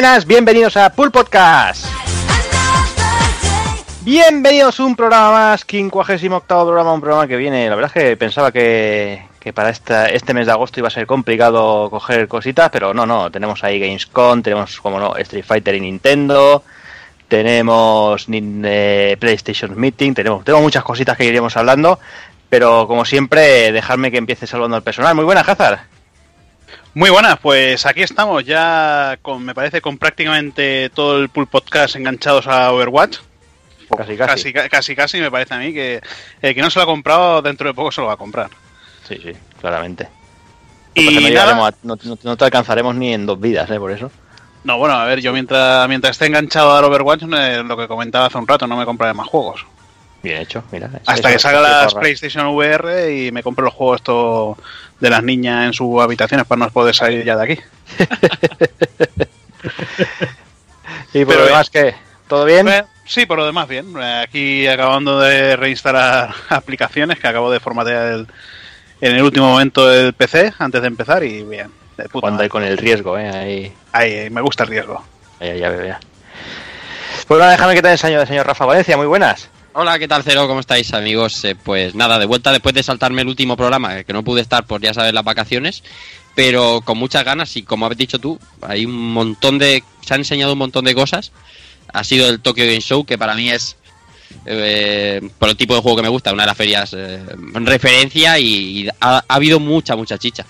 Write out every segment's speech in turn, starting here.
buenas, bienvenidos a Pool Podcast. Bienvenidos a un programa más, 58 programa, un programa que viene. La verdad es que pensaba que, que para esta, este mes de agosto iba a ser complicado coger cositas, pero no, no. Tenemos ahí Gamescom, tenemos, como no, Street Fighter y Nintendo, tenemos eh, PlayStation Meeting, tenemos, tenemos muchas cositas que iremos hablando, pero como siempre, dejarme que empiece saludando al personal. Muy buenas, Hazard. Muy buenas, pues aquí estamos ya con, me parece, con prácticamente todo el pool podcast enganchados a Overwatch. Casi casi. Casi, casi, casi me parece a mí que el que no se lo ha comprado dentro de poco se lo va a comprar. Sí, sí, claramente. Y no, nada- a- no- no- te alcanzaremos ni en dos vidas, ¿eh? Por eso. No, bueno, a ver, yo mientras, mientras esté enganchado al Overwatch, lo que comentaba hace un rato, no me compraré más juegos. Bien hecho, mira. Hasta que salga las. PlayStation VR y me compre los juegos estos de las niñas en sus habitaciones para no poder salir ya de aquí. Y por Pero lo demás, ¿qué? ¿Todo bien? Eh, sí, por lo demás, bien. Aquí acabando de reinstalar aplicaciones que acabo de formatear el- en el último momento el PC antes de empezar y bien. Cuando hay con el riesgo, ¿eh? Ahí, Ahí, me gusta el riesgo. ya ya. Pues bueno, déjame que te enseño, señor Rafa Valencia. Muy buenas. Hola, ¿qué tal, Cero? ¿Cómo estáis, amigos? Eh, pues nada, de vuelta después de saltarme el último programa, eh, que no pude estar por, ya sabes, las vacaciones, pero con muchas ganas y como has dicho tú, hay un montón de... se han enseñado un montón de cosas. Ha sido el Tokyo Game Show, que para mí es, eh, por el tipo de juego que me gusta, una de las ferias eh, en referencia y, y ha, ha habido mucha, mucha chicha.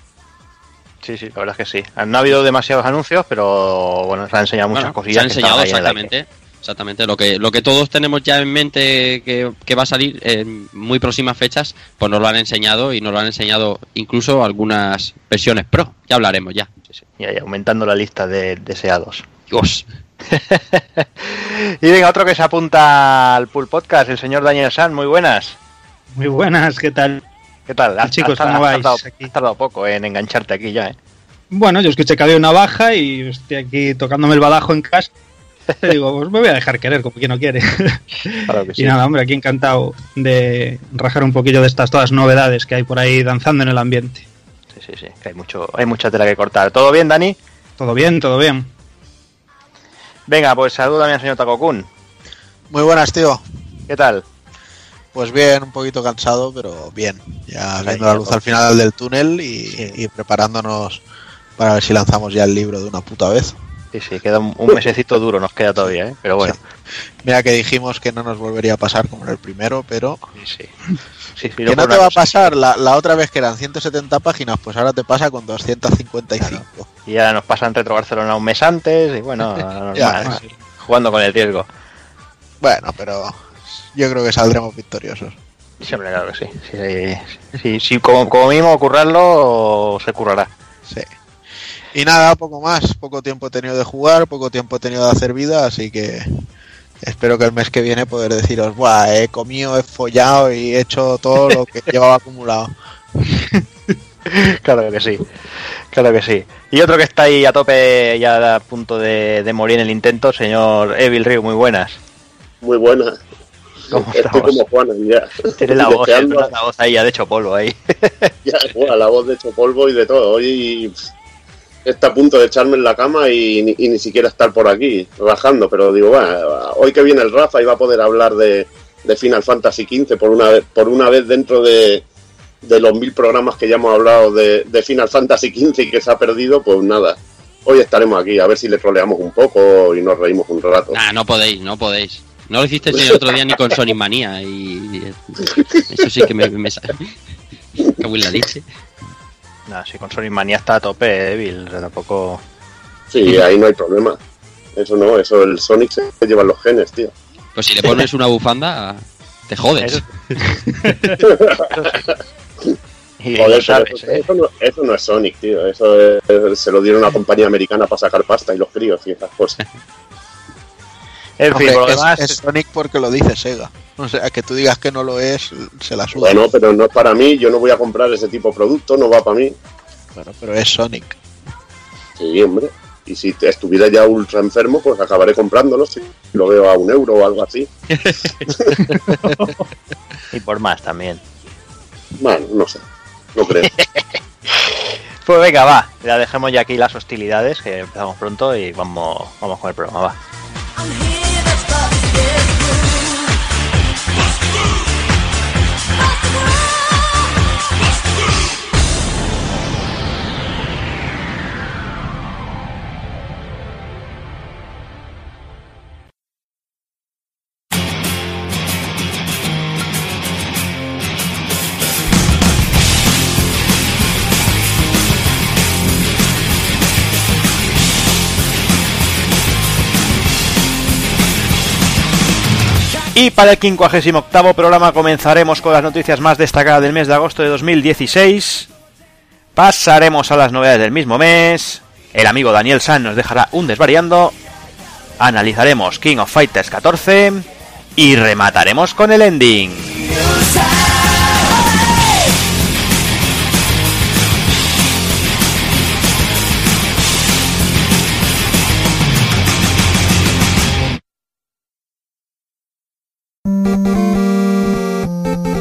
Sí, sí, la verdad es que sí. No ha habido demasiados anuncios, pero bueno, se han enseñado muchas Bueno, cosillas. Se han enseñado exactamente. Exactamente, lo que, lo que todos tenemos ya en mente que, que va a salir en muy próximas fechas, pues nos lo han enseñado y nos lo han enseñado incluso algunas versiones pro. Ya hablaremos ya. Sí, sí. Y ahí aumentando la lista de deseados. Dios. y venga, otro que se apunta al Pool Podcast, el señor Daniel San. Muy buenas. Muy buenas, ¿qué tal? ¿Qué tal? Has- Chicos, has- ¿cómo has vais tardado, aquí? has tardado poco en engancharte aquí ya, ¿eh? Bueno, yo escuché que había una baja y estoy aquí tocándome el badajo en casa. Te digo, pues me voy a dejar querer, como quien no quiere. Claro que sí. Y nada, hombre, aquí encantado de rajar un poquillo de estas todas novedades que hay por ahí danzando en el ambiente. Sí, sí, sí. que hay, mucho, hay mucha tela que cortar. ¿Todo bien, Dani? Todo bien, todo bien. Venga, pues salúdame al señor Takokun. Muy buenas, tío. ¿Qué tal? Pues bien, un poquito cansado, pero bien. Ya viendo la luz al final del túnel y, Sí. y preparándonos para ver si lanzamos ya el libro de una puta vez. Sí, sí, queda un, un mesecito duro, nos queda todavía, ¿eh? Pero bueno. Mira que dijimos que no nos volvería a pasar como en el primero, pero... Sí, sí. Que no te va a pasar la, la otra vez que eran 170 páginas, pues ahora te pasa con 255. Y ya nos pasan Retro Barcelona un mes antes y bueno, normal, Ya, jugando con el riesgo. Bueno, pero yo creo que saldremos victoriosos. Sí, hombre, claro que sí. Sí, sí, sí, como, como mínimo currarlo, se currará. Sí. Y nada, poco más. Poco tiempo he tenido de jugar, poco tiempo he tenido de hacer vida, así que espero que el mes que viene poder deciros, Buah, he comido, he follado y he hecho todo lo que llevaba acumulado. Claro que sí. Claro que sí. Y otro que está ahí a tope, ya a punto de, de morir en el intento, señor Evil Ryu, muy buenas. Muy buena. ¿Cómo Estoy como Juana ya. Tiene la voz, la voz ahí, ya de hecho polvo ahí. ya, bueno, la voz de hecho polvo y de todo. Está a punto de echarme en la cama y, ni- siquiera estar por aquí rajando, pero digo, bueno, hoy que viene el Rafa y va a poder hablar de, de Final Fantasy XV por una vez, por una vez dentro de, los mil programas que ya hemos hablado de, Final Fantasy XV y que se ha perdido, pues nada. Hoy estaremos aquí, a ver si le troleamos un poco y nos reímos un rato. Nah, no podéis, no podéis. No lo hiciste el otro día ni con Sonic Manía y eso sí que me, me sa- Cago en la leche. No, si con Sonic Manía está a tope, Evil, o sea, tampoco... Sí, ahí no hay problema. Eso no, eso el Sonic se lleva los genes, tío. Pues si le pones una bufanda, te jodes. Eso- Y Joder, lo pero sabes, eso, ¿eh? eso no, eso no es Sonic, tío. Eso es- se lo dieron a una compañía americana para sacar pasta y los críos y esas cosas. En fin, Hombre, por lo es, es Sonic porque lo dice Sega. O sea, que tú digas que no lo es, se la suda. Bueno, pero no es para mí. Yo no voy a comprar ese tipo de producto, no va para mí. Bueno, pero es Sonic. Sí, hombre. Y si te estuviera ya ultra enfermo, pues acabaré comprándolo. Si lo veo a un euro o algo así. y por más también. Bueno, no sé. No creo. Pues venga, va, ya dejemos ya aquí las hostilidades, que empezamos pronto y vamos, vamos con el programa, va. Y para el 58 programa comenzaremos con las noticias más destacadas del mes de agosto de 2016. Pasaremos a las novedades del mismo mes. El amigo Daniel San nos dejará un desvariando. Analizaremos King of Fighters 14. Y remataremos con el ending.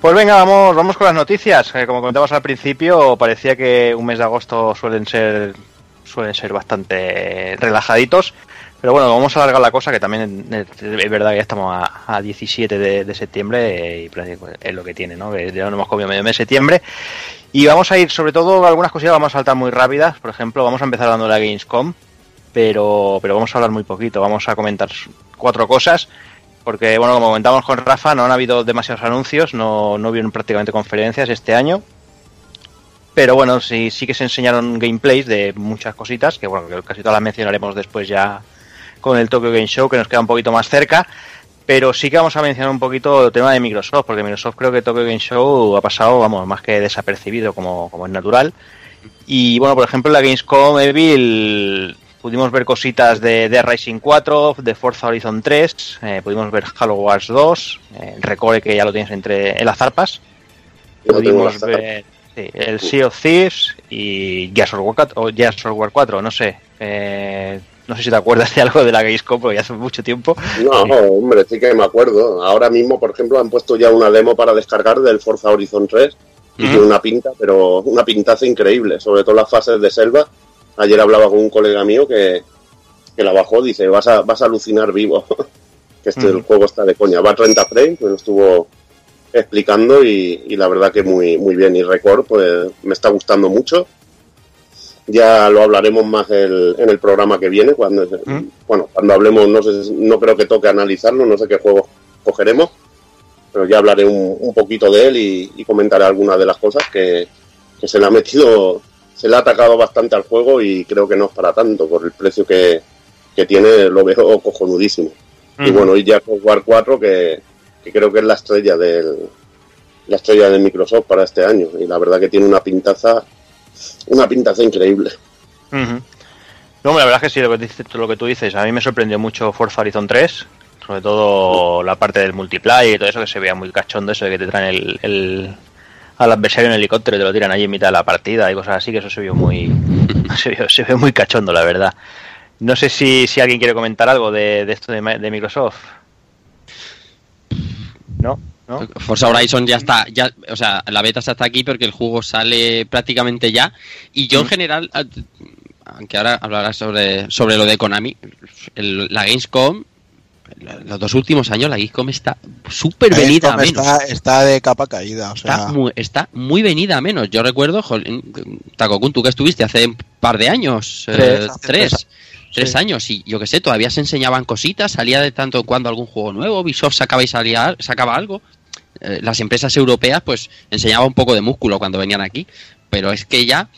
Pues venga, vamos, vamos con las noticias. Como comentabas al principio, parecía que un mes de agosto suelen ser suelen ser bastante relajaditos. Pero bueno, vamos a alargar la cosa, que también es verdad que ya estamos a, a 17 de, septiembre y es lo que tiene, ¿no? Ya no hemos comido medio mes de septiembre. Y vamos a ir, sobre todo, algunas cosillas vamos a saltar muy rápidas. Por ejemplo, vamos a empezar de la Gamescom, pero, pero vamos a hablar muy poquito. Vamos a comentar cuatro cosas porque bueno, como comentamos con Rafa, no han habido demasiados anuncios, no, no hubieron prácticamente conferencias este año. Pero bueno, sí, sí que se enseñaron gameplays de muchas cositas, que bueno, casi todas las mencionaremos después ya con el Tokyo Game Show, que nos queda un poquito más cerca. Pero sí que vamos a mencionar un poquito el tema de Microsoft, porque Microsoft creo que Tokyo Game Show ha pasado, vamos, más que desapercibido como, como es natural. Y bueno, por ejemplo, la Gamescom Evil pudimos ver cositas de, de Rising 4, de Forza Horizon 3, eh, pudimos ver Halo Wars 2, eh, recuerde que ya lo tienes entre en las zarpas. Pudimos ver sí, el Sea of Thieves y Gears of War 4, o Gears of War 4 no sé. Eh, no sé si te acuerdas de algo de la Gamescom, porque ya hace mucho tiempo. No, no, hombre, sí que me acuerdo. Ahora mismo, por ejemplo, han puesto ya una demo para descargar del Forza Horizon 3 y tiene una pinta, pero una pintaza increíble, sobre todo las fases de selva. Ayer hablaba con un colega mío que, que la bajó, dice, vas a, vas a alucinar vivo, que este el juego está de coña. Va a 30 frames, me lo estuvo explicando y, y la verdad que muy, muy bien. Y Record, pues me está gustando mucho. Ya lo hablaremos más el- en el programa que viene, cuando, bueno, cuando hablemos, no sé, no creo que toque analizarlo, no sé qué juego cogeremos, pero ya hablaré un, un poquito de él y, y comentaré algunas de las cosas que, que se le ha metido, se le ha atacado bastante al juego y creo que no es para tanto, por el precio que, que tiene lo veo cojonudísimo. Y bueno, y ya con War 4 que, que creo que es la estrella del la estrella de Microsoft para este año y la verdad que tiene una pintaza una pintaza increíble. No, la verdad es que sí, lo que, dices, lo que tú dices, a mí me sorprendió mucho Forza Horizon 3, sobre todo la parte del multiplayer y todo eso que se veía muy cachondo, eso de que te traen el, el- al adversario en helicóptero y te lo tiran allí en mitad de la partida y cosas así, que eso se vio muy se vio, se vio muy cachondo, la verdad. No sé si, si alguien quiere comentar algo de, de esto de, de Microsoft. ¿No? ¿No? Forza Horizon ya está, ya, o sea, la beta está hasta aquí porque el juego sale prácticamente ya. Y yo en general, a- aunque ahora hablarás sobre, sobre lo de Konami, el- la Gamescom, los dos últimos años la Gamescom está súper venida a menos. está, está de capa caída, o sea, Está muy, está muy venida a menos. Yo recuerdo, Takokun, tú que estuviste hace un par de años, eh, Tres, tres, tres tres Sí. años, y yo que sé, todavía se enseñaban cositas, salía de tanto en cuando algún juego nuevo, Ubisoft sacaba y salía, sacaba algo. Eh, las empresas europeas, pues, enseñaban un poco de músculo cuando venían aquí, pero es que ya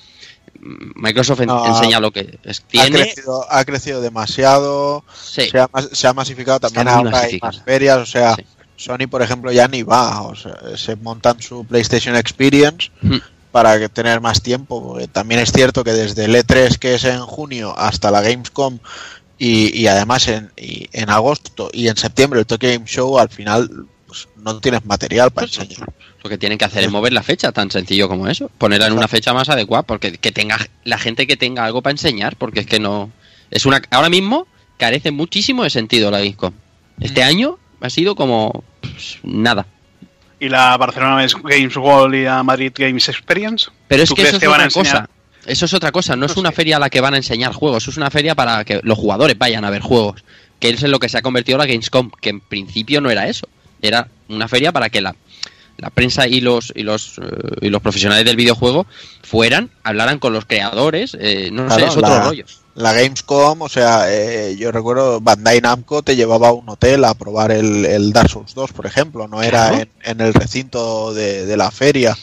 Microsoft No, enseña lo que es- ha, tiene. crecido, ha crecido demasiado, Sí. se, ha, mas- se ha masificado también ahora hay masificado. más ferias, o sea, Sí. Sony, por ejemplo, ya ni va. O sea, se montan su PlayStation Experience Hmm. para tener más tiempo. porque también es cierto que desde el E3, que es en junio, hasta la Gamescom y, y además en, y en agosto y en septiembre el Tokyo Game Show, al final pues, no tienes material para Pues, enseñar. Lo que tienen que hacer es mover la fecha, tan sencillo como eso. Ponerla en una fecha más adecuada, porque que tenga la gente que tenga algo para enseñar, porque es que no. Es una. Ahora mismo carece muchísimo de sentido la Gamescom. Este año ha sido como. pues, nada. Y la Barcelona Games World y la Madrid Games Experience. Pero es ¿Tú que eso es que otra cosa. Eso es otra cosa. No es una sé. feria a la que van a enseñar juegos. Es una feria para que los jugadores vayan a ver juegos. Que es en lo que se ha convertido la Gamescom. Que en principio no era eso. Era una feria para que la, la prensa y los y los eh, y los profesionales del videojuego fueran, hablaran con los creadores. eh, no sé, es otro la- rollo. La Gamescom, o sea, eh, yo recuerdo Bandai Namco te llevaba a un hotel a probar el, el Dark Souls 2, por ejemplo, no era Claro. en, en el recinto de, de la feria.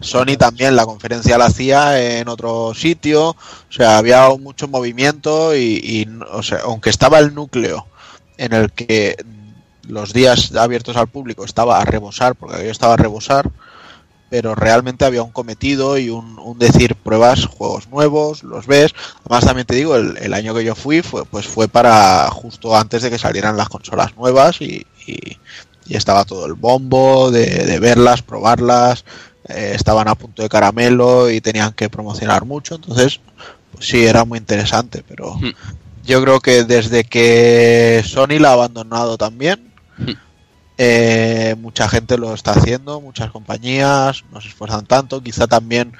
Sony también la conferencia la hacía en otro sitio, o sea, había mucho movimiento y, y, o sea, aunque estaba el núcleo en el que los días abiertos al público estaba a rebosar, porque aquello estaba a rebosar, pero realmente había un cometido y un, un decir pruebas juegos nuevos, los ves. Además también te digo, el, el año que yo fui fue pues fue para justo antes de que salieran las consolas nuevas y, y- y estaba todo el bombo de, de verlas, probarlas, eh, estaban a punto de caramelo y tenían que promocionar mucho, entonces pues sí, era muy interesante, pero Hmm. yo creo que desde que Sony la ha abandonado también. eh, mucha gente lo está haciendo, muchas compañías no se esfuerzan tanto, quizá también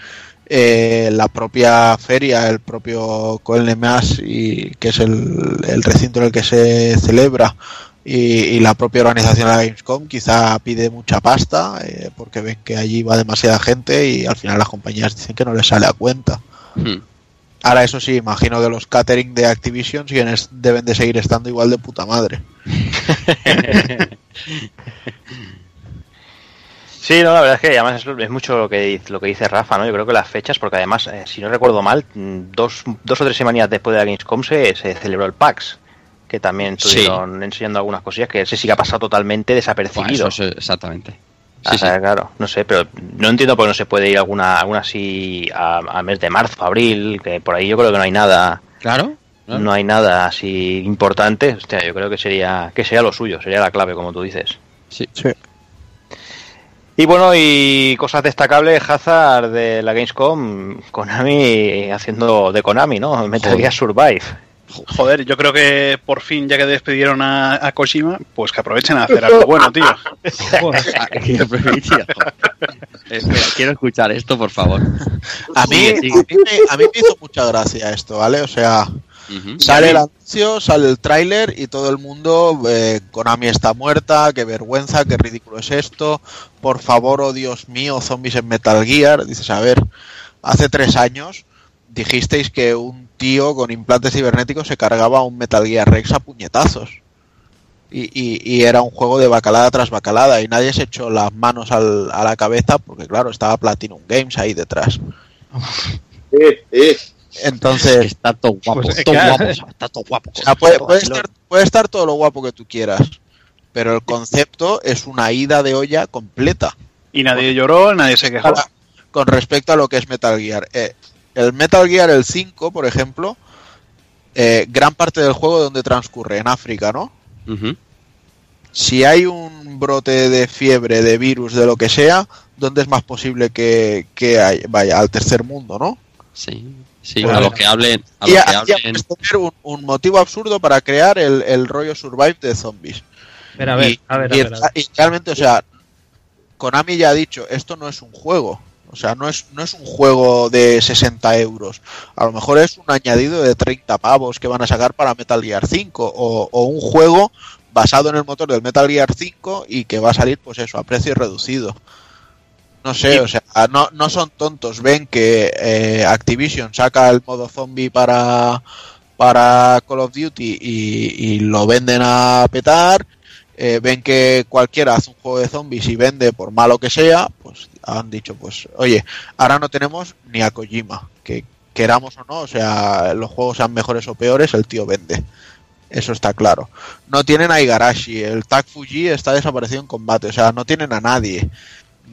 eh, la propia feria, el propio Coelnemas y que es el, recinto en el que se celebra y, y la propia organización de la Gamescom quizá pide mucha pasta eh, porque ven que allí va demasiada gente y al final las compañías dicen que no les sale a cuenta. Hmm. Ahora eso sí, imagino que los catering de Activision siguen deben de seguir estando igual de puta madre. Sí, no, la verdad es que además es, es mucho lo que, dice- lo que dice Rafa, ¿no? Yo creo que las fechas, porque además, eh, si no recuerdo mal, mm, dos, dos o tres semanas después de la Gamescom se, se celebró el PAX, que también Sí. estuvieron enseñando algunas cosillas que ese sí que ha pasado totalmente desapercibido. eso es- exactamente. O Sí, claro, no sé, pero no entiendo por qué no se puede ir alguna, alguna así a, a mes de marzo, abril, que por ahí yo creo que no hay nada, Claro. claro. no hay nada así importante. Hostia, yo creo que sería, que sería lo suyo, sería la clave, como tú dices. Sí. Sí. Y bueno, y cosas destacables, Hazard de la Gamescom, Konami haciendo de Konami, ¿no? Metal Joder. Gear Survive. Joder, yo creo que por fin, ya que despidieron a, a Kojima, pues que aprovechen a hacer algo bueno, tío. Espera, quiero escuchar esto, por favor. A mí, Sigue, sigue. a mí me, a mí me hizo mucha gracia esto, ¿vale? O sea, sale el anuncio, sale el tráiler y todo el mundo, eh, Konami está muerta, qué vergüenza, qué ridículo es esto, por favor, oh Dios mío, zombies en Metal Gear. Dices, a ver, hace tres años dijisteis que un tío con implantes cibernéticos se cargaba un Metal Gear Rex a puñetazos. Y, y- y era un juego de bacalada tras bacalada y nadie se echó las manos al- a la cabeza porque claro, estaba Platinum Games ahí detrás. Eh, eh. Entonces, Está todo guapo, Pues, todo claro. guapo, está todo guapo. O sea, puede, puede estar, puede estar todo lo guapo que tú quieras, pero el concepto es una ida de olla completa. Y nadie lloró, nadie se quejó. Con respecto a lo que es Metal Gear. Eh, el Metal Gear, el 5, por ejemplo, eh, gran parte del juego donde transcurre en África, ¿no? Ujú. Si hay un brote de fiebre, de virus, de lo que sea, ¿dónde es más posible que, que hay- vaya al tercer mundo, no? Sí, sí, Bueno. a los que hablen, a Y los a- que y a hablen. tener un, un motivo absurdo para crear el, el rollo Survive de zombies. Pero a ver, y, a ver, a y- ver, a ver. y realmente, o sea, Konami ya ha dicho, esto no es un juego. O sea, no es, no es un juego de 60 euros. A lo mejor es un añadido de 30 pavos que van a sacar para Metal Gear 5. O, o un juego basado en el motor del Metal Gear 5 y que va a salir, pues eso, a precio reducido. No sé, o sea, no, no son tontos. Ven que eh, Activision saca el modo zombie para, para Call of Duty y, y lo venden a petar. Eh, ven que cualquiera hace un juego de zombies y vende por malo que sea, pues han dicho, pues, oye, ahora no tenemos ni a Kojima, que queramos o no, o sea, los juegos sean mejores o peores, el tío vende. Eso está claro. No tienen a Igarashi, el Tag Fuji está desaparecido en combate, o sea, no tienen a nadie.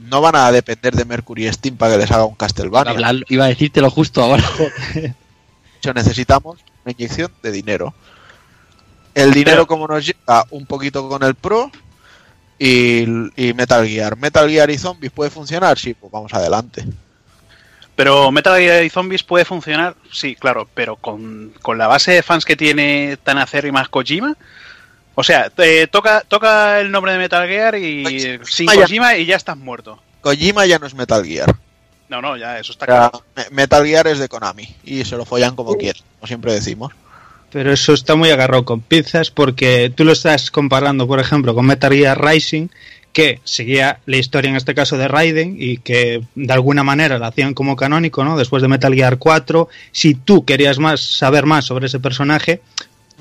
No van a depender de Mercury Steam para que les haga un Castlevania. Hablar- iba a decírtelo justo ahora. Necesitamos una inyección de dinero. El dinero, Pero- como nos llega, un poquito con el Pro y, y Metal Gear. Metal Gear y Zombies puede funcionar, sí, pues vamos adelante. Pero Metal Gear y Zombies puede funcionar, sí, claro, pero con, con la base de fans que tiene tan acérrimas Kojima. O sea, te toca, toca el nombre de Metal Gear y sin vaya. Kojima y ya estás muerto. Kojima ya no es Metal Gear. No, no, ya, eso está claro. Me- Metal Gear es de Konami y se lo follan como quieran, como siempre decimos. Pero eso está muy agarrado con pinzas porque tú lo estás comparando, por ejemplo, con Metal Gear Rising, que seguía la historia en este caso de Raiden y que de alguna manera la hacían como canónico, ¿no? Después de Metal Gear 4, si tú querías más saber más sobre ese personaje,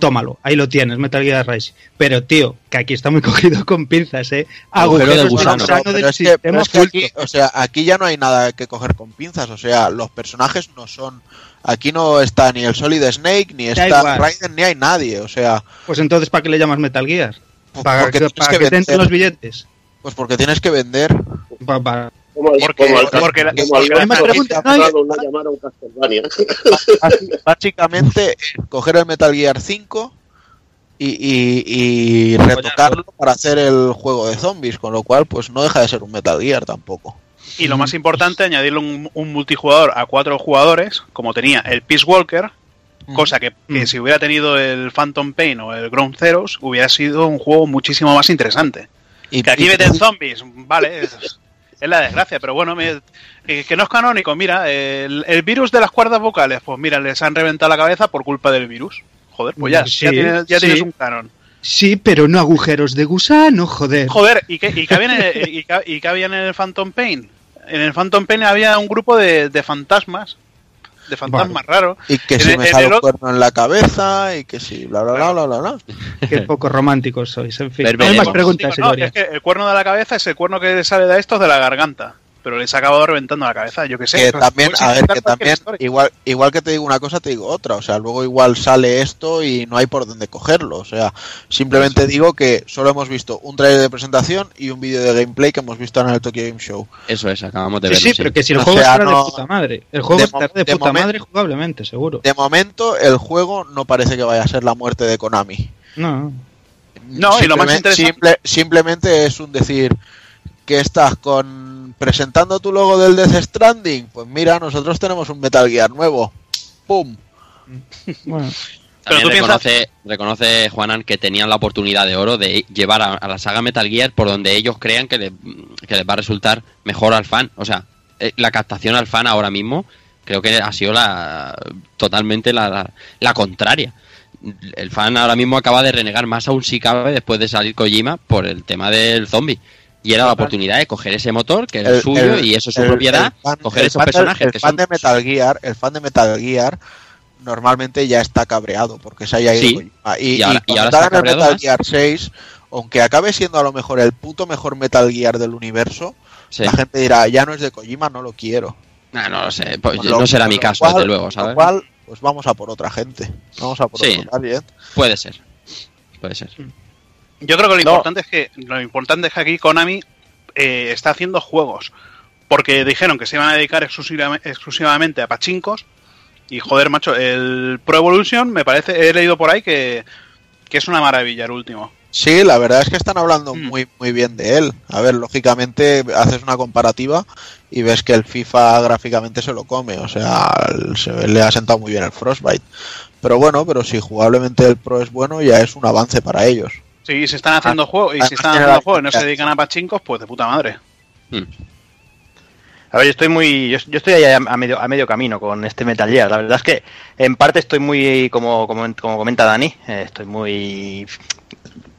tómalo, ahí lo tienes, Metal Gear Rising. Pero tío, que aquí está muy cogido con pinzas, ¿eh? Agujero de gusano. pero del es que, pero sistema es que aquí, oculto. o sea, aquí ya no hay nada que coger con pinzas. O sea, los personajes no son. Aquí no está ni el Solid Snake, ni está. Raiden, ni hay nadie. O sea, Pues entonces, ¿para qué le llamas Metal Gear? pues ¿Para que, para que que te entren los billetes? Pues porque tienes que vender. Pa- Como, Porque- como el- porque la- como porque pregunta- no, Básicamente, es coger el Metal Gear 5 y, y- y retocarlo para hacer el juego de zombies. Con lo cual, pues no deja de ser un Metal Gear tampoco. Y lo más importante, añadirle un, un multijugador a cuatro jugadores, como tenía el Peace Walker, cosa que, que Mm. si hubiera tenido el Phantom Pain o el Ground Zeroes, hubiera sido un juego muchísimo más interesante. Y, Que aquí meten zombies, vale, es, es la desgracia, pero bueno, me- que, que no es canónico. Mira, el, el virus de las cuerdas vocales, pues mira, les han reventado la cabeza por culpa del virus. Joder, pues ya, Sí, ya, tienes, ya sí. tienes un canon. Sí, pero no agujeros de gusano, joder. Joder, ¿y qué, y qué había en el, y qué- y qué había en el Phantom Pain? En el Phantom Pain había un grupo de, de fantasmas, de fantasmas raros. y que si me en sale el cuerno en la cabeza y que si bla bla bla bla bla bla. Qué poco románticos sois, en fin. Hay más preguntas, Digo, no, Idoria. es que el cuerno de la cabeza es el cuerno que le sale de estos de la garganta. Pero les ha acabado reventando la cabeza, yo qué sé. que también, a ver, que también, igual, igual que te digo una cosa, te digo otra. O sea, luego igual sale esto y no hay por dónde cogerlo. O sea, simplemente digo que solo hemos visto un trailer de presentación y un vídeo de gameplay que hemos visto en el Tokyo Game Show. Eso es, acabamos de Sí, verlo. sí, sí. pero que si el O juego sea, no- de puta madre. El juego de estará mo- de de puta momento- madre jugablemente, seguro. De momento, el juego no parece que vaya a ser la muerte de Konami. No. No, y lo más Simplemente- interesante- simple- simplemente es un decir que estás con presentando tu logo del Death Stranding. Pues mira, nosotros tenemos un Metal Gear nuevo. ¡Pum! Bueno, Pero También tú piensas- reconoce, reconoce Juanan que tenían la oportunidad de oro de llevar a, a la saga Metal Gear por donde ellos crean que, le- que les va a resultar mejor al fan. O sea, eh, la captación al fan ahora mismo creo que ha sido la totalmente la, la- la contraria. El fan ahora mismo acaba de renegar más aún si cabe después de salir Kojima por el tema del zombie. Y era la oportunidad de coger ese motor, que era el, suyo, y eso es su el- propiedad, el fan- coger esos personajes el que fan son... de Metal Gear, el fan de Metal Gear normalmente ya está cabreado porque se haya ido Sí. Kojima. y, Y ahora- y y ahora cuando está cabreado Metal más. Gear 6 aunque acabe siendo a lo mejor el puto mejor Metal Gear del universo Sí. la gente dirá ya no es de Kojima no lo quiero Nah, no lo sé, pues lo- no será mi caso, cual- desde luego, con ¿sabes? lo cual pues vamos a por otra gente vamos a por Sí. otro target. Puede ser. Puede ser. Yo creo que lo No. importante es que lo importante es que aquí Konami eh, está haciendo juegos. Porque dijeron que se iban a dedicar exclusiva- exclusivamente a pachincos. Y joder, macho, el Pro Evolution me parece, he leído por ahí que, que es una maravilla el último. Sí, la verdad es que están hablando Mm. muy muy bien de él. A ver, lógicamente haces una comparativa y ves que el FIFA gráficamente se lo come, o sea, se le ha sentado muy bien el Frostbite. Pero bueno, pero si jugablemente el Pro es bueno, ya es un avance para ellos. Sí, si están haciendo juegos y si están haciendo la- juegos y no se dedican a pachincos, pues de puta madre. Mm. A ver, yo estoy muy. Yo, yo estoy ahí a, a medio, a medio camino con este Metal Gear. La verdad es que en parte estoy muy, como, como, como comenta Dani, eh, estoy muy.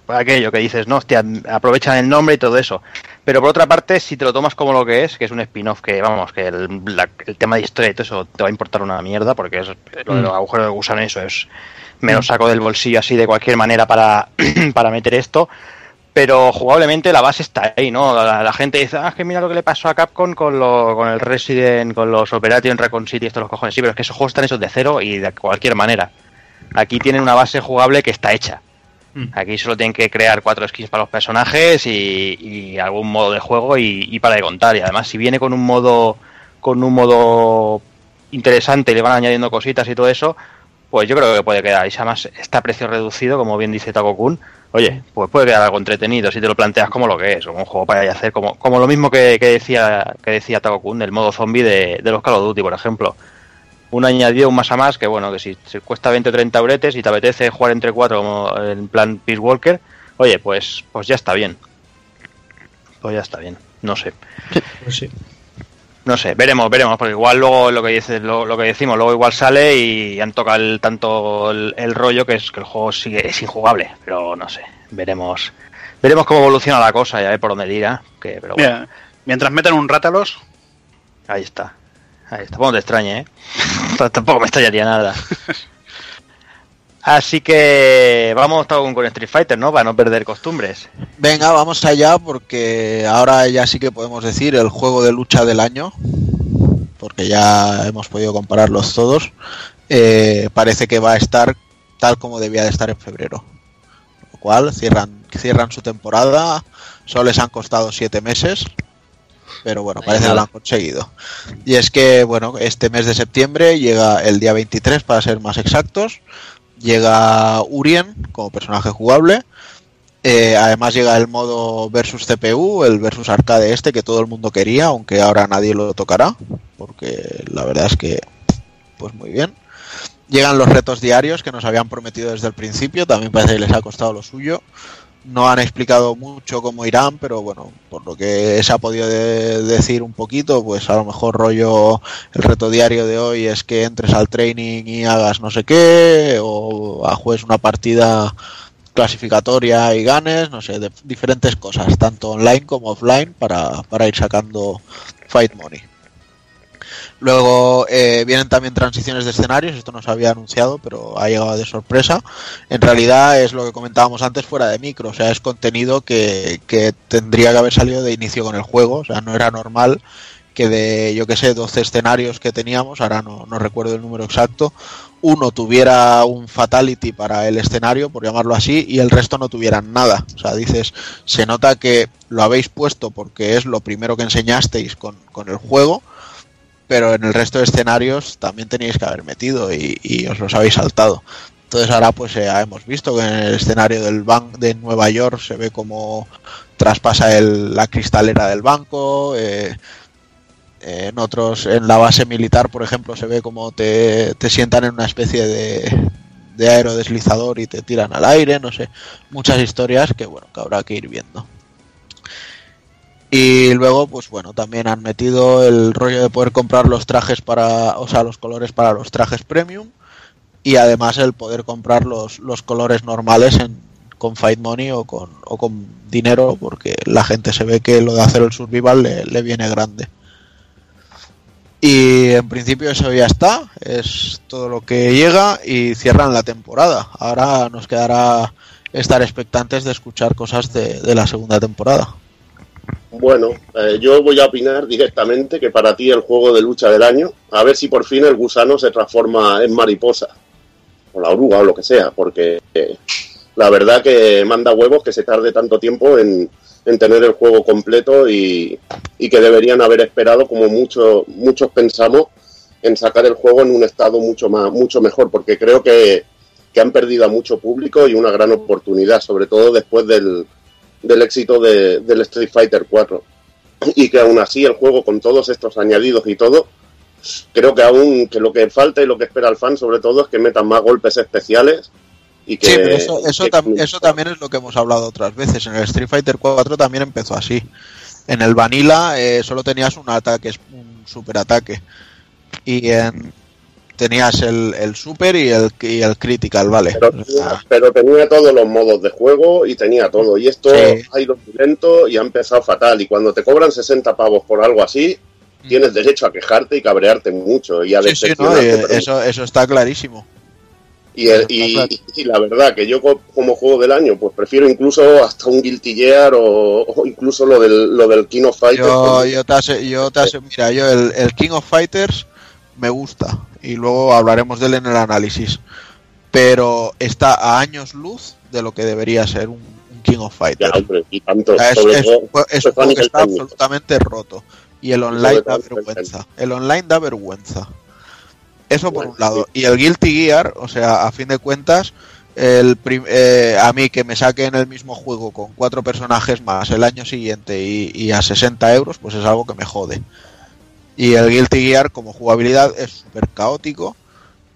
Por aquello que dices, no, hostia, aprovechan el nombre y todo eso. Pero por otra parte, si te lo tomas como lo que es, que es un spin-off que, vamos, que el, la- el tema de historia y todo eso te va a importar una mierda, porque es lo de los agujeros de gusano, eso es. Me lo saco del bolsillo así de cualquier manera para, para meter esto. Pero jugablemente la base está ahí, ¿no? La, la gente dice, ah, es que mira lo que le pasó a Capcom con, lo, con el Resident, con los Operation Recon City, estos los cojones. Sí, pero es que esos juegos están hechos de cero y de cualquier manera. Aquí tienen una base jugable que está hecha. Mm. Aquí solo tienen que crear cuatro skins para los personajes y, y algún modo de juego y, y para de contar. Y además, si viene con un modo con un modo interesante y le van añadiendo cositas y todo eso, pues yo creo que puede quedar. Y además está a precio reducido, como bien dice Taco Kun, oye, pues puede quedar algo entretenido si te lo planteas como lo que es, como un juego para hacer, como, como lo mismo que, que decía que decía Taco Kun, del modo zombie de, de los Call of Duty, por ejemplo. Un añadido, un más a más, que bueno, que si cuesta 20 o 30 euretes y te apetece jugar entre cuatro como en plan Peace Walker, oye, pues, pues ya está bien. Pues ya está bien, no sé. Pues sí. No sé, veremos, veremos, porque igual luego lo que dices, lo, lo que decimos, luego igual sale y han tocado el, tanto el, el rollo que es que el juego sigue es injugable, pero no sé, veremos, veremos cómo evoluciona la cosa y a ver por dónde tira, que pero bueno, Mira, mientras metan un rátalos, ahí está, ahí está, tampoco te extrañe, ¿eh? tampoco me extrañaría nada. Así que vamos todo con Street Fighter, ¿no? Para no perder costumbres. Venga, vamos allá porque ahora ya sí que podemos decir el juego de lucha del año, porque ya hemos podido compararlos todos. Eh, parece que va a estar tal como debía de estar en febrero. Lo cual cierran, cierran su temporada, solo les han costado siete meses, pero bueno, parece que lo han conseguido. Y es que, bueno, este mes de septiembre llega el día 23 para ser más exactos. Llega Urien como personaje jugable. Eh, además llega el modo versus CPU, el versus arcade este que todo el mundo quería, aunque ahora nadie lo tocará, porque la verdad es que, pues muy bien. Llegan los retos diarios que nos habían prometido desde el principio, también parece que les ha costado lo suyo. No han explicado mucho cómo irán, pero bueno, por lo que se ha podido de- decir un poquito, pues a lo mejor rollo el reto diario de hoy es que entres al training y hagas no sé qué, o juegues una partida clasificatoria y ganes, no sé, de diferentes cosas, tanto online como offline, para, para ir sacando Fight Money. Luego eh, vienen también transiciones de escenarios, esto no se había anunciado, pero ha llegado de sorpresa. En realidad es lo que comentábamos antes fuera de micro, o sea, es contenido que, que tendría que haber salido de inicio con el juego, o sea, no era normal que de, yo que sé, 12 escenarios que teníamos, ahora no, no recuerdo el número exacto, uno tuviera un fatality para el escenario, por llamarlo así, y el resto no tuvieran nada. O sea, dices, se nota que lo habéis puesto porque es lo primero que enseñasteis con, con el juego, pero en el resto de escenarios también teníais que haber metido y, os los habéis saltado. Entonces ahora pues ya hemos visto que en el escenario del banco de Nueva York se ve como traspasa el, la cristalera del banco, eh, en otros, en la base militar, por ejemplo, se ve como te, te sientan en una especie de, de aerodeslizador y te tiran al aire, no sé, muchas historias que bueno, que habrá que ir viendo. Y luego, pues bueno, también han metido el rollo de poder comprar los trajes para, o sea, los colores para los trajes premium y además el poder comprar los, los colores normales en, con Fight Money o con, o con dinero, porque la gente se ve que lo de hacer el survival le, le viene grande. Y en principio eso ya está, es todo lo que llega y cierran la temporada. Ahora nos quedará estar expectantes de escuchar cosas de, de la segunda temporada. Bueno, eh, yo voy a opinar directamente que para ti el juego de lucha del año, a ver si por fin el gusano se transforma en mariposa, o la oruga o lo que sea, porque eh, la verdad que manda huevos que se tarde tanto tiempo en, en tener el juego completo y, y que deberían haber esperado, como mucho, muchos pensamos, en sacar el juego en un estado mucho más mucho mejor, porque creo que, que han perdido a mucho público y una gran oportunidad, sobre todo después del, del éxito de, del Street Fighter 4. Y que aún así el juego, con todos estos añadidos y todo, creo que aún que lo que falta y lo que espera el fan sobre todo es que metan más golpes especiales y que... Sí, pero eso, eso, que- tam- eso también es lo que hemos hablado otras veces. En el Street Fighter 4 también empezó así. En el Vanilla eh, solo tenías un ataque, un super ataque. Y en, tenías el, el super y el, y el critical, ¿vale? Pero, pero tenía todos los modos de juego y tenía todo. Y esto Sí. ha ido muy lento y ha empezado fatal. Y cuando te cobran 60 pavos por algo así, tienes derecho a quejarte y cabrearte mucho. Y a Mm. sí, no, eso, eso está clarísimo. Y, el- y- la verdad que yo co- como juego del año, pues prefiero incluso hasta un Guilty Gear o, o incluso lo del, lo del King of Fighters. Yo, te yo mira, yo el, el King of Fighters me gusta y luego hablaremos de él en el análisis. pero está a años luz de lo que debería ser un, un King of Ya, Fighters. hombre, y tanto. O sea, es, es un que está absolutamente roto. Y el online da vergüenza. El online da vergüenza. Eso por un lado. Y el Guilty Gear, o sea, a fin de cuentas, el prim- eh, a mí que me saquen el mismo juego con cuatro personajes más el año siguiente y, y a 60 euros, pues es algo que me jode. Y el Guilty Gear como jugabilidad es súper caótico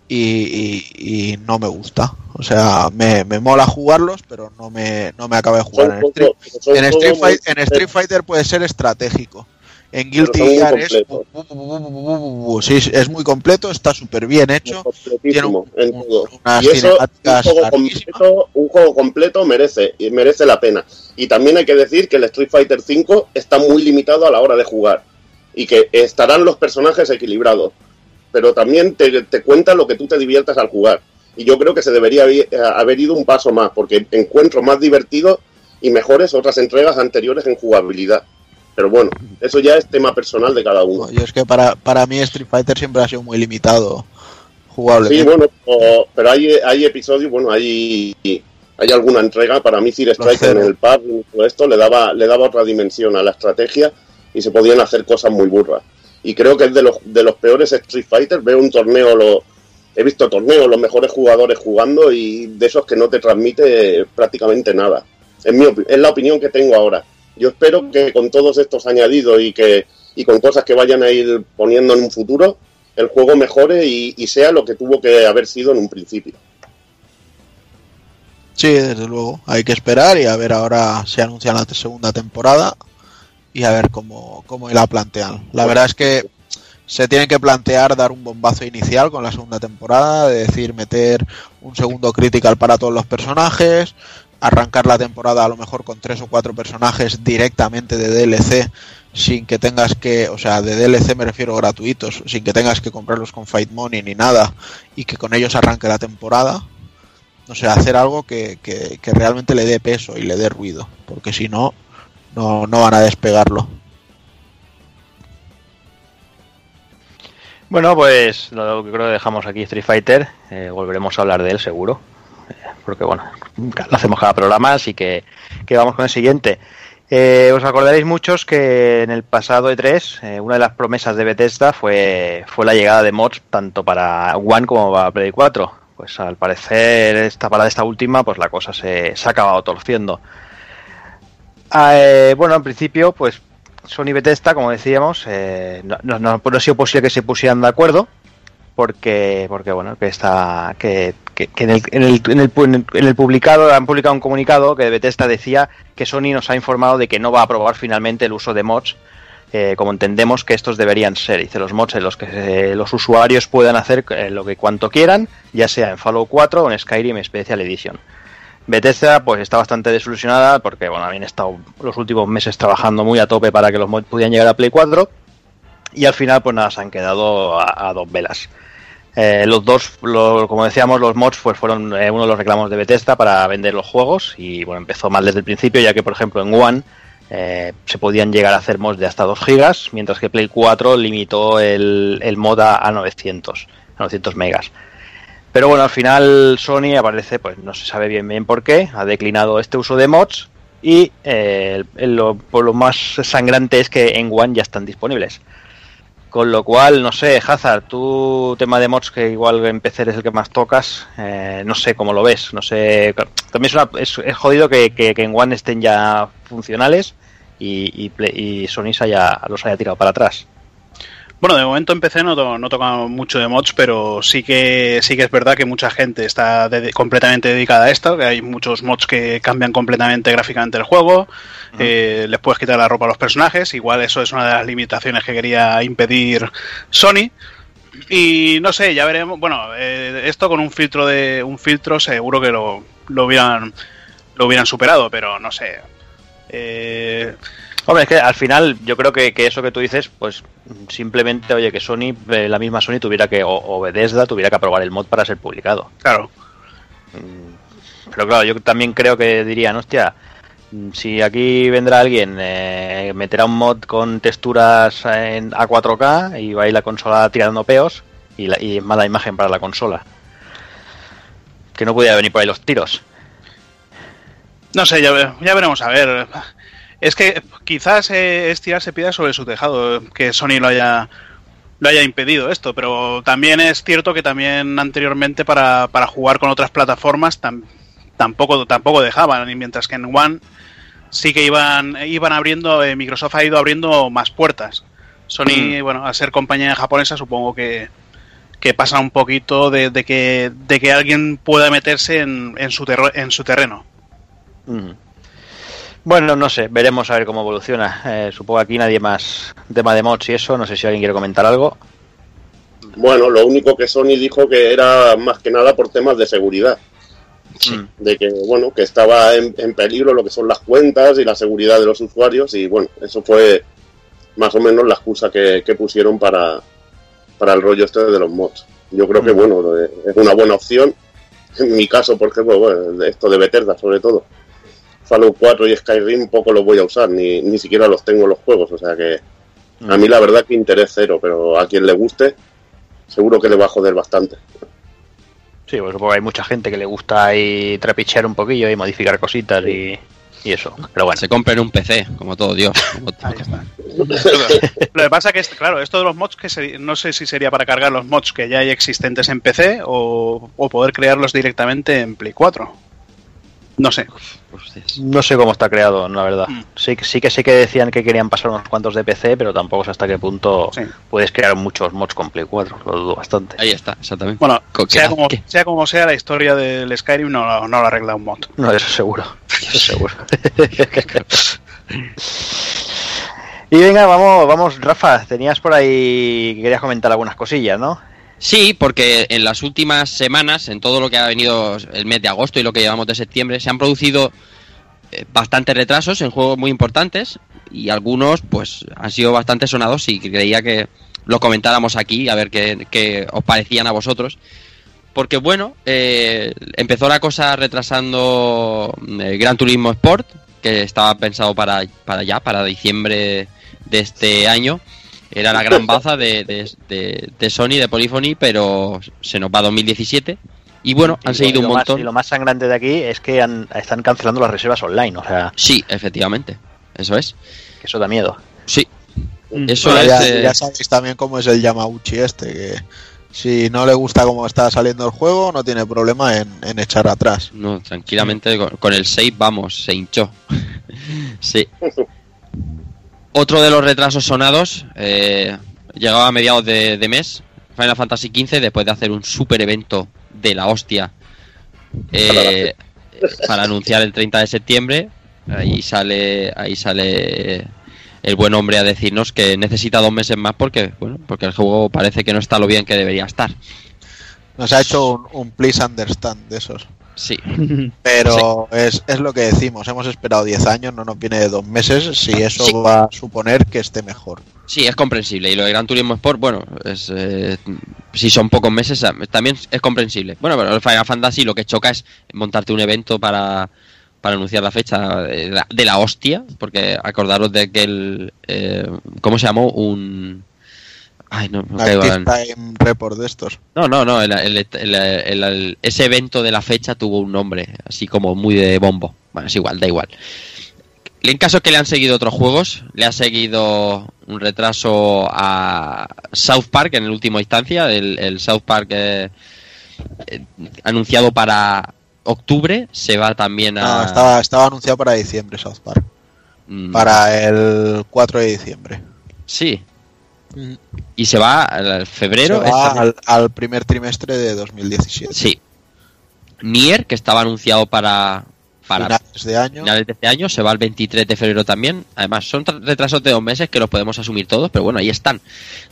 y, y- y no me gusta. O sea, me, me mola jugarlos, pero no me, no me acaba de jugar. En Street, en Street, Fight- en Street Fighter puede ser estratégico. En Guilty Gear es, bu- bu- bu- sí, es muy completo, está súper bien hecho. Tiene un- unas Y eso, un juego, completo, un juego completo merece, y merece la pena. Y también hay que decir que el Street Fighter V está muy limitado a la hora de jugar. Y que estarán los personajes equilibrados. Pero también te, te cuenta lo que tú te diviertas al jugar. Y yo creo que se debería haber- haber ido un paso más, porque encuentro más divertidos y mejores otras entregas anteriores en jugabilidad. Pero bueno, eso ya es tema personal de cada uno. No, yo es que para, para mí Street Fighter siempre ha sido muy limitado Sí, jugablemente. bueno, o- pero hay, hay episodios, bueno, hay, hay alguna entrega, para mí Fear Strike cero. en el pub esto le daba, le daba otra dimensión a la estrategia y se podían hacer cosas muy burras. Y creo que es de los, de los peores Street Fighter, veo un torneo, lo, he visto torneos, los mejores jugadores jugando y de esos que no te transmite prácticamente nada. Es, mi, es la opinión que tengo ahora. Yo espero que con todos estos añadidos y que y con cosas que vayan a ir poniendo en un futuro, el juego mejore y, y sea lo que tuvo que haber sido en un principio. Sí, desde luego. Hay que esperar y a ver ahora se anuncia la segunda temporada y a ver cómo, cómo la plantean. La verdad es que se tiene que plantear dar un bombazo inicial con la segunda temporada, de decir meter un segundo critical para todos los personajes, arrancar la temporada a lo mejor con tres o cuatro personajes directamente de DLC sin que tengas que, o sea, de DLC me refiero gratuitos, sin que tengas que comprarlos con Fight Money ni nada y que con ellos arranque la temporada no sé, hacer algo que, que, que realmente le dé peso y le dé ruido, porque si no, no, no van a despegarlo. Bueno, pues lo que creo que dejamos aquí Street Fighter. eh, volveremos a hablar de él seguro. eh, porque bueno, lo hacemos cada programa, así que, que vamos con el siguiente. Eh, os acordaréis muchos que en el pasado E3 eh, una de las promesas de Bethesda fue, fue la llegada de mods tanto para One como para Play 4. Pues al parecer esta, para esta última pues la cosa se, se ha acabado torciendo. Ah, eh, bueno, en principio pues Sony y Bethesda, como decíamos, eh, no, ha sido posible que se pusieran de acuerdo porque porque bueno que está que, que- que en, el, en, el, en, en el publicado han publicado un comunicado que Bethesda decía que Sony nos ha informado de que no va a aprobar finalmente el uso de mods eh, como entendemos que estos deberían ser dice los mods en los que eh, los usuarios puedan hacer eh, lo que cuanto quieran ya sea en Fallout 4 o en Skyrim Special Edition Bethesda pues está bastante desilusionada porque bueno habían estado los últimos meses trabajando muy a tope para que los mods pudieran llegar a Play 4 y al final pues nada se han quedado a, dos velas. Eh, los dos como decíamos los mods pues fueron eh, uno de los reclamos de Bethesda para vender los juegos y bueno empezó mal desde el principio ya que por ejemplo en One eh, se podían llegar a hacer mods de hasta 2 gigas mientras que Play 4 limitó el, el mod a, a 900 a 900 megas pero bueno, al final Sony aparece, pues no se sabe bien bien por qué, ha declinado este uso de mods y eh, lo, por lo más sangrante es que en One ya están disponibles. Con lo cual, no sé, Hazard, tu tema de mods que igual en PC eres el que más tocas, eh, no sé cómo lo ves, no sé, también es, jodido que, que- en One estén ya funcionales y, Sony haya, los haya tirado para atrás. Bueno, de momento en PC no, no toca mucho de mods, pero sí que sí que es verdad que mucha gente está de- completamente dedicada a esto, que hay muchos mods que cambian completamente gráficamente el juego, eh, les puedes quitar la ropa a los personajes, igual eso es una de las limitaciones que quería impedir Sony. Y no sé, ya veremos. Bueno, eh, esto con un filtro de un filtro seguro que lo, lo hubieran lo hubieran superado, pero no sé. Eh, Hombre, es que al final yo creo que, que eso que tú dices, pues simplemente, oye, que Sony, eh, la misma Sony tuviera que, o, o Bethesda tuviera que aprobar el mod para ser publicado. claro. Pero claro, yo también creo que dirían, hostia, mm, si aquí vendrá alguien, eh, meterá un mod con texturas en, a 4K y va a ir la consola tirando peos y, la, y mala imagen para la consola. que no pudiera venir por ahí los tiros. No sé, ya, ya veremos a ver. Es que quizás eh, es tirarse piedras sobre su tejado que Sony lo haya lo haya impedido esto, pero también es cierto que también anteriormente para, para jugar con otras plataformas tam- tampoco tampoco dejaban, y mientras que en One sí que iban iban abriendo, eh, Microsoft ha ido abriendo más puertas. Sony, bueno, al ser compañía japonesa supongo que, que pasa un poquito de, de que, de que alguien pueda meterse en, en, su, terro- en su terreno. Mm. Bueno, no sé, veremos a ver cómo evoluciona. Eh, supongo que aquí nadie más tema de mods y eso. No sé si alguien quiere comentar algo. Bueno, lo único que Sony dijo que era más que nada por temas de seguridad. Mm. De que, bueno, que estaba en, en peligro lo que son las cuentas y la seguridad de los usuarios. Y bueno, eso fue más o menos la excusa que, que pusieron para, para el rollo este de los mods. Yo creo que, Mm. bueno, eh, es una buena opción. En mi caso, por ejemplo, bueno, esto de Bethesda, sobre todo. Fallout 4 y Skyrim poco los voy a usar, ni, ni siquiera los tengo en los juegos. O sea que Mm. a mí la verdad que interés cero, pero a quien le guste, seguro que le va a joder bastante. Sí, pues supongo que hay mucha gente que le gusta ahí trapichear un poquillo y modificar cositas y, y eso. Pero bueno, Se compren un PC, como todo Dios. como todo. Ahí está. Lo que pasa que, es, claro, esto de los mods, que se- no sé si sería para cargar los mods que ya hay existentes en PC o, o poder crearlos directamente en Play 4. No sé. No sé cómo está creado, la verdad. Mm. Sí, que- sí que sí que decían que querían pasar unos cuantos de PC, pero tampoco sé hasta qué punto Sí. puedes crear muchos mods con Play 4. Lo dudo bastante. Ahí está, exactamente. Bueno, sea como, sea como sea, la historia del Skyrim no, no lo arregla un mod. No, eso seguro. Eso seguro. y venga, vamos, vamos, Rafa, tenías por ahí que querías comentar algunas cosillas, ¿no? Sí, porque en las últimas semanas, en todo lo que ha venido el mes de agosto y lo que llevamos de septiembre, se han producido eh, bastantes retrasos en juegos muy importantes y algunos pues han sido bastante sonados y creía que los comentáramos aquí a ver qué, qué os parecían a vosotros. Porque bueno, eh, empezó la cosa retrasando eh, Gran Turismo Sport, que estaba pensado para, para ya, para diciembre de este año. Era la gran baza de, de, de- de Sony, de Polyphony, pero se nos va 2017. Y bueno, han Y seguido lo- un más- montón. y lo más sangrante de aquí es que han- están cancelando las reservas online, o sea, Sí, efectivamente. Eso es. que eso da miedo. Sí. Eso Bueno, es. ya, eh, ya sabéis también cómo es el Yamauchi este, que si no le gusta cómo está saliendo el juego, no tiene problema en, en echar atrás. No, tranquilamente con, con el save, vamos, se hinchó. sí. Otro de los retrasos sonados eh, llegaba a mediados de, de mes, Final Fantasy XV, después de hacer un super evento de la hostia eh, para anunciar el 30 de septiembre. Ahí sale, ahí sale el buen hombre a decirnos que necesita dos meses más porque, bueno, porque el juego parece que no está lo bien que debería estar. Nos ha hecho un, un please understand de esos. Sí, Pero es, es lo que decimos, hemos esperado 10 años, no nos viene de dos meses, si eso Sí. va a suponer que esté mejor. Sí, es comprensible. Y lo de Gran Turismo Sport, bueno, es, eh, si son pocos meses, eh, también es comprensible. Bueno, pero el Final Fantasy lo que choca es montarte un evento para, para anunciar la fecha de la, de la hostia, porque acordaros de que el... eh, ¿Cómo se llamó? Un... Ay, no, no caigo en- Report de estos. No, no, no, el- ese evento de la fecha tuvo un nombre, así como muy de bombo. Bueno, es igual, da igual. En caso que le han seguido otros juegos, le ha seguido un retraso a South Park en el último instancia, el, el South Park eh, eh, anunciado para octubre, se va también a... No, estaba, estaba anunciado para diciembre South Park. Mm, Para el 4 de diciembre. Sí. Y se va al febrero. Se va este- al, al primer trimestre de 2017. Sí. Nier, que estaba anunciado para... para Finales de año. finales de este año, se va el 23 de febrero también. Además, son tra- retrasos de dos meses que los podemos asumir todos, pero bueno, ahí están.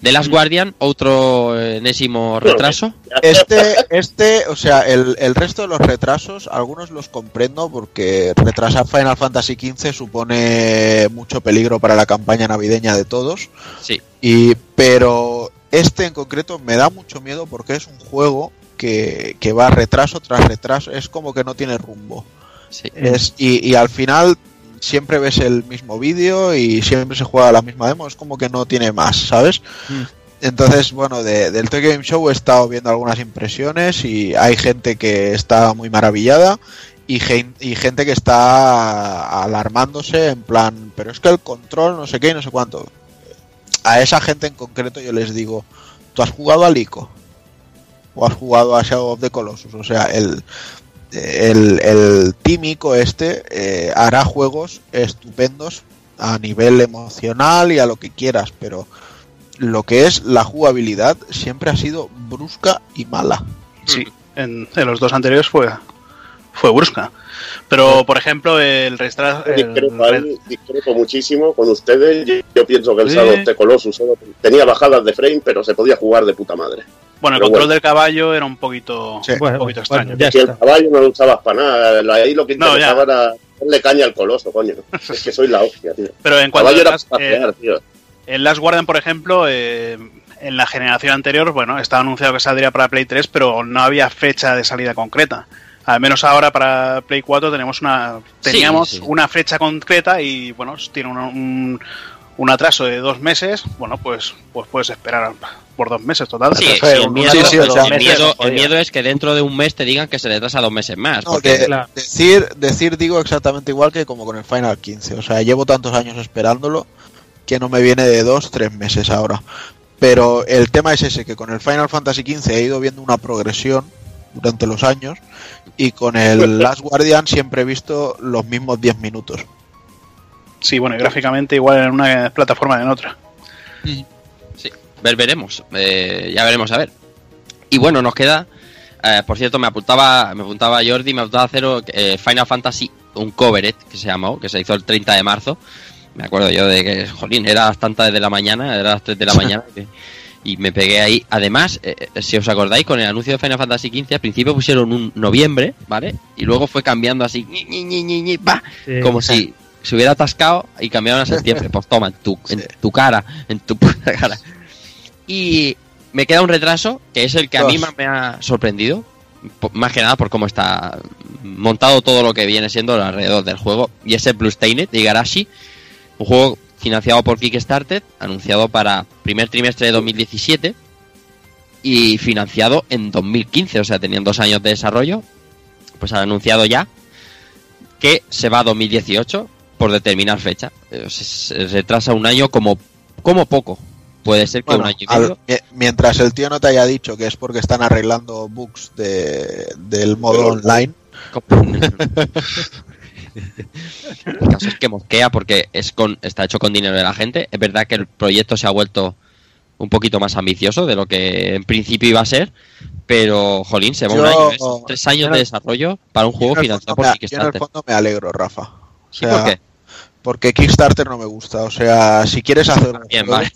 The Last Guardian, otro eh, enésimo retraso. Este, este, o sea, el, el resto de los retrasos, algunos los comprendo porque retrasar Final Fantasy XV supone mucho peligro para la campaña navideña de todos. Sí, Y, pero este en concreto me da mucho miedo porque es un juego que, que va retraso tras retraso. Es como que no tiene rumbo. Sí. Es, y, y al final siempre ves el mismo vídeo y siempre se juega la misma demo. Es como que no tiene más, ¿sabes? Mm. Entonces, bueno, de- del Tokyo Game Show he estado viendo algunas impresiones y hay gente que está muy maravillada y, gen- y gente que está alarmándose en plan, pero es que el control no sé qué y no sé cuánto. A esa gente en concreto yo les digo, ¿tú has jugado al ICO? ¿O has jugado a Shadow of the Colossus? O sea, el, el, el Team ICO este eh, hará juegos estupendos a nivel emocional y a lo que quieras, pero lo que es la jugabilidad siempre ha sido brusca y mala. Sí, en, en los dos anteriores fue, fue brusca. Pero, por ejemplo, el Restra... el Discrepo, discrepo muchísimo con ustedes. Yo, yo pienso que el Sí. Shadow of the Colossus solo tenía bajadas de frame, pero se podía jugar de puta madre. Bueno, el pero control bueno. del caballo era un poquito, Sí. un Bueno, poquito bueno, extraño. ya Que el caballo no lo usabas para nada. Ahí lo que No, ya. interesaba era darle caña al coloso, coño. Es que soy la hostia, tío. Pero en El cuanto caballo a eh, pasear, tío. El Last Guardian, por ejemplo, eh, en la generación anterior, bueno, estaba anunciado que saldría para Play 3, pero no había fecha de salida concreta. Al menos ahora para Play 4 tenemos una teníamos sí. una fecha concreta y bueno, tiene un, un, un atraso de dos meses. Bueno, pues pues puedes esperar por dos meses total. Sí, el miedo, sí, sí, o sea, el, meses, miedo, jodido. el miedo es que dentro de un mes te digan que se le retrasa dos meses más. No, porque de- Claro. decir, decir digo exactamente igual que como con el Final 15. O sea, llevo tantos años esperándolo que no me viene de dos, tres meses ahora. Pero el tema es ese, que con el Final Fantasy 15 he ido viendo una progresión durante los años y con el Last Guardian siempre he visto los mismos 10 minutos. Sí, bueno, y gráficamente igual en una plataforma que en otra. Sí, ver, veremos. Eh, ya veremos a ver. Y bueno, nos queda. eh, por cierto, me apuntaba, me apuntaba Jordi, me apuntaba a hacer eh, Final Fantasy, un covered que se llamó, que se hizo el 30 de marzo. Me acuerdo yo de que, jolín, era las tantas de la mañana, era las 3 de la mañana. que- y me pegué ahí. Además, eh, eh, si os acordáis, con el anuncio de Final Fantasy XV, al principio pusieron un noviembre, ¿vale? Y luego fue cambiando así, ñi, ñi, ñi, pa, Sí. como si se hubiera atascado y cambiaron a septiembre. Pues toma, en tu, en tu cara, en tu puta cara. Y me queda un retraso, que es el que a mí más me ha sorprendido. Más que nada por cómo está montado todo lo que viene siendo alrededor del juego. Y es el Bloodstained de Igarashi. Un juego financiado por Kickstarter, anunciado para primer trimestre de 2017 y financiado en 2015, o sea, tenían dos años de desarrollo. Pues han anunciado ya que se va a 2018 por determinar fecha. Eh, Se, se retrasa un año como, como poco. Puede ser que Bueno, un año y medio. mientras el tío no te haya dicho que es porque están arreglando bugs de, del modo online, El caso es que mosquea porque es con, está hecho con dinero de la gente. Es verdad que el proyecto se ha vuelto un poquito más ambicioso de lo que en principio iba a ser, pero jolín, se va un año, ¿ves? tres años de desarrollo para un juego financiado por me- yo en el Kickstarter. fondo me alegro, Rafa. O ¿Sí, sea, por qué? Porque Kickstarter no me gusta. O sea, si quieres hacer un Bien, juego, vale.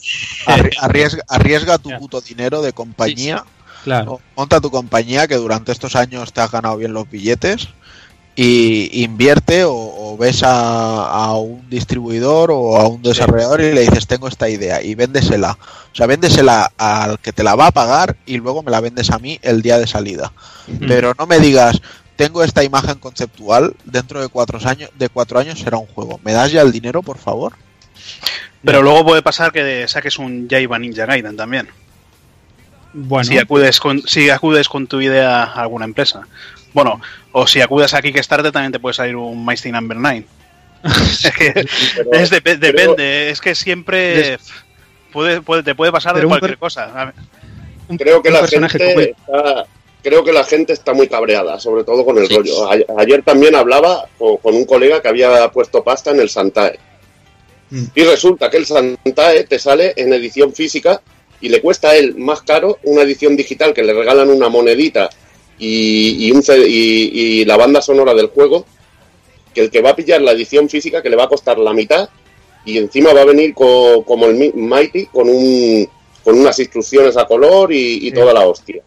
arri- arriesga, arriesga tu puto dinero de compañía. Claro. o Monta tu compañía que durante estos años te has ganado bien los billetes y invierte o, o ves a, a un distribuidor o a un desarrollador y le dices tengo esta idea y véndesela. O sea, véndesela al que te la va a pagar y luego me la vendes a mí el día de salida. Pero no me digas tengo esta imagen conceptual dentro de cuatro años de cuatro años será un juego. ¿Me das ya el dinero, por favor? Pero luego puede pasar que saques un Jaiba Ninja Gaiden también. Bueno, si acudes con si acudes con tu idea a alguna empresa. Bueno, o si acudes a Kickstarter también te puede salir un Mighty Number 9. es que es creo- depende, es que siempre puede, puede- te puede pasar de un cualquier cosa. Creo que la personaje gente está, creo que la gente está muy cabreada, sobre todo con el Sí. rollo. Ayer también hablaba con, un colega que había puesto pasta en el Santae. Mm. Y resulta que el Santae te sale en edición física y le cuesta a él más caro una edición digital que le regalan una monedita y, y un C- y, y la banda sonora del juego que el que va a pillar la edición física que le va a costar la mitad y encima va a venir co- como el Mi- Mighty con un con unas instrucciones a color y, y Sí. toda la hostia.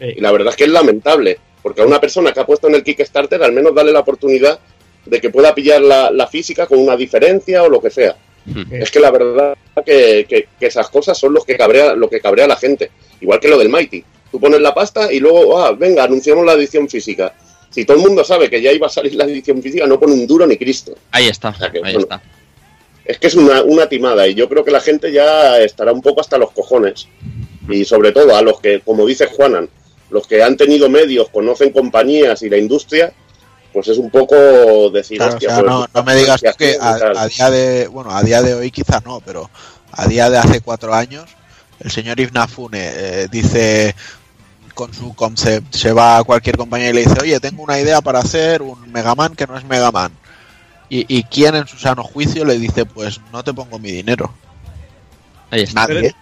Sí. Y la verdad es que es lamentable, porque a una persona que ha puesto en el Kickstarter al menos darle la oportunidad de que pueda pillar la, la física con una diferencia o lo que sea. Hmm. Es que la verdad que, que- que esas cosas son los que cabrea, lo que cabrea a la gente. Igual que lo del Mighty. Tú pones la pasta y luego, ah, venga, anunciamos la edición física. Si todo el mundo sabe que ya iba a salir la edición física, no pone un duro ni Cristo. Ahí está, sea que, ahí bueno. está. es que es una, una timada y yo creo que la gente ya estará un poco hasta los cojones. Y sobre todo a los que, como dice Juanan, los que han tenido medios, conocen compañías y la industria, pues es un poco decir, Claro, o hostia, sea, pues, no, no me digas tú que a, día de, bueno, a día de hoy quizá no, pero a día de hace cuatro años, el señor Ifnafune eh, dice con su concept, se va a cualquier compañía y le dice, oye, tengo una idea para hacer un Megaman que no es Megaman. Y, y quién en su sano juicio le dice, pues no te pongo mi dinero. Ahí está. Nadie.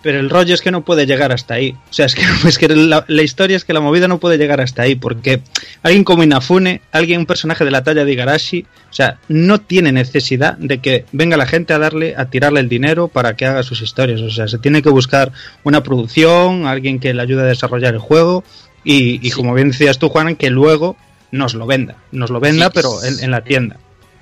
Pero el rollo es que no puede llegar hasta ahí. O sea, es que, es que la, la historia es que la movida no puede llegar hasta ahí. Porque alguien como Inafune, alguien, un personaje de la talla de Igarashi, o sea, no tiene necesidad de que venga la gente a darle, a tirarle el dinero para que haga sus historias. O sea, se tiene que buscar una producción, alguien que le ayude a desarrollar el juego. Y, y Sí. como bien decías tú, Juan, que luego nos lo venda. Nos lo venda, Sí. pero en, en la tienda.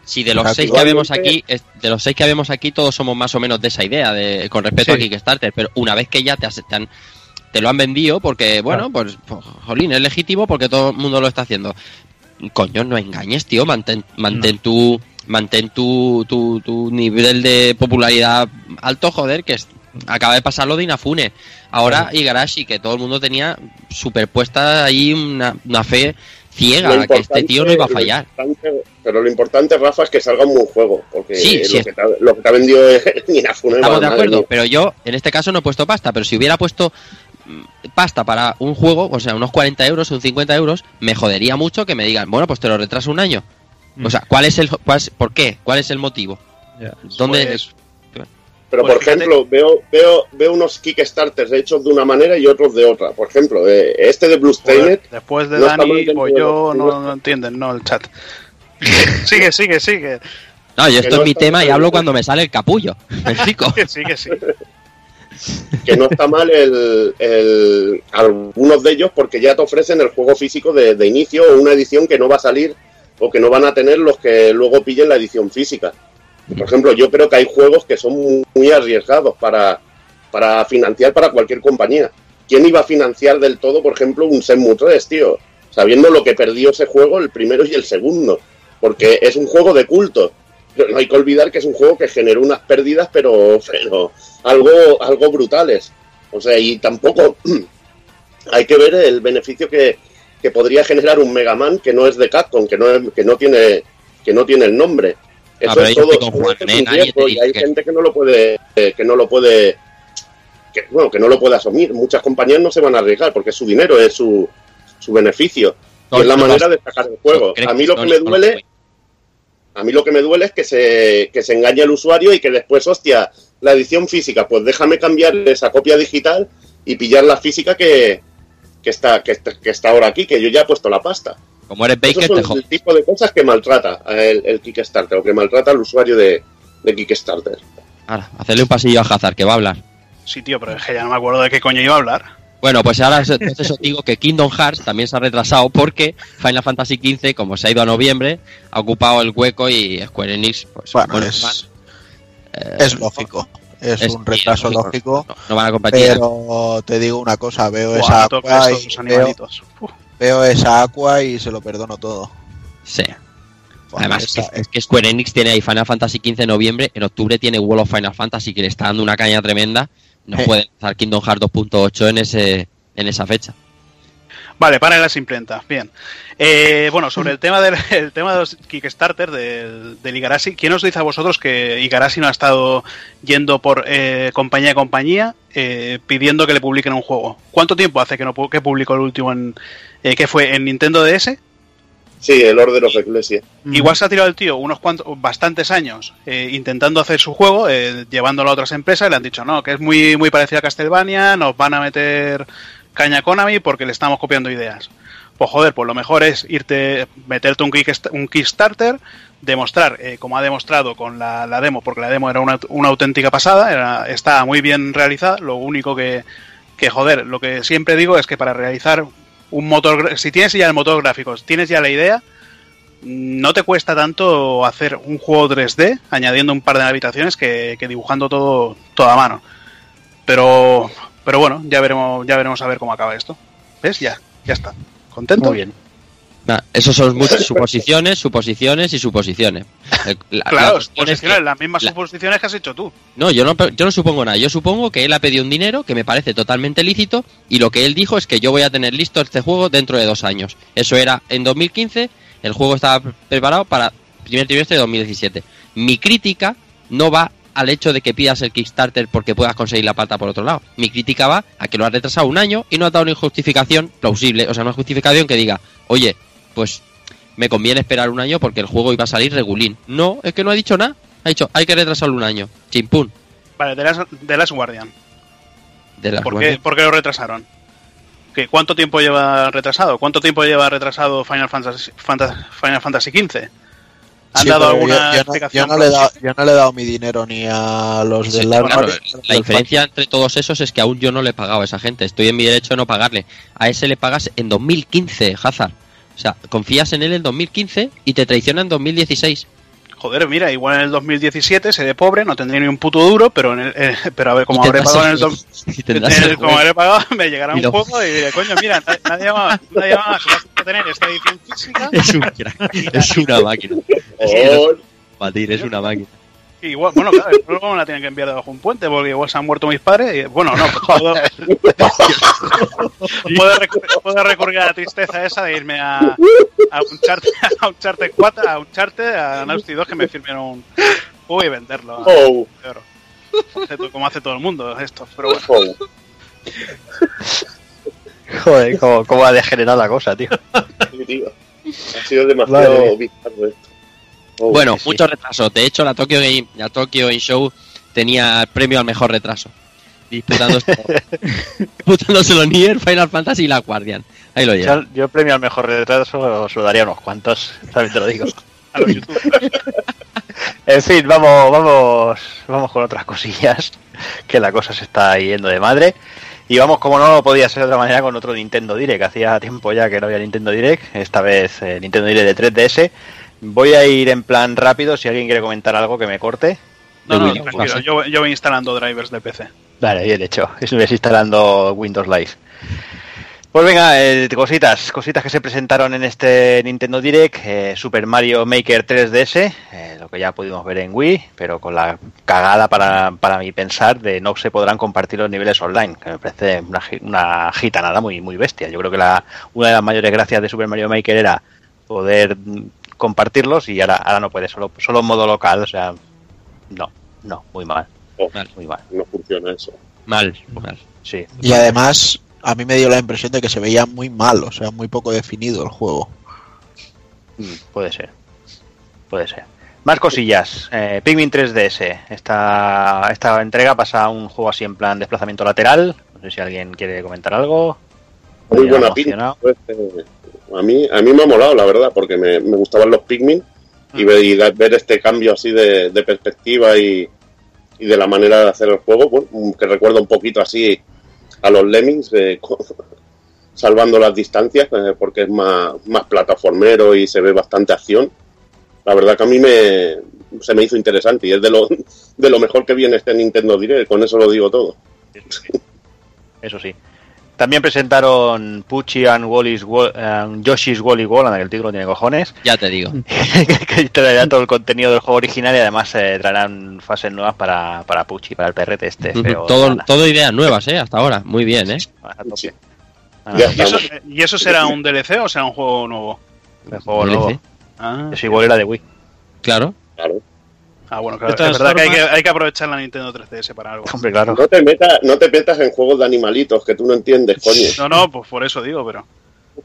Si de los seis que habemos Igualmente- aquí, de los seis que habemos aquí, todos somos más o menos de esa idea de con respecto Sí. a Kickstarter, pero una vez que ya te, has- te han- te lo han vendido, porque bueno, pues, pues, jolín, es legítimo porque todo el mundo lo está haciendo. Coño, no engañes, tío, mantén, mantén tu mantén tu, tu, tu nivel de popularidad alto, joder, que es- acaba de pasar lo de Inafune. Ahora Igarashi, que todo el mundo tenía superpuesta ahí una, una fe ciega, Lo que este tío no iba a fallar. lo pero lo importante, Rafa, es que salga un buen juego. Porque Sí, lo, sí. Que te, ha- lo que te ha vendido es. Estamos de acuerdo, mía. pero yo en este caso no he puesto pasta, pero si hubiera puesto mm, pasta para un juego, o sea, unos 40 euros, un 50 euros, me jodería mucho que me digan, bueno, pues te lo retraso un año. O sea, ¿cuál es el, cuál es- por qué? ¿Cuál es el motivo? ¿Dónde? Pues, Pero Pues por fíjate- ejemplo, veo, veo, veo unos Kickstarters hechos de una manera y otros de otra. Por ejemplo, eh, este de Blue Stained, después de no Dani o de yo no, no entienden, no el chat. sigue, sigue, sigue. No, yo esto no es mi tema y hablo cuando me sale el capullo. ¿Me explico? Que sí, que sí. que no está mal el, el- algunos de ellos porque ya te ofrecen el juego físico de, de inicio o una edición que no va a salir o que no van a tener los que luego pillen la edición física. Por ejemplo, yo creo que hay juegos que son muy, arriesgados para, para financiar para cualquier compañía. ¿Quién iba a financiar del todo, por ejemplo, un Shenmue 3, tío? Sabiendo lo que perdió ese juego, el primero y el segundo. Porque es un juego de culto. No hay que olvidar que es un juego que generó unas pérdidas, pero, pero algo, algo brutales. O sea, y tampoco hay que ver el beneficio que, que podría generar un Mega Man que no es de Capcom, que no, que no tiene que no tiene el nombre. Eso Ah, pero es todo, estoy con todo Juan, es un Nadie te y hay que- gente que no lo puede eh, que no lo puede que, bueno, que no lo puede asumir. Muchas compañías no se van a arriesgar porque es su dinero, es su, su beneficio. Y es la manera de sacar el juego. ¿Crees A mí lo que me duele a mí lo que me duele es que se, que se engañe al usuario y que después, hostia, la edición física, pues déjame cambiar esa copia digital y pillar la física que, que, está, que, está- que está ahora aquí, que yo ya he puesto la pasta. Como eres Esos Baker, son te el tipo de cosas que maltrata el, el Kickstarter o que maltrata al usuario de, de Kickstarter. Ahora, hacerle un pasillo a Hazard, que va a hablar. Sí, tío, pero es que ya no me acuerdo de qué coño iba a hablar. Bueno, pues ahora entonces os digo que Kingdom Hearts también se ha retrasado porque Final Fantasy XV, como se ha ido a noviembre, ha ocupado el hueco y Square Enix, pues Bueno, bueno, es, más, eh, es lógico. Es, es un retraso lógico. lógico. no, no van a competir. Pero te digo una cosa, veo Buah, esa toca estos y veo. Veo esa aqua y se lo perdono todo. Sí. Además, esa- es, es que Square Enix tiene ahí Final Fantasy XV en noviembre, en octubre tiene World of Final Fantasy que le está dando una caña tremenda. No Eh. puede lanzar Kingdom Hearts 2.8 en ese en esa fecha. Vale, para las imprentas. Bien. Eh, bueno, sobre el tema del el tema de los Kickstarter del, del Igarashi, ¿quién os dice a vosotros que Igarashi no ha estado yendo por eh, compañía a compañía eh, pidiendo que le publiquen un juego? ¿Cuánto tiempo hace que no que publicó el último en eh, que fue en Nintendo DS? Sí, el Order of Ecclesia. Igual se ha tirado el tío unos cuantos, bastantes años eh, intentando hacer su juego, eh, llevándolo a otras empresas, y le han dicho, no, que es muy, muy parecido a Castlevania, nos van a meter caña Konami porque le estamos copiando ideas. Pues joder, pues lo mejor es irte, meterte un, Kickst- un Kickstarter, demostrar, eh, como ha demostrado con la, demo, porque la demo era una, auténtica pasada, era, está muy bien realizada, lo único que, que, joder, lo que siempre digo es que para realizar un motor, si tienes ya el motor gráfico, tienes ya la idea, no te cuesta tanto hacer un juego 3D añadiendo un par de habitaciones que, dibujando todo, todo a mano. Pero, pero bueno, ya veremos, ya veremos a ver cómo acaba esto. ¿Ves? Ya, ya está. ¿Contento? Muy bien. Nah, Esos son muchas suposiciones, suposiciones y suposiciones. El- la- la Claro, cuestión es que- suposiciones, las mismas la- suposiciones que has hecho tú. No, yo no, yo no supongo nada. Yo supongo que él ha pedido un dinero que me parece totalmente lícito y lo que él dijo es que yo voy a tener listo este juego dentro de dos años. Eso era en 2015, el juego estaba pre- preparado para primer trimestre de 2017. Mi crítica no va al hecho de que pidas el Kickstarter porque puedas conseguir la pata por otro lado. Mi crítica va a que lo has retrasado un año y no has dado una justificación plausible, o sea, una justificación que diga, oye, pues me conviene esperar un año porque el juego iba a salir regulín. No, es que no ha dicho nada. Ha dicho, hay que retrasarlo un año. Chimpún. Vale, de las, de las Guardian. De la ¿Por Guardia. qué, por qué lo retrasaron? ¿Qué, ¿Cuánto tiempo lleva retrasado? ¿Cuánto tiempo lleva retrasado Final Fantasy, Fanta- Final Fantasy XV? ¿Han Sí, dado alguna yo, yo no, explicación? yo no le he dado, yo no le he dado mi dinero ni a los Sí, de las claro, la del diferencia entre todos esos es que aún yo no le he pagado a esa gente. Estoy en mi derecho de no pagarle. A ese le pagas en 2015, Hazard. O sea, confías en él en 2015 y te traiciona en 2016. Joder, mira, igual en el 2017 seré pobre, no tendré ni un puto duro, pero en el, eh, pero a ver, como habré pagado en el, en el como habré pagado, me llegará un juego y diré, coño, mira, na- nadie más, nadie más vas a tener esta edición física. Es, un crack, es una máquina. Oh, Batir, es una máquina. Y igual, bueno, claro, luego me la tienen que enviar debajo de un puente porque igual se han muerto mis padres. Y, bueno, no, pues puedo, puedo, recurrir, puedo recurrir a la tristeza esa de irme a, a un charter, a un charter 4, a un charter, a Naughty 2 que me firmen un juego y venderlo. a- oh, Como hace todo el mundo esto, pero bueno. oh. Joder, cómo, cómo ha degenerado la cosa, tío. Sí, tío. Ha sido demasiado Vale. bizarro esto. Oh, Bueno, sí, muchos retrasos. De hecho, la Tokyo Game, la Tokyo Game Show tenía el premio al mejor retraso. Disputándose, disputándoselo Nier, Final Fantasy y la Guardian. Ahí lo lleva. Yo, yo premio al mejor retraso se lo daría unos cuantos, también te lo digo. A los youtubers. En fin, vamos, vamos, vamos con otras cosillas, que la cosa se está yendo de madre. Y vamos, como no podía ser de otra manera, con otro Nintendo Direct. Hacía tiempo ya que no había Nintendo Direct, esta vez eh, Nintendo Direct de 3DS. Voy a ir en plan rápido, si alguien quiere comentar algo que me corte. No, no, Wii, tranquilo, yo, yo voy instalando drivers de PC. Vale, bien hecho. Estuve instalando Windows Live. Pues venga, eh, cositas, cositas que se presentaron en este Nintendo Direct. eh, Super Mario Maker 3DS, eh, lo que ya pudimos ver en Wii, pero con la cagada para, para mi pensar de no se podrán compartir los niveles online, que me parece una, una gitanada muy, muy bestia. Yo creo que la, una de las mayores gracias de Super Mario Maker era poder compartirlos y ahora, ahora no puede, solo, solo en modo local, o sea, no, no, muy mal, Oh, muy mal, no funciona eso. Mal, mal. sí. Y además, a mí me dio la impresión de que se veía muy mal, o sea, muy poco definido el juego. Mm, Puede ser. Puede ser. Más cosillas. Eh, Pikmin 3DS. Esta, esta entrega pasa a un juego así en plan desplazamiento lateral. No sé si alguien quiere comentar algo. Muy buena pinta. Pues, eh, a, mí, a mí me ha molado, la verdad, porque me, me gustaban los Pikmin y, ver, y ver este cambio así de, de perspectiva y, y de la manera de hacer el juego, bueno, que recuerda un poquito así a los Lemmings, eh, salvando las distancias, eh, porque es más, más plataformero y se ve bastante acción. La verdad que a mí me, se me hizo interesante y es de lo, de lo mejor que viene este Nintendo Direct, con eso lo digo todo. Eso sí. También presentaron Pucci and, and Yoshi's Wally World, que el título tiene cojones. Ya te digo. que traerá todo el contenido del juego original y además eh, traerán fases nuevas para, para Pucci, para el perrete este. feo. todo, todo ideas nuevas, ¿eh? Hasta ahora. Muy bien, ¿eh? Sí. Ah. ¿Y eso, ¿Y eso será un DLC o será un juego nuevo? el juego DLC. nuevo. Ah, Es igual era de Wii. Claro. Claro. Ah, bueno, claro. Es verdad que hay, que hay que aprovechar la Nintendo 3DS para algo. Hombre, claro. No te metas, no te metas en juegos de animalitos que tú no entiendes, coño. No, no, pues por eso digo, pero.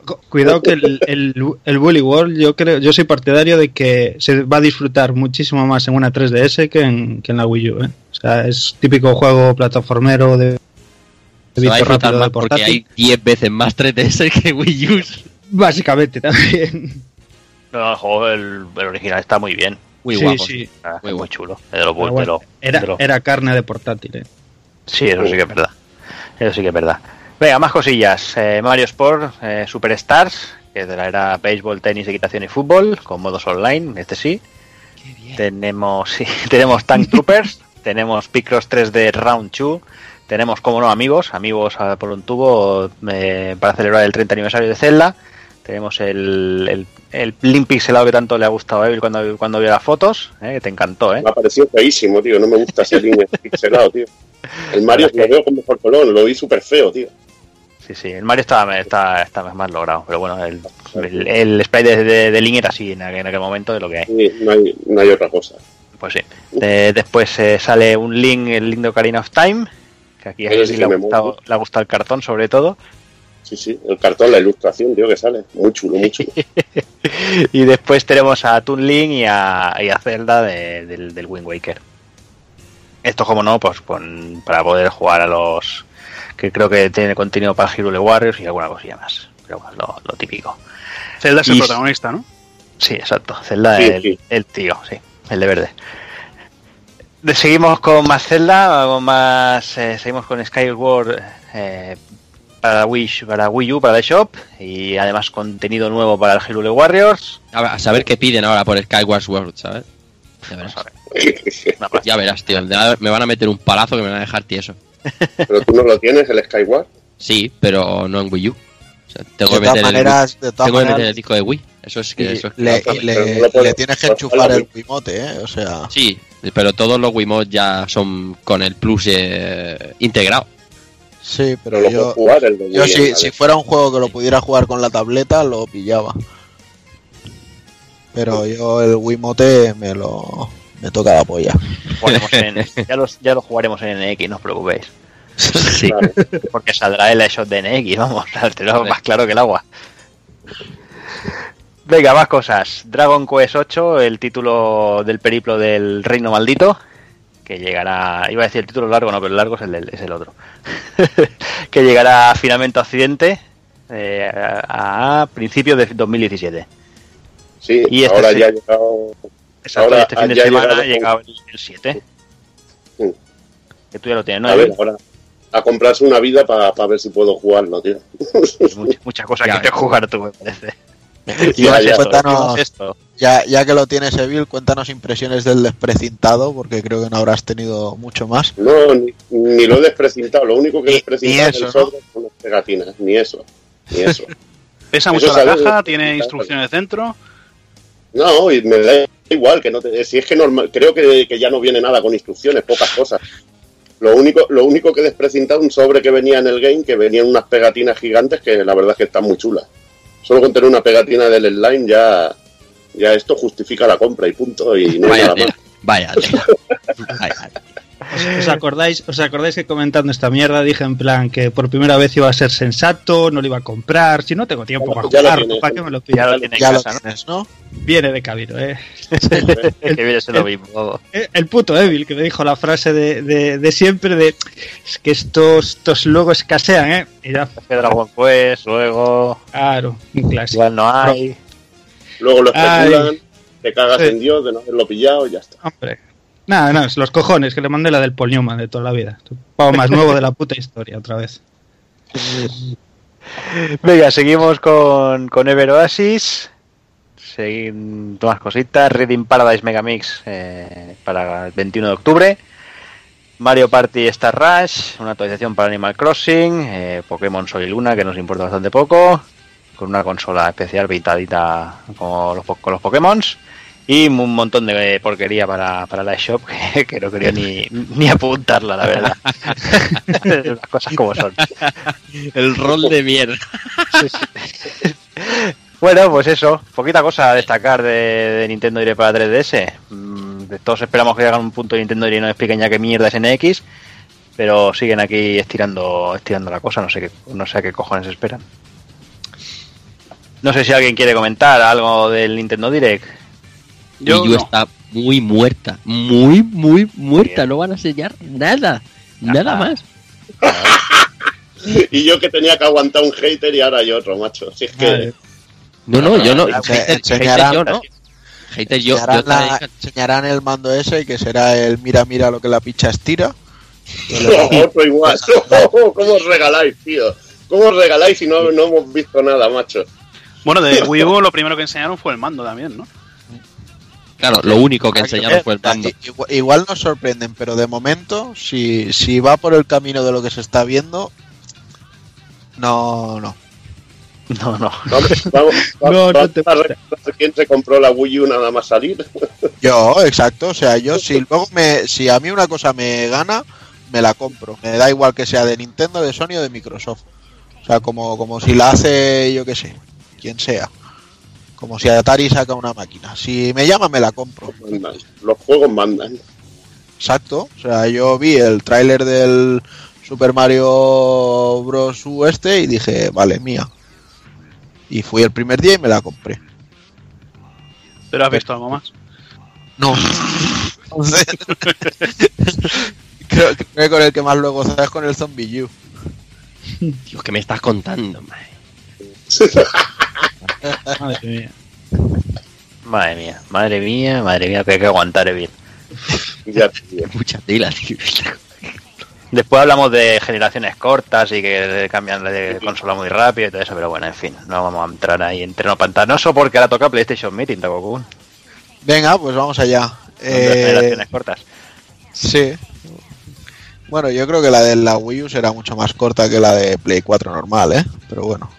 Cu- Cuidado que el, el, el World, yo creo, yo soy partidario de que se va a disfrutar muchísimo más en una 3DS que en, que en la Wii U. ¿eh? O sea, es típico juego plataformero de, de Se va a disfrutar más porque hay 10 veces más 3DS que Wii U. Básicamente también. No, el juego, el, el original está muy bien. Muy sí, guapo. sí. Ah, Muy es chulo. Es de lo, de lo- era, de lo- era carne de portátil. ¿eh? Sí, eso sí que es verdad. Eso sí que es verdad. Venga, más cosillas. Eh, Mario Sport, eh, Superstars, que traerá béisbol, tenis, equitación y fútbol, con modos online, este sí. Tenemos, sí, tenemos Tank Troopers, tenemos Picross 3D Round 2, tenemos, como no, amigos, amigos por un tubo eh, para celebrar el 30 aniversario de Zelda. Tenemos el, el, el link pixelado que tanto le ha gustado a Evil cuando, cuando vio las fotos, ¿eh? que te encantó, ¿eh? Me ha parecido feísimo, tío. No me gusta ese línea pixelado, tío. El Mario lo veo con mejor color, lo vi súper feo, tío. Sí, sí, el Mario está, está, está más logrado, pero bueno, el, el, el sprite de, de, de Link era así en aquel, en aquel momento de lo que hay. Sí, no, hay, no hay otra cosa. Pues sí. De- después eh, sale un link, el link de Ocarina of Time, que aquí a sí le, ha gustado, le ha gustado el cartón sobre todo. Sí, sí. El cartón, la ilustración, tío, que sale. Muy chulo, muy chulo. y después tenemos a Toon Link y a, y a Zelda de- del, del Wind Waker. Esto, como no, pues con- para poder jugar a los que creo que tiene contenido para Hyrule Warriors y alguna cosilla más. Pero bueno, lo, lo típico. Zelda es el protagonista, ¿no? Sí, exacto. Zelda, Sí, el, sí. el tío, sí, el de verde. De- Seguimos con más Zelda, con más, eh, seguimos con Skyward eh, para Wii, para Wii U, para la Shop y además contenido nuevo para el Hyrule Warriors. A, ver- a saber qué piden ahora por Skyward Sword, ¿sabes? Ya verás, ya verás, tío. Me van a meter un palazo que me van a dejar tieso. Pero tú no lo tienes, el Skyward. Sí, pero no en Wii U. O sea, tengo De que todas meter, el, maneras, todas tengo que meter el disco de Wii. Eso es que. y Eso es le, que- no tienes que enchufar el Wiimote, ¿eh? O sea, Sí, pero todos los Wiimote ya son con el plus eh, integrado. Sí, Pero lo yo, puedo jugar el de yo si, si fuera un juego que lo pudiera jugar con la tableta, lo pillaba. Pero yo el Wiimote me lo me toca la polla. Jugaremos en- ya, los- ya lo jugaremos en NX, no os preocupéis. Sí. Porque saldrá el shot de NX, vamos, te lo más claro que el agua. Venga, más cosas. Dragon Quest 8, el título del periplo del Reino Maldito, que llegará, iba a decir el título largo, no, pero el largo es el, del- es el otro. que llegará finalmente a Occidente eh, a, a principios de 2017. Sí, Y este ahora sí. ya ha llegado. Exacto, Ahora este fin de semana ha llegado el, el 7. Mm. Que tú ya lo tienes, ¿no? A ver, ahora. A comprarse una vida para ver si puedo jugarlo, tío. Muchas, muchas cosas que quieres jugar tú, me parece. Y Ya, ya, ya, cuéntanos, esto. ya, ya que lo tienes, Evil, cuéntanos impresiones del desprecintado, porque creo que no habrás tenido mucho más. No, ni, ni lo he desprecintado. Lo único que he desprecintado es el ¿no? sobre con las pegatinas. Ni eso. Ni eso. Pesa Eso mucho la caja, tiene instrucciones dentro. No, y me da igual, que no te- si es que normal, creo que, que ya no viene nada con instrucciones, pocas cosas. Lo único, lo único que he desprecintado un sobre que venía en el game, que venían unas pegatinas gigantes que la verdad es que están muy chulas. Solo con tener una pegatina del slime ya, ya esto justifica la compra y punto, y no hay nada más. vaya. Vaya. ¿Os, os acordáis, ¿Os acordáis que comentando esta mierda dije en plan que por primera vez iba a ser sensato, no lo iba a comprar, si no tengo tiempo para Ya lo jugar, tienes, ¿para qué me lo Ya pido? lo tiene en Ya casa, ¿no? tienes, ¿no? Viene de camino, ¿eh? Es que viene lo mismo. El puto Evil que me dijo la frase de, de, de siempre de es que estos, estos luego escasean, ¿eh? Y ya, Que Dragon Quest, luego. claro, un clásico. Igual no hay. Luego lo Ay. especulan, te cagas Sí. en Dios de no haberlo pillado y ya está. Hombre. Nada, no, es los cojones que le mandé la del Paul Newman de toda la vida. El pavo más nuevo de la puta historia, otra vez. Venga, seguimos con, con Ever Oasis. Seguimos más cositas. Reading Paradise Megamix eh, para el 21 de octubre. Mario Party Star Rush, una actualización para Animal Crossing, eh, Pokémon Sol y Luna, que nos importa bastante poco, con una consola especial pintadita con los, con los Pokémon y un montón de porquería para, para la shop que, que no quería ni, ni apuntarla, la verdad. Las cosas como son. El rol de mierda. Bueno, pues eso, poquita cosa a destacar de, de Nintendo Direct para 3DS. Mm, de todos esperamos que hagan un punto de Nintendo Direct y nos expliquen ya qué mierda es NX, pero siguen aquí estirando, estirando la cosa, no sé qué, no sé a qué cojones esperan. No sé si alguien quiere comentar algo del Nintendo Direct. Yo Wii U no. está muy muerta. Muy, muy muerta. No van a enseñar nada. Nada más. Y yo que tenía que aguantar un hater y ahora hay otro, macho. Si es que. No, no, yo no. Hater, enseñarán- yo no. Hater yo. yo enseñarán, la- enseñarán el mando ese que será el mira, mira lo que la picha estira. No, otro igual. ¿Cómo os regaláis, tío? ¿Cómo os regaláis si no, no hemos visto nada, macho? Bueno, de Wii U lo primero que enseñaron fue el mando también, ¿no? Claro, lo único que enseñaron fue el mando. Igual, igual nos sorprenden, pero de momento, si, si va por el camino de lo que se está viendo, no, no. No, no. Vamos, vamos, No, vamos no te quién se compró la Wii U nada más salir. Yo, exacto. O sea, yo si luego me, si a mí una cosa me gana, me la compro. Me da igual que sea de Nintendo, de Sony o de Microsoft. O sea, como, como si la hace, yo qué sé, quien sea. Como si Atari saca una máquina. Si me llama, me la compro. Mandan. Los juegos mandan. Exacto. O sea, yo vi el tráiler del Super Mario Bros. U este y dije, vale, mía. Y fui el primer día y me la compré. ¿Pero has visto algo más? No. Entonces, creo, creo que con el que más luego sabes con el Zombie U. Dios, ¿qué me estás contando, madre? Madre mía. Madre mía, madre mía, madre mía, que hay que aguantar bien. Mucha tela, tío. Después hablamos de generaciones cortas y que cambian de consola muy rápido y todo eso, pero bueno, en fin, no vamos a entrar ahí en terreno pantanoso porque ahora toca PlayStation Meeting, Takokun. Venga, pues vamos allá. Eh, generaciones cortas. sí. Bueno, yo creo que la de la Wii U será mucho más corta que la de Play 4 normal, ¿eh? Pero bueno,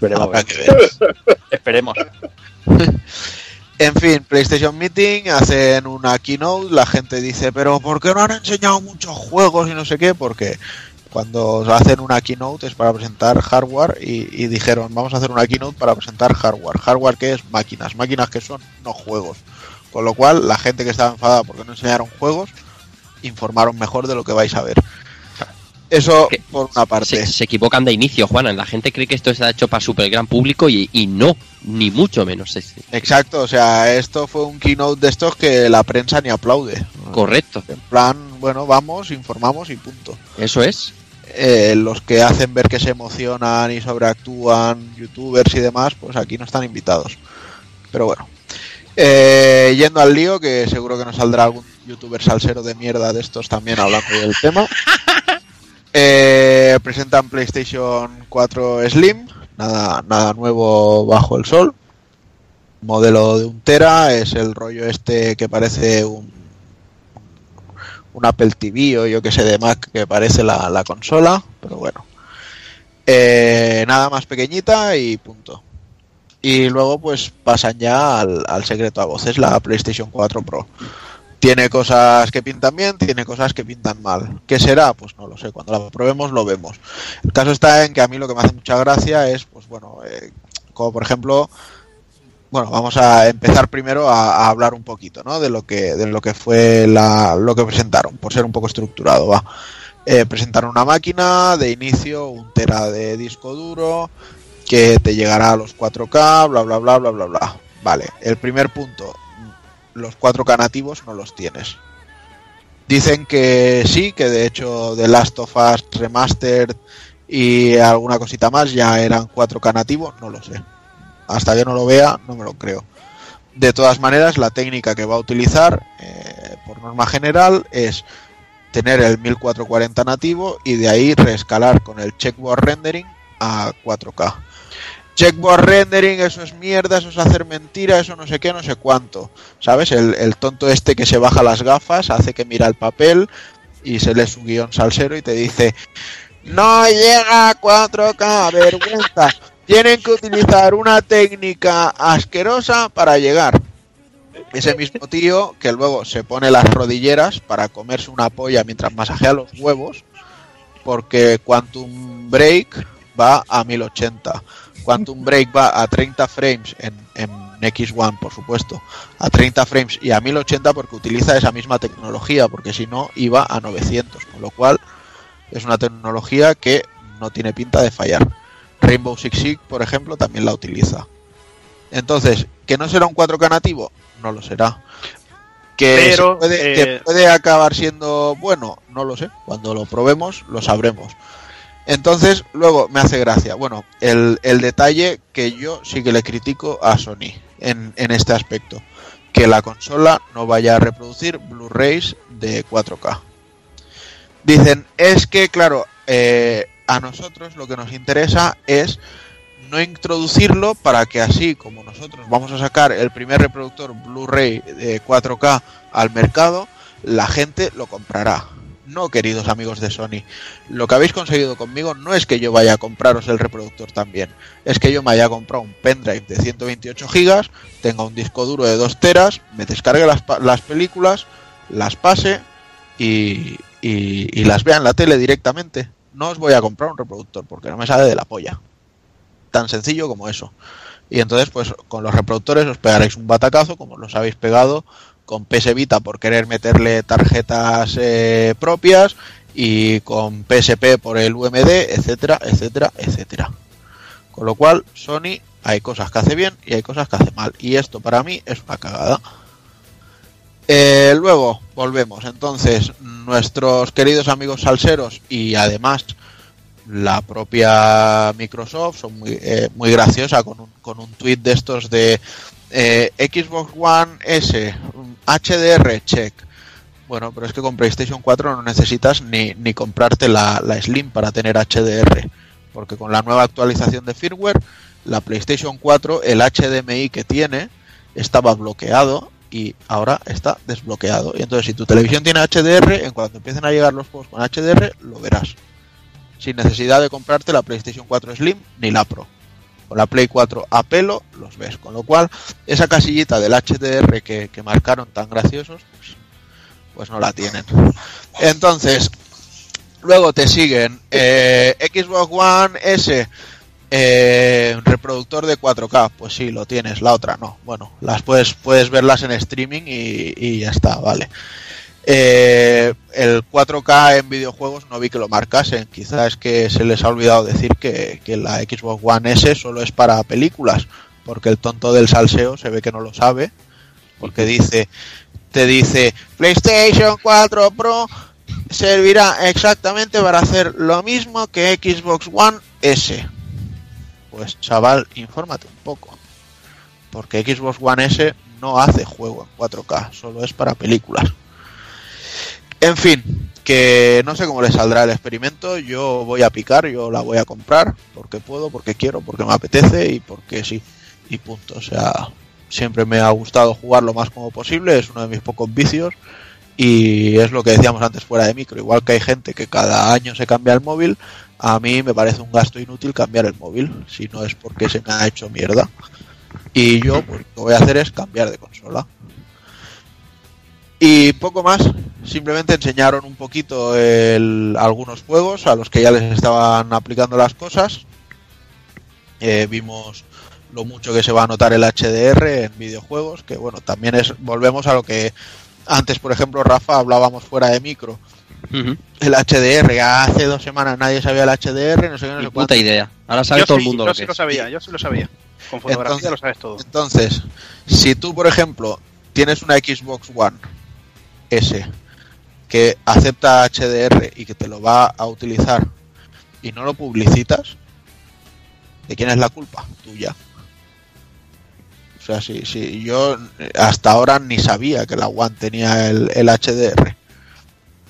Veremos, habrá que ver. esperemos. En fin, PlayStation Meeting, hacen una keynote, la gente dice, pero ¿por qué no han enseñado muchos juegos y no sé qué? Porque cuando hacen una keynote es para presentar hardware y, y dijeron, vamos a hacer una keynote para presentar hardware. Hardware que es máquinas, máquinas que son no juegos. Con lo cual, la gente que estaba enfadada porque no enseñaron juegos, informaron mejor de lo que vais a ver. Eso Que por una parte. Se, se equivocan de inicio, Juana. La gente cree que esto está hecho para super gran público y, y no, ni mucho menos. Exacto, o sea, esto fue un keynote de estos que la prensa ni aplaude. correcto. En plan, bueno, vamos, informamos y punto. Eso es. Eh, los que hacen ver que se emocionan y sobreactúan, youtubers y demás, pues aquí no están invitados. Pero bueno. Eh, yendo al lío, que seguro que nos saldrá algún youtuber salsero de mierda de estos también hablando del tema. Eh, presentan PlayStation 4 Slim, nada, nada nuevo bajo el sol. Modelo de un tera, es el rollo este que parece un, un Apple TV o yo que sé de Mac que parece la, la consola, pero bueno. Eh, nada más pequeñita y punto. Y luego pues pasan ya al, al secreto a voces, la PlayStation 4 Pro. Tiene cosas que pintan bien, tiene cosas que pintan mal. ¿Qué será? Pues no lo sé, cuando la probemos lo vemos. El caso está en que a mí lo que me hace mucha gracia es, pues bueno, eh, como por ejemplo, bueno, vamos a empezar primero a, hablar un poquito, ¿no? De lo que, de lo que fue la, lo que presentaron, por ser un poco estructurado, va. Eh, presentaron una máquina de inicio, un tera de disco duro, que te llegará a los 4K, bla bla bla bla bla bla. Vale, el primer punto, los 4K nativos no los tienes. Dicen que sí, que de hecho The Last of Us Remastered y alguna cosita más ya eran 4K nativos, no lo sé. Hasta que no lo vea, no me lo creo. De todas maneras, la técnica que va a utilizar, eh, por norma general, es tener el 1440 nativo y de ahí reescalar con el checkboard rendering a 4K. Checkboard rendering, eso es mierda, eso es hacer mentira, eso no sé qué, no sé cuánto. ¿Sabes? El, el tonto este que se baja las gafas, hace que mira el papel y se lee su guion salsero y te dice, no llega a 4K, vergüenza. Tienen que utilizar una técnica asquerosa para llegar. Ese mismo tío que luego se pone las rodilleras para comerse una polla mientras masajea los huevos, porque Quantum Break va a 1080. Quantum Break va a 30 frames en, en X1, por supuesto, a 30 frames y a 1080 porque utiliza esa misma tecnología, porque si no iba a 900, con lo cual es una tecnología que no tiene pinta de fallar. Rainbow Six Siege, por ejemplo, también la utiliza. Entonces, ¿que no será un 4K nativo? No lo será. ¿Que, Pero, puede, eh, que puede acabar siendo bueno? No lo sé. Cuando lo probemos, lo sabremos. Entonces, luego me hace gracia. Bueno, el, detalle que yo sí que le critico a Sony en, en este aspecto. Que la consola no vaya a reproducir Blu-rays de 4K. Dicen, es que, claro, eh, a nosotros lo que nos interesa es no introducirlo para que así como nosotros vamos a sacar el primer reproductor Blu-ray de 4K al mercado, la gente lo comprará. No, queridos amigos de Sony. Lo que habéis conseguido conmigo no es que yo vaya a compraros el reproductor también. Es que yo me haya comprado un pendrive de 128 gigas, tenga un disco duro de 2 teras, me descargue las, películas, las pase y, y- y las vea en la tele directamente. No os voy a comprar un reproductor porque no me sale de la polla. Tan sencillo como eso. Y entonces, pues con los reproductores os pegaréis un batacazo, como los habéis pegado con PS Vita por querer meterle tarjetas eh, propias y con PSP por el UMD, etcétera, etcétera, etcétera. Con lo cual, Sony hay cosas que hace bien y hay cosas que hace mal. Y esto para mí es una cagada. Eh, luego, volvemos. Entonces, nuestros queridos amigos salseros y además la propia Microsoft son muy, eh, muy graciosa con un, con un tweet de estos de eh, Xbox One S, HDR, check. Bueno, pero es que con PlayStation 4 no necesitas ni, ni comprarte la, la Slim para tener HDR, porque con la nueva actualización de firmware, la PlayStation 4, el HDMI que tiene, estaba bloqueado y ahora está desbloqueado. Y entonces si tu televisión tiene HDR, en cuanto empiecen a llegar los juegos con HDR, lo verás. Sin necesidad de comprarte la PlayStation 4 Slim ni la Pro. La Play 4 a pelo los ves. Con lo cual, esa casillita del HDR que, que marcaron tan graciosos, pues, pues no la tienen. Entonces, luego te siguen eh, Xbox One S, eh, reproductor de 4K, pues sí, lo tienes, la otra no. Bueno, las puedes, puedes verlas en streaming y ya está, vale. Eh, el 4K en videojuegos no vi que lo marcasen, quizás es que se les ha olvidado decir que, que la Xbox One S solo es para películas, porque el tonto del salseo se ve que no lo sabe, porque dice, te dice PlayStation 4 Pro servirá exactamente para hacer lo mismo que Xbox One S. Pues chaval, infórmate un poco. Porque Xbox One S no hace juego en 4K, solo es para películas. En fin, que no sé cómo le saldrá el experimento, yo voy a picar, yo la voy a comprar, porque puedo, porque quiero, porque me apetece y porque sí, y punto. O sea, siempre me ha gustado jugar lo más como posible, es uno de mis pocos vicios y es lo que decíamos antes fuera de micro, igual que hay gente que cada año se cambia el móvil, a mí me parece un gasto inútil cambiar el móvil, si no es porque se me ha hecho mierda. Y yo pues, lo que voy a hacer es cambiar de consola. Y poco más, simplemente enseñaron un poquito el- algunos juegos a los que ya les estaban aplicando las cosas. Eh, vimos lo mucho que se va a notar el HDR en videojuegos, que bueno, también es, volvemos a lo que antes, por ejemplo, Rafa, hablábamos fuera de micro. El HDR, hace dos semanas nadie sabía el HDR, no sé qué, no Ni sé puta cuánto. idea. Ahora sabe yo todo sí, el mundo yo lo sí que lo es. sabía, yo sí lo sabía. Con fotografía Entonces- lo sabes todo. Entonces, si tú, por ejemplo, tienes una Xbox One S que acepta HDR y que te lo va a utilizar y no lo publicitas, ¿de quién es la culpa? Tuya. O sea, si, si yo hasta ahora ni sabía que la One tenía el, el HDR.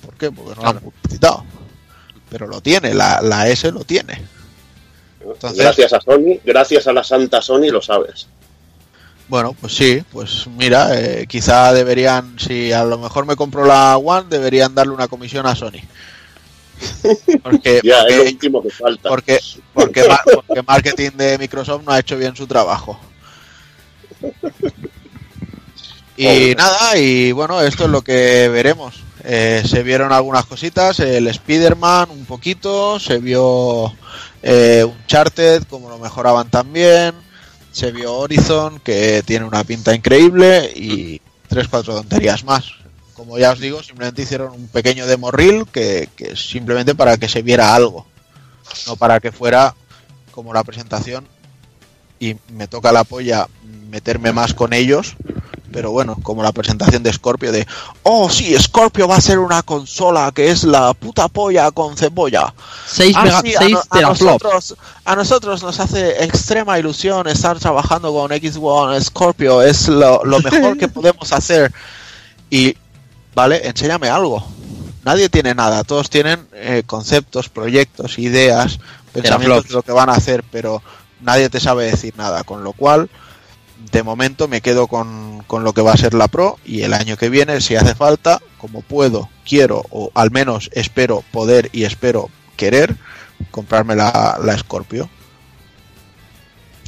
¿Por qué? Porque no lo han publicitado. Pero lo tiene, la, la S lo tiene. Entonces- Gracias a Sony, gracias a la santa Sony lo sabes. Bueno, pues sí, pues mira, eh, quizá deberían, si a lo mejor me compro la One, deberían darle una comisión a Sony. Porque, Ya, es lo porque, último que falta. porque, porque, ma- porque marketing de Microsoft no ha hecho bien su trabajo. Y Pobre. nada, y bueno, esto es lo que veremos. Eh, se vieron algunas cositas, el Spider-Man un poquito, se vio eh, Uncharted, como lo mejoraban también, se vio Horizon, que tiene una pinta increíble, y tres, cuatro tonterías más. Como ya os digo, simplemente hicieron un pequeño demo reel que, simplemente para que se viera algo, no para que fuera como la presentación y me toca la polla meterme más con ellos, pero bueno, como la presentación de Scorpio de, oh sí, Scorpio va a ser una consola que es la puta polla con cebolla. 6 Ah, sí, a, 6 no- a nosotros, a nosotros nos hace extrema ilusión estar trabajando con X1 Scorpio, es lo, lo mejor que podemos hacer. Y, vale, enséñame algo. Nadie tiene nada, todos tienen eh, conceptos, proyectos, ideas, pensamientos de lo que van a hacer, pero nadie te sabe decir nada, con lo cual, de momento me quedo con, con lo que va a ser la Pro y el año que viene, si hace falta, como puedo, quiero, o al menos espero poder y espero querer, comprarme la, la Scorpio.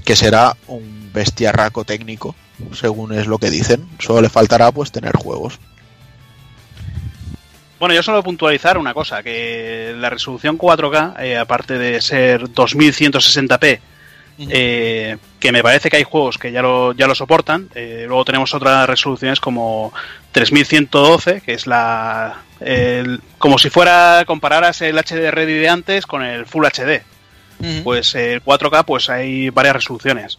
Que será un bestiarraco técnico, según es lo que dicen. Solo le faltará pues tener juegos. Bueno, yo solo puntualizar una cosa, que la resolución 4K, eh, aparte de ser 2160p, eh, que me parece que hay juegos que ya lo, ya lo soportan, eh, luego tenemos otras resoluciones como 3112, que es la... el- como si fuera, compararas el HD Ready de antes con el Full HD. Pues el 4K, pues hay varias resoluciones.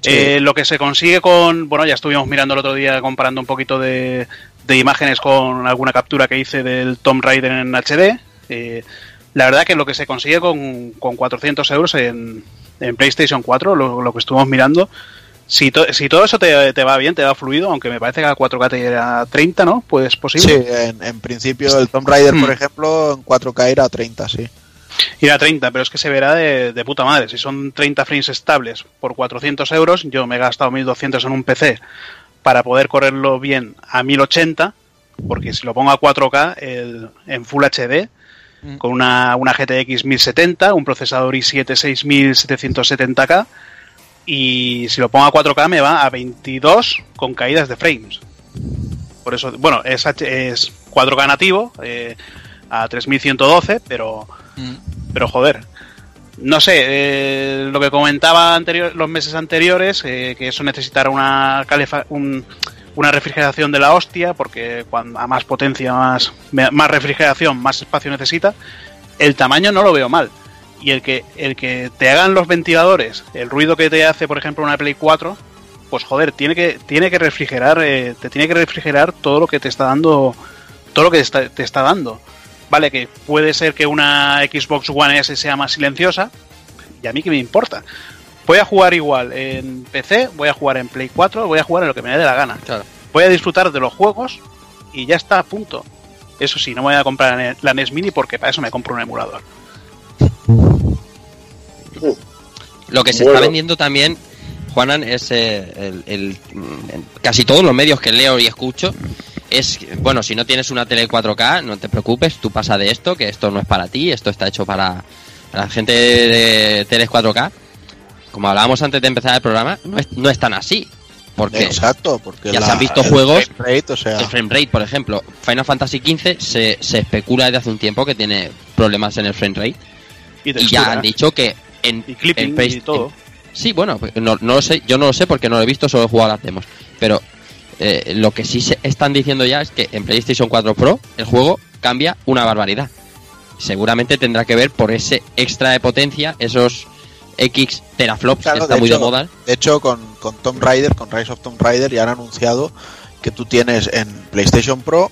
Sí. Eh, lo que se consigue con. Bueno, ya estuvimos mirando el otro día comparando un poquito de, de imágenes con alguna captura que hice del Tomb Raider en HD. Eh, la verdad que lo que se consigue con, con 400 euros en, en PlayStation 4, lo, lo que estuvimos mirando, si, to- si todo eso te, te va bien, te va fluido, aunque me parece que a 4K te era 30, ¿no? Pues Sí, posible. en, en principio el Tomb Raider, por Hmm. ejemplo, en 4K era 30, sí. Ir a 30, pero es que se verá de, de puta madre. Si son 30 frames estables por 400 euros, yo me he gastado 1200 en un PC para poder correrlo bien a 1080, porque si lo pongo a 4K el- en Full HD, con una, una GTX 1070, un procesador i7 6770K, y si lo pongo a 4K me va a 22 con caídas de frames. Por eso, bueno, es, es 4K nativo, eh, a 3112, pero pero joder. No sé, eh, lo que comentaba anterior, los meses anteriores, eh, que eso necesitará una, calefa- un- una refrigeración de la hostia, porque cuando, a más potencia, más, más refrigeración, más espacio necesita. El tamaño no lo veo mal. Y el que, el que te hagan los ventiladores, el ruido que te hace, por ejemplo, una Play 4, pues joder, tiene que, tiene que refrigerar, eh, te tiene que refrigerar todo lo que te está dando, todo lo que te está, te está dando. Vale, que puede ser que una Xbox One S sea más silenciosa, y a mí que me importa. Voy a jugar igual en PC, voy a jugar en Play 4, voy a jugar en lo que me dé la gana. Claro. Voy a disfrutar de los juegos y ya está, punto. Eso sí, no me voy a comprar la NES Mini porque para eso me compro un emulador. Lo que se Bueno. está vendiendo también, Juanan, es eh, el, el- casi todos los medios que leo y escucho. Es, bueno, si no tienes una tele 4K, no te preocupes, tú pasa de esto, que esto no es para ti, esto está hecho para, para la gente de teles 4K. Como hablábamos antes de empezar el programa, no es, no es tan así. Porque Exacto, porque ya la- se han visto el juegos- frame rate, o sea, el frame rate, por ejemplo, Final Fantasy XV se, se especula desde hace un tiempo que tiene problemas en el frame rate. Y, Y ya han dicho que en, y clipping en y todo. en- sí, bueno, pues no, no lo sé, yo no lo sé porque no lo he visto, solo he jugado a las demos. Pero eh, lo que sí se están diciendo ya es que en PlayStation 4 Pro el juego cambia una barbaridad. Seguramente tendrá que ver por ese extra de potencia, esos X teraflops Claro, está de muy hecho, de moda. De hecho, con, con Tomb Raider, con Rise of Tomb Raider, ya han anunciado que tú tienes en PlayStation Pro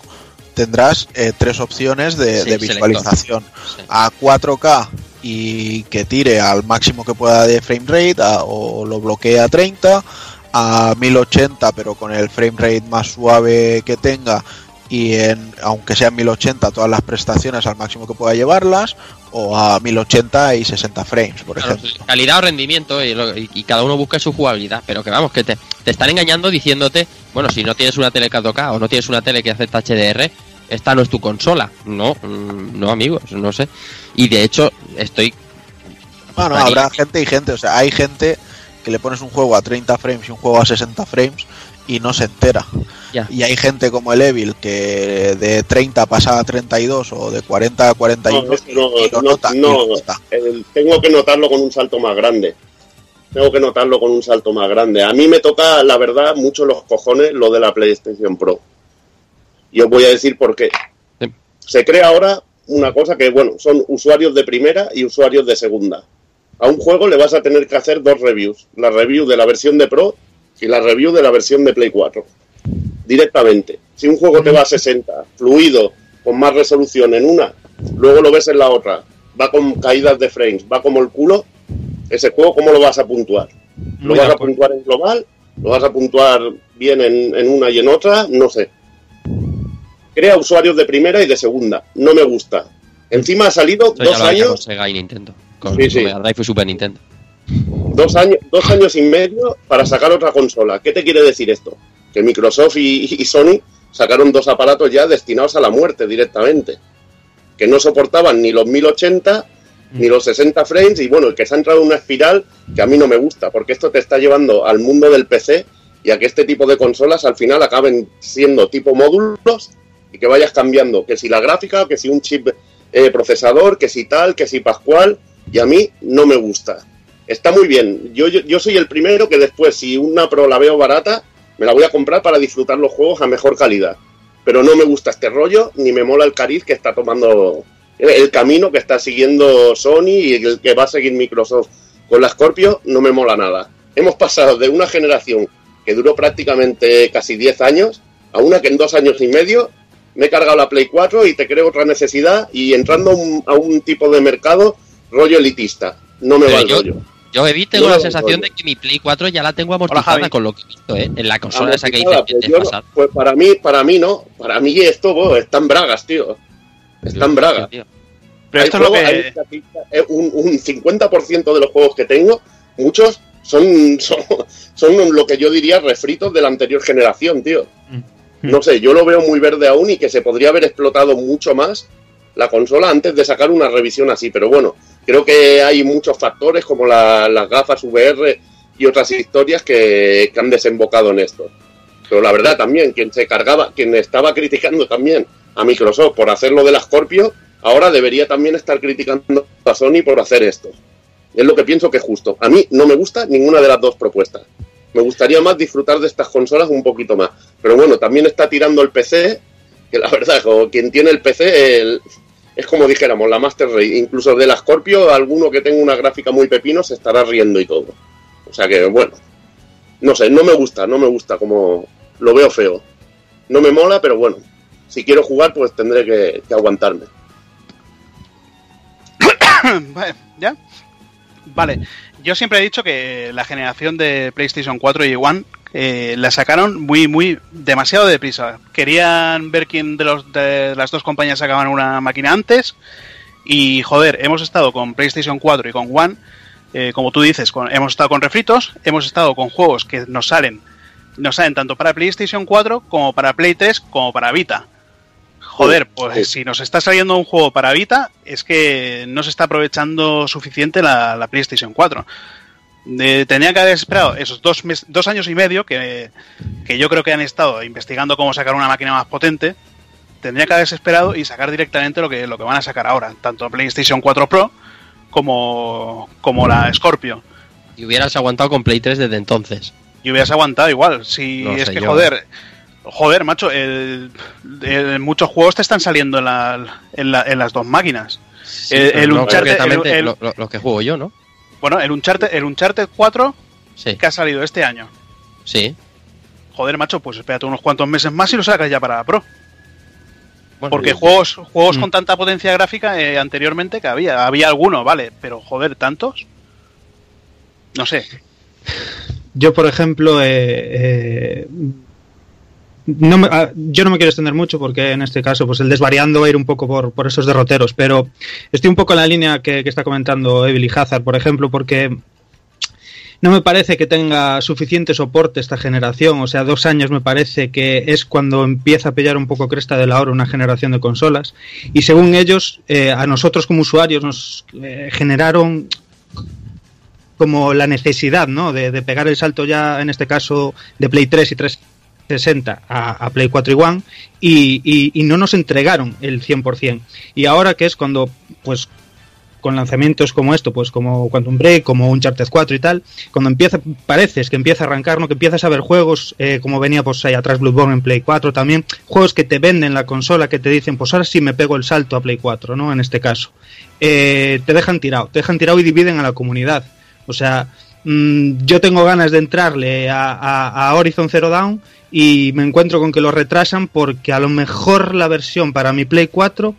tendrás eh, tres opciones de, Sí, de selector. visualización. Sí. A 4K y que tire al máximo que pueda de frame rate a- o lo bloquee a 30, a 1080 pero con el frame rate más suave que tenga y en, aunque sea en 1080 todas las prestaciones al máximo que pueda llevarlas o a 1080 y 60 frames por Claro, ejemplo. calidad o rendimiento y, lo- y- y cada uno busca su jugabilidad, pero que vamos, que te, te están engañando diciéndote, bueno, si no tienes una tele 4K o no tienes una tele que acepta HDR, esta no es tu consola. No, mm, no amigos, no sé. Y de hecho, estoy... Bueno, habrá gente y gente, o sea, hay gente que le pones un juego a 30 frames y un juego a 60 frames y no se entera. Ya. Y hay gente como el Evil que de 30 pasa a 32 o de 40 a 41 No, no, y lo no, nota, y no. lo nota. El- tengo que notarlo con un salto más grande. Tengo que notarlo con un salto más grande. A mí me toca, la verdad, mucho los cojones lo de la PlayStation Pro. Y os voy a decir por qué. Sí. Se crea ahora una cosa que, bueno, son usuarios de primera y usuarios de segunda. A un juego le vas a tener que hacer dos reviews. La review de la versión de Pro y la review de la versión de Play 4. Directamente. Si un juego te va a 60, fluido, con más resolución en una, luego lo ves en la otra, va con caídas de frames, va como el culo, ese juego, ¿cómo lo vas a puntuar? ¿Lo Muy vas a acuerdo. puntuar en global? ¿Lo vas a puntuar bien en, en una y en otra? No sé. Crea usuarios de primera y de segunda. No me gusta. Encima ha salido ya dos lo había con años, Sega y Nintendo. Con Sí, sí. Mega Drive y Super Nintendo. Dos años, dos años y medio para sacar otra consola. ¿Qué te quiere decir esto? Que Microsoft y, y Sony sacaron dos aparatos ya destinados a la muerte directamente, que no soportaban ni los 1080 ni los 60 frames y bueno, que se ha entrado en una espiral que a mí no me gusta, porque esto te está llevando al mundo del PC y a que este tipo de consolas al final acaben siendo tipo módulos y que vayas cambiando, que si la gráfica, que si un chip eh, procesador, que si tal, que si pascual, y a mí no me gusta. Está muy bien, yo, yo, yo soy el primero que después, si una Pro la veo barata, me la voy a comprar para disfrutar los juegos a mejor calidad. Pero no me gusta este rollo, ni me mola el cariz que está tomando el camino que está siguiendo Sony y el que va a seguir Microsoft con la Scorpio, no me mola nada. Hemos pasado de una generación que duró prácticamente casi 10 años a una que en dos años y medio me he cargado la Play 4 y te creo otra necesidad y entrando a un, a un tipo de mercado rollo elitista. No me va el rollo. Yo Evi, tengo la sensación de que mi Play 4 ya la tengo amortizada con lo que he visto, ¿eh? En la consola esa que Amortizada, pues, yo no- pasar. pues para mí, para mí no. Para mí esto bo, está en bragas, tío. Está en bragas. Tío. Pero Hay esto es lo que... hay eh, un, un 50% de los juegos que tengo, muchos son, son, son lo que yo diría refritos de la anterior generación, tío. No sé, yo lo veo muy verde aún y que se podría haber explotado mucho más la consola antes de sacar una revisión así. Pero bueno, creo que hay muchos factores como la- las gafas VR y otras historias que, que han desembocado en esto. Pero la verdad también, quien se cargaba, quien estaba criticando también a Microsoft por hacer lo de la Scorpio, ahora debería también estar criticando a Sony por hacer esto. Es lo que pienso que es justo. A mí no me gusta ninguna de las dos propuestas. Me gustaría más disfrutar de estas consolas un poquito más. Pero bueno, también está tirando el PC, que la verdad, quien tiene el PC es como dijéramos, la Master Race. Incluso de la Scorpio, alguno que tenga una gráfica muy pepino se estará riendo y todo. O sea que, bueno, no sé, no me gusta, no me gusta como lo veo feo. No me mola, pero bueno, si quiero jugar, pues tendré que, que aguantarme. Vale, ¿Ya? Vale. Yo siempre he dicho que la generación de PlayStation 4 y One eh, la sacaron muy, muy, demasiado deprisa. Querían ver quién de, los, de las dos compañías sacaban una máquina antes. Y joder, hemos estado con PlayStation 4 y con One, eh, como tú dices, con- hemos estado con refritos, hemos estado con juegos que nos salen, nos salen tanto para PlayStation 4 como para Play 3 como para Vita. Joder, pues Sí. si nos está saliendo un juego para Vita, es que no se está aprovechando suficiente la, la PlayStation 4. Eh, tenía que haber esperado esos dos, mes- dos años y medio que, que yo creo que han estado investigando cómo sacar una máquina más potente. Tendría que haberse esperado y sacar directamente lo que, lo que van a sacar ahora, tanto PlayStation 4 Pro como, como la Scorpio. Y hubieras aguantado con Play 3 desde entonces. Y hubieras aguantado igual. Si No es que, yo. joder, joder, macho, el- el- muchos juegos te están saliendo en, la- en, la- en las dos máquinas. El- pero el Uncharted- el- el- lo- lo- los que juego yo, ¿no? Bueno, el Uncharted, el Uncharted 4 Sí, que ha salido este año. sí. Joder, macho, pues espérate unos cuantos meses más y lo sacas ya para Pro. Bueno, Porque juegos, juegos Mm. con tanta potencia gráfica eh, anteriormente que había. Había alguno, vale, pero joder, tantos. No sé. Yo, por ejemplo, eh, eh, no me- ah, yo no me quiero extender mucho porque en este caso pues el desvariando va a ir un poco por, por esos derroteros, pero estoy un poco en la línea que, está comentando Evil y Hazard, por ejemplo, porque no me parece que tenga suficiente soporte esta generación, o sea, dos años me parece que es cuando empieza a pillar un poco cresta de la hora una generación de consolas, y según ellos, eh, a nosotros como usuarios nos eh, generaron como la necesidad, ¿no? De, de pegar el salto ya, en este caso, de Play 3 y 360 a, Play 4 y One y, y- y no nos entregaron el 100%. Y ahora que es cuando, pues, con lanzamientos como esto, pues como Quantum Break, como Uncharted 4 y tal, cuando empieza, pareces que empieza a arrancar, ¿no? Que empiezas a ver juegos, eh, como venía pues ahí atrás Bloodborne en Play 4 también, juegos que te venden la consola, que te dicen, pues ahora sí me pego el salto a Play 4, ¿no? En este caso. Eh, te dejan tirado, te dejan tirado y dividen a la comunidad. O sea, mm, yo tengo ganas de entrarle a, a- a Horizon Zero Dawn y me encuentro con que lo retrasan porque a lo mejor la versión para mi Play 4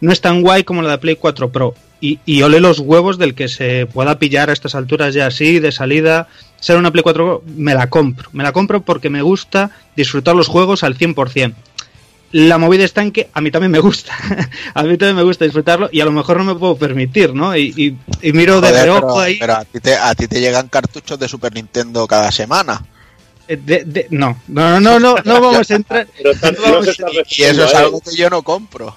no es tan guay como la de Play 4 Pro. Y, y ole los huevos del que se pueda pillar a estas alturas ya así, de salida. Ser una Play 4 Pro, me la compro. Me la compro porque me gusta disfrutar los juegos al 100%. La movida está en que a mí también me gusta. a mí también me gusta disfrutarlo y a lo mejor no me puedo permitir, ¿no? Y, y- y miro de Joder, reojo pero, ahí. pero a, ti te, a ti te llegan cartuchos de Super Nintendo cada semana. Eh, de- de- no, no, no, no, no vamos a entrar. Pero está- no no vamos se a- está Y eso es algo que yo no compro.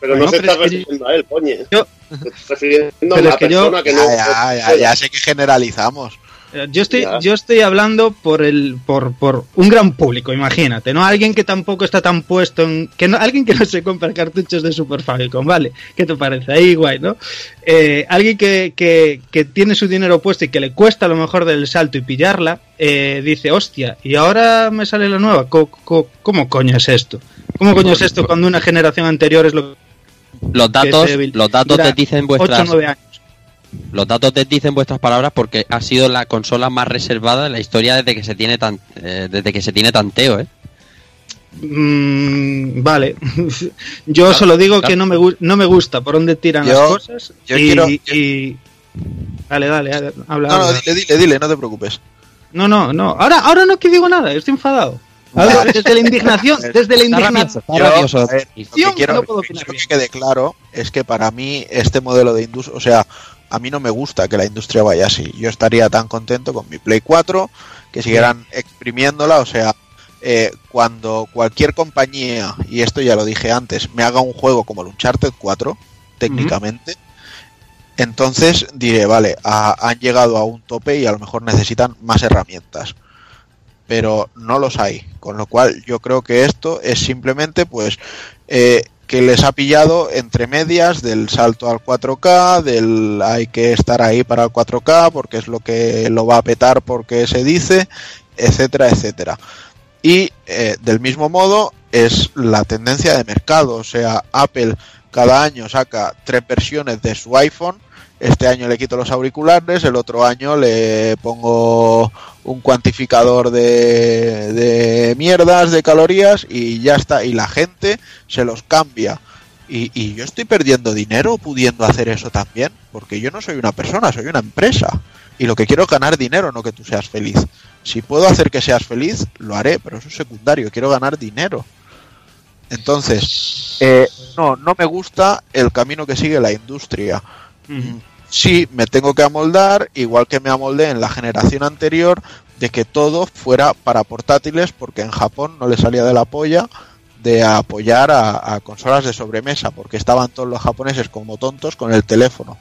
pero no Bueno, se pero está es que refiriendo a él, coño. Yo- Se está refiriendo a una es que yo- persona que no... Ya, ya, ya, ya sé que generalizamos. Eh, Yo estoy, Ya. yo estoy hablando por el, por, por un gran público, imagínate, ¿no? Alguien que tampoco está tan puesto en. que no, Alguien que no se compra cartuchos de Super Famicom, ¿vale? ¿Qué te parece? Ahí guay, ¿no? Eh, alguien que, que, que tiene su dinero puesto y que le cuesta a lo mejor del salto y pillarla, eh, dice, hostia, y ahora me sale la nueva. Co- co- ¿Cómo coño es esto? ¿Cómo coño es esto cuando una generación anterior es lo Los datos, los datos te dicen 8 o vuestras, 9 años? Los datos te dicen vuestras palabras porque ha sido la consola más reservada en la historia desde que se tiene tan, eh, desde que se tiene tanteo, ¿eh? Mm, vale. yo solo digo claro. que no me, no me gusta por dónde tiran Yo- las cosas. yo y, quiero- y- Dale, dale, dale, habla. No, no, habla. dile, dile, dile, no te preocupes. no, no, no. Ahora, ahora no que digo nada, estoy enfadado. A ver, desde la indignación, desde la indignación. Yo, ver, Lo quiero, no puedo quiero que quede claro es que para mí este modelo de industria, o sea, a mí no me gusta que la industria vaya así. Yo estaría tan contento con mi Play 4 que siguieran exprimiéndola, o sea, eh, cuando cualquier compañía, y esto ya lo dije antes, me haga un juego como el Uncharted 4, técnicamente, entonces diré, vale, ha- han llegado a un tope y a lo mejor necesitan más herramientas pero no los hay. Con lo cual yo creo que esto es simplemente pues eh, que les ha pillado entre medias del salto al 4K, del hay que estar ahí para el 4K porque es lo que lo va a petar porque se dice, etcétera, etcétera. Y eh, del mismo modo es la tendencia de mercado, o sea, Apple cada año saca tres versiones de su iPhone. Este año le quito los auriculares, el otro año le pongo un cuantificador de, de mierdas, de calorías y ya está. Y la gente se los cambia. Y, yo estoy perdiendo dinero pudiendo hacer eso también, porque yo no soy una persona, soy una empresa. Y lo que quiero es ganar dinero, no que tú seas feliz. Si puedo hacer que seas feliz, lo haré, pero eso es secundario, quiero ganar dinero. Entonces, eh, no, no me gusta el camino que sigue la industria. Sí, me tengo que amoldar, igual que me amoldé en la generación anterior, de que todo fuera para portátiles, porque en Japón no le salía de la polla de apoyar a, consolas de sobremesa, porque estaban todos los japoneses como tontos con el teléfono.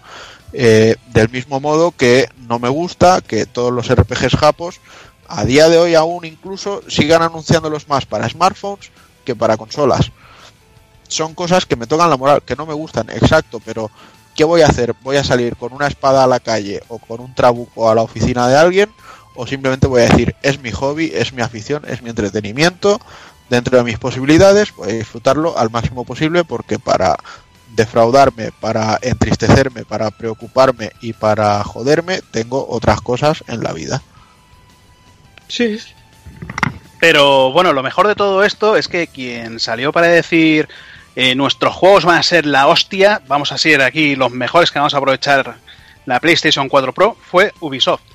Eh, del mismo modo que no me gusta que todos los RPGs japos, a día de hoy aún incluso, sigan anunciándolos más para smartphones que para consolas. Son cosas que me tocan la moral, que no me gustan, exacto, pero ¿qué voy a hacer? ¿Voy a salir con una espada a la calle o con un trabuco a la oficina de alguien? ¿O simplemente voy a decir, es mi hobby, es mi afición, es mi entretenimiento, dentro de mis posibilidades, voy a disfrutarlo al máximo posible porque para defraudarme, para entristecerme, para preocuparme y para joderme, tengo otras cosas en la vida. Sí. Pero bueno, lo mejor de todo esto es que quien salió para decir eh, nuestros juegos van a ser la hostia, vamos a ser aquí los mejores que vamos a aprovechar la PlayStation 4 Pro, fue Ubisoft.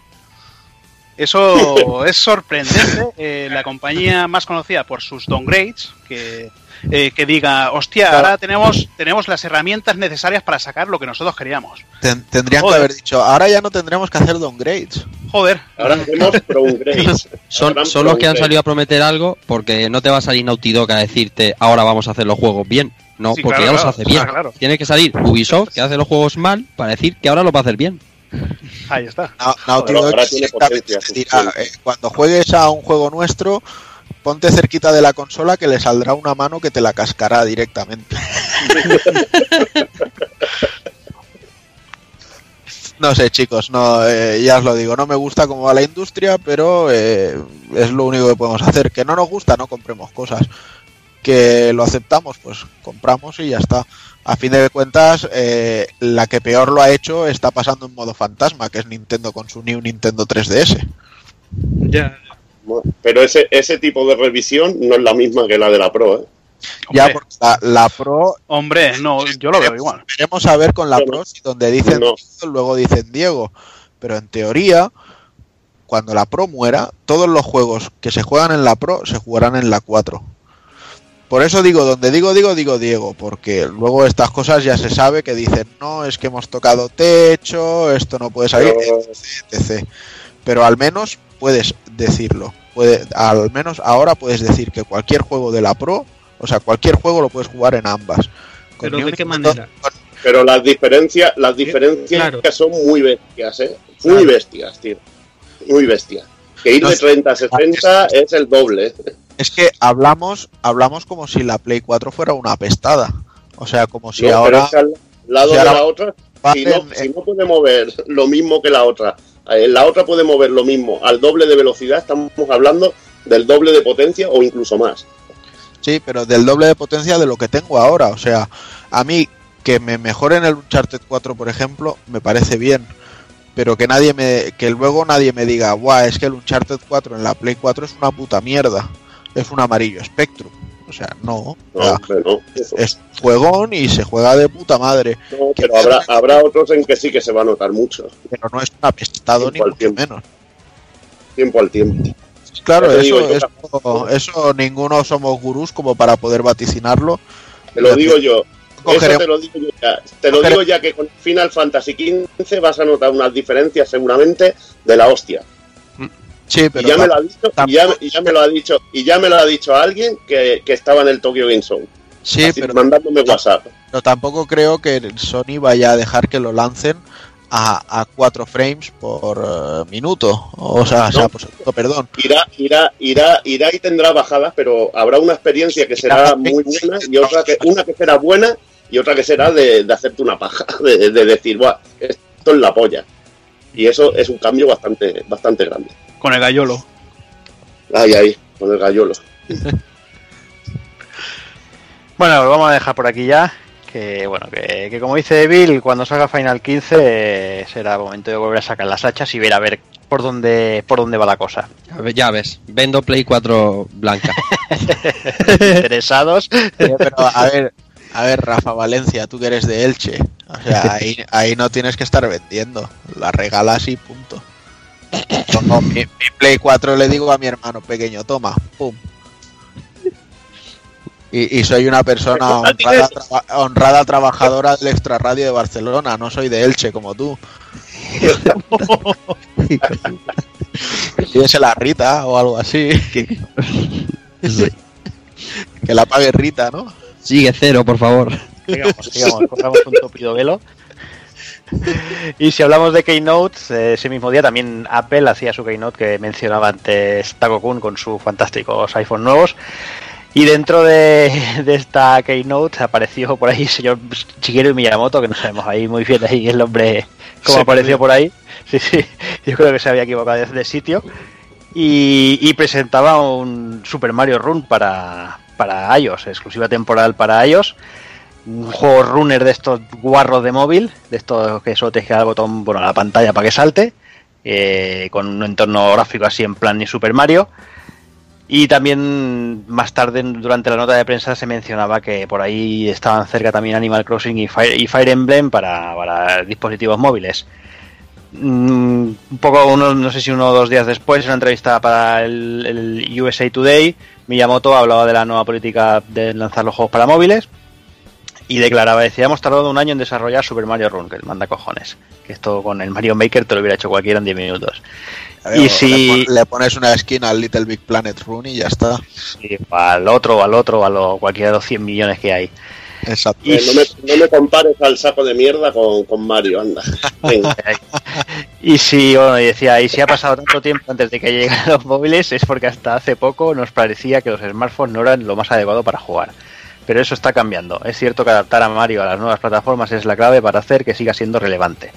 Eso es sorprendente. eh, la compañía más conocida por sus downgrades, que, eh, que diga, hostia, ahora tenemos, tenemos las herramientas necesarias para sacar lo que nosotros queríamos. Ten- tendrían Joder. que haber dicho, ahora ya no tendremos que hacer downgrades. Joder, Ahora hacemos downgrades. Son, son los que han salido a prometer algo porque no te va a salir Naughty Dog a decirte ahora vamos a hacer los juegos bien. No, Sí, porque claro, ya los hace bien. claro, claro. Tiene que salir Ubisoft, que hace los juegos mal, para decir que ahora los va a hacer bien. Ahí está. Naughty Dog directamente te dirá, eh, cuando juegues a un juego nuestro, ponte cerquita de la consola que le saldrá una mano que te la cascará directamente. No sé, chicos, no, eh, ya os lo digo, no me gusta cómo va la industria, pero eh, es lo único que podemos hacer. Que no nos gusta, no compremos cosas. Que lo aceptamos, pues compramos y ya está. A fin de cuentas, eh, la que peor lo ha hecho está pasando en modo fantasma, que es Nintendo con su New Nintendo 3DS. Ya. Pero ese, ese tipo de revisión no es la misma que la de la Pro, ¿eh? Ya Hombre, porque la, la Pro, hombre, no, yo lo veo igual. veremos a ver con la Pro si donde dicen No. Diego, luego dicen Diego. Pero en teoría, cuando la Pro muera, todos los juegos que se juegan en la Pro se jugarán en la 4. Por eso digo, donde digo, digo, digo Diego, porque luego estas cosas ya se sabe que dicen, no, es que hemos tocado techo, esto no puede salir, Pero- etc, etc. Pero al menos puedes decirlo. puede, al menos ahora puedes decir que cualquier juego de la Pro, o sea, cualquier juego lo puedes jugar en ambas. Con Pero ¿de qué manera? con- Pero las diferencias, las diferencias claro. son muy bestias, ¿eh? Muy Claro. bestias, tío. Muy bestias. Que ir de es- 30 a 60 es el doble. ¿eh? Es que hablamos, hablamos como si la Play 4 fuera una apestada. O sea, como si No, pero ahora es que al lado si de la otra, si no, si no puede mover lo mismo que la otra, eh, la otra puede mover lo mismo al doble de velocidad, estamos hablando del doble de potencia o incluso más. Sí, pero del doble de potencia de lo que tengo ahora. O sea, a mí que me mejoren el Uncharted 4, por ejemplo, me parece bien. Pero que nadie me, que luego nadie me diga, guau, es que el Uncharted 4 en la Play 4 es una puta mierda. Es un amarillo Spectrum. O sea, no. No, o sea, hombre, no, es juegón y se juega de puta madre. No, pero habrá, habrá otros en que sí que se va a notar mucho, Pero no es un apestado ni mucho tiempo. menos. tiempo al tiempo. Claro, digo, eso, eso, eso ninguno somos gurús como para poder vaticinarlo. Te lo digo yo. Eso te lo digo yo ya. Te lo digo ya que con Final Fantasy XV vas a notar unas diferencias seguramente de la hostia. Sí, pero y ya me lo ha dicho, y ya, y ya me lo ha dicho, y ya me lo ha dicho alguien que, que estaba en el Tokyo Game Show. sí, Así, pero mandándome WhatsApp. pero tampoco creo que el Sony vaya a dejar que lo lancen a, a 4 frames por eh, minuto. O sea, o sea, segundo, perdón. Irá, irá, irá, irá y tendrá bajadas, pero habrá una experiencia que será muy buena y otra que, una que será buena y otra que será de, de hacerte una paja, de, de decir, Buah, esto es la polla. Y eso es un cambio bastante, bastante grande. Con el gallolo. Ahí, ahí, con el gallolo. Bueno, lo vamos a dejar por aquí ya. Que bueno, que, que como dice Bill, cuando salga Final 15 eh, será momento de volver a sacar las hachas y ver a ver por dónde por dónde va la cosa. A ver, Ya ves, vendo Play 4 blanca. Interesados. Eh, Pero a ver, a ver, Rafa Valencia, tú que eres de Elche. O sea, ahí, ahí no tienes que estar vendiendo. La regalas y punto. Como mi, mi Play 4 le digo a mi hermano pequeño, toma, pum. Y, y soy una persona honrada, traba- honrada trabajadora del extrarradio de Barcelona, no soy de Elche como tú. Pídese la Rita o algo así. Que la pague Rita, ¿no? Sigue cero, por favor. Sigamos, sigamos, cojamos un tupido velo. Y si hablamos de Keynote, eh, ese mismo día también Apple hacía su Keynote que mencionaba antes Taco Kun con sus fantásticos iPhone nuevos. Y dentro de, de esta Keynote apareció por ahí el señor Shigeru Miyamoto, que no sabemos ahí muy bien ahí el hombre cómo Se apareció por ahí. Sí, sí, yo creo que se había equivocado de, de sitio. Y, y presentaba un Super Mario Run para, para iOS, exclusiva temporal para iOS un juego runner de estos guarros de móvil, de estos que solo tienes que dar al botón, bueno, la pantalla para que salte, eh, con un entorno gráfico así en plan ni Super Mario. Y también más tarde, durante la nota de prensa, se mencionaba que por ahí estaban cerca también Animal Crossing y Fire, y Fire Emblem para, dispositivos móviles. Mm, un poco, uno, no sé si uno o dos días después, en una entrevista para el, el USA Today, Miyamoto hablaba de la nueva política de lanzar los juegos para móviles y declaraba, decía, hemos tardado un año en desarrollar Super Mario Run, que manda cojones. Que esto con el Mario Maker te lo hubiera hecho cualquiera en 10 minutos. Ver, Y le si- le pones una skin al Little Big Planet Run y ya está. Y al otro, al otro, a lo, cualquiera de los 100 millones que hay. Exacto. Eh, no, me, no me compares al saco de mierda con, con Mario, anda. Venga. Y si, bueno, decía, y si ha pasado tanto tiempo antes de que llegaran los móviles, es porque hasta hace poco nos parecía que los smartphones no eran lo más adecuado para jugar. Pero eso está cambiando. Es cierto que adaptar a Mario a las nuevas plataformas es la clave para hacer que siga siendo relevante.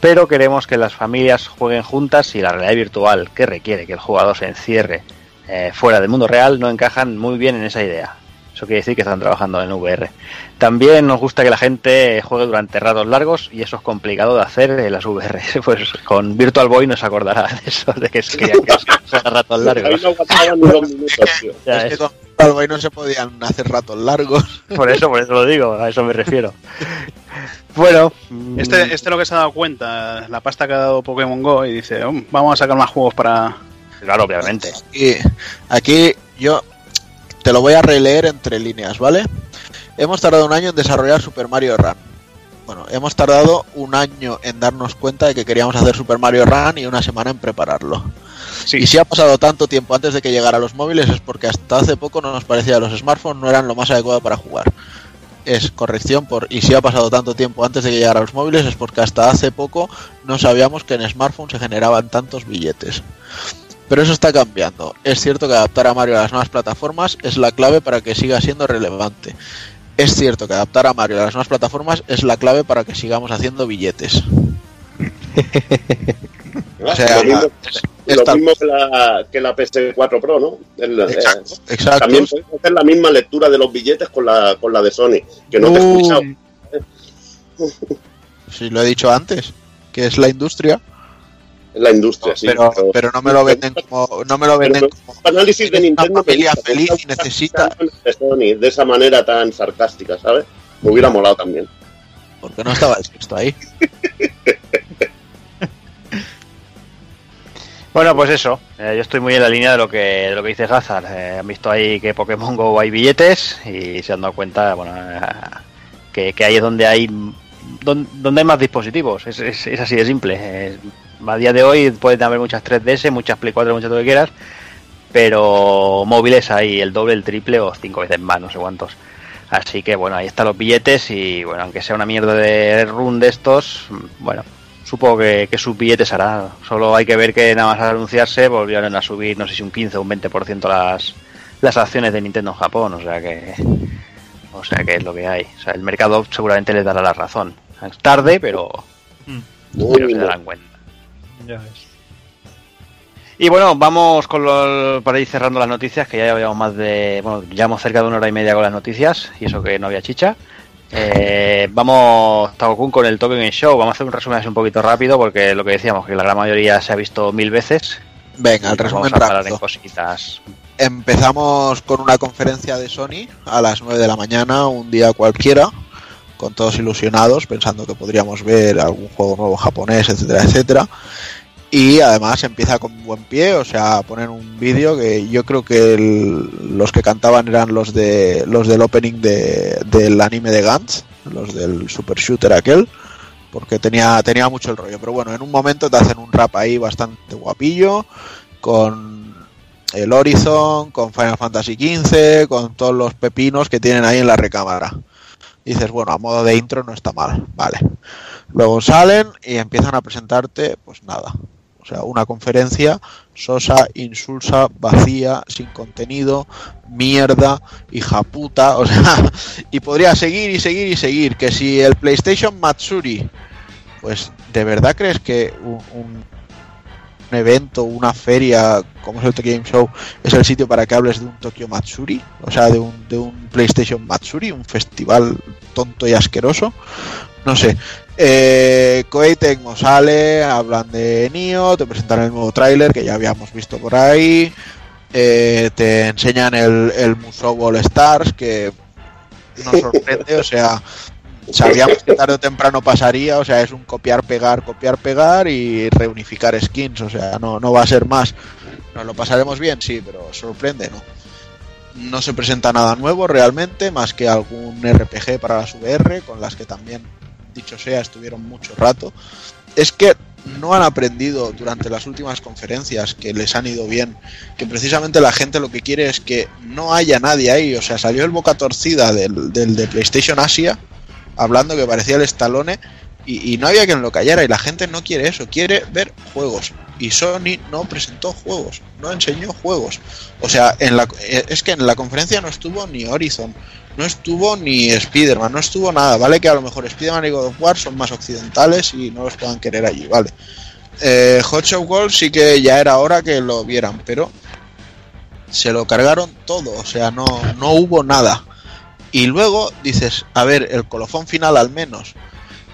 Pero queremos que las familias jueguen juntas y la realidad virtual, que requiere que el jugador se encierre eh, fuera del mundo real, no encajan muy bien en esa idea. Eso quiere decir que están trabajando en VR. También nos gusta que la gente juegue durante ratos largos y eso es complicado de hacer en las VR. Pues con Virtual Boy nos acordará de eso, de que querían que fuera ratos Ahí largos. no ni dos minutos, tío. Ya, es que es- con Virtual Boy no se podían hacer ratos largos. por eso, por eso lo digo, a eso me refiero. Bueno, mm, Este, este lo que se ha dado cuenta, la pasta que ha dado Pokémon Go y dice, "Oh, vamos a sacar más juegos para... claro, obviamente. Y aquí yo te lo voy a releer entre líneas, ¿vale? Hemos tardado un año en desarrollar Super Mario Run. Bueno, hemos tardado un año en darnos cuenta de que queríamos hacer Super Mario Run y una semana en prepararlo. Sí. Y si ha pasado tanto tiempo antes de que llegara a los móviles es porque hasta hace poco no nos parecía que los smartphones no eran lo más adecuado para jugar. Es corrección por y si ha pasado tanto tiempo antes de que llegara a los móviles es porque hasta hace poco no sabíamos que en smartphones se generaban tantos billetes. Pero eso está cambiando. Es cierto que adaptar a Mario a las nuevas plataformas es la clave para que siga siendo relevante. Es cierto que adaptar a Mario a las nuevas plataformas es la clave para que sigamos haciendo billetes. O sea, lo mismo, es- lo mismo que, la, que la PS4 Pro, ¿no? El- eh, Exacto, exacto. También puedes hacer la misma lectura de los billetes con la, con la de Sony, que no te he escuchado. Si lo he dicho antes, que es la industria, la industria, sí. pero, pero no me lo venden como no me lo venden Pero como análisis de Tienes una Nintendo familia feliz y necesita- de Sony, de esa manera tan sarcástica, ¿sabes? Me hubiera molado también. porque no estaba el texto ahí. Bueno, pues eso. eh, yo estoy muy en la línea de lo que, de lo que dice Hazard. Eh, han visto ahí que Pokémon Go hay billetes y se han dado cuenta, bueno, eh, que, que ahí es donde hay don- donde hay más dispositivos. Es, es- es así de simple. A día de hoy pueden haber muchas 3DS, muchas Play 4, muchas lo que quieras, pero móviles hay el doble, el triple o cinco veces más, no sé cuántos. Así que bueno, ahí están los billetes y bueno, aunque sea una mierda de run de estos, bueno, supongo que, que sus billetes hará. Solo hay que ver que nada más al anunciarse volvieron a subir, no sé si un 15 o un 20% las, las acciones de Nintendo en Japón, o sea que o sea que es lo que hay. O sea, el mercado seguramente les dará la razón. Es tarde, pero, Muy pero se darán cuenta. Y bueno, vamos con lo, para ir cerrando las noticias, que ya llevamos más de, bueno, llevamos cerca de una hora y media con las noticias, y eso que no había chicha. Eh, vamos, Takokun, con el Tokyo Game Show. Vamos a hacer un resumen así un poquito rápido, porque lo que decíamos, que la gran mayoría se ha visto mil veces. Venga, el resumen vamos a parar en rápido. cositas. Empezamos con una conferencia de Sony a las 9 de la mañana, un día cualquiera, con todos ilusionados, pensando que podríamos ver algún juego nuevo japonés, etcétera, etcétera. Y además empieza con buen pie, o sea, ponen un vídeo que yo creo que los que cantaban eran los de los del opening de, del anime de Gantz, los del super shooter aquel, porque tenía tenía mucho el rollo. Pero bueno, en un momento te hacen un rap ahí bastante guapillo, con el Horizon, con Final Fantasy XV, con todos los pepinos que tienen ahí en la recámara. Dices, bueno, a modo de intro no está mal, vale. Luego salen y empiezan a presentarte, pues nada. O sea, una conferencia sosa, insulsa, vacía, sin contenido, mierda, hija puta, o sea, y podría seguir y seguir y seguir. Que si el PlayStation Matsuri, pues, ¿de verdad crees que un, evento, una feria como es el Tokyo Game Show es el sitio para que hables de un Tokyo Matsuri? O sea, de un, de un PlayStation Matsuri, un festival tonto y asqueroso. No sé. Eh, Koei Tecmo sale, hablan de Nioh, te presentan el nuevo tráiler que ya habíamos visto por ahí. eh, te enseñan el, el Musou All Stars que nos sorprende, o sea, sabíamos que tarde o temprano pasaría, o sea, es un copiar, pegar, copiar, pegar y reunificar skins, o sea, no, no va a ser más. Nos lo pasaremos bien, sí, pero sorprende, ¿no? No se presenta nada nuevo realmente, más que algún RPG para las VR, con las que también, dicho sea, estuvieron mucho rato. Es que no han aprendido durante las últimas conferencias que les han ido bien, que precisamente la gente lo que quiere es que no haya nadie ahí, o sea, salió el boca torcida del, del de PlayStation Asia, hablando que parecía el Stallone y, no había quien lo callara y la gente no quiere eso, quiere ver juegos y Sony no presentó juegos, no enseñó juegos. O sea, en la, eh, es que en la conferencia no estuvo ni Horizon, no estuvo ni Spider-Man, no estuvo nada, ¿vale? Que a lo mejor Spider-Man y God of War son más occidentales y no los puedan querer allí, ¿vale? Eh, Hot Shot World sí que ya era hora que lo vieran, pero se lo cargaron todo, o sea, no, no hubo nada. Y luego dices, a ver, el colofón final al menos.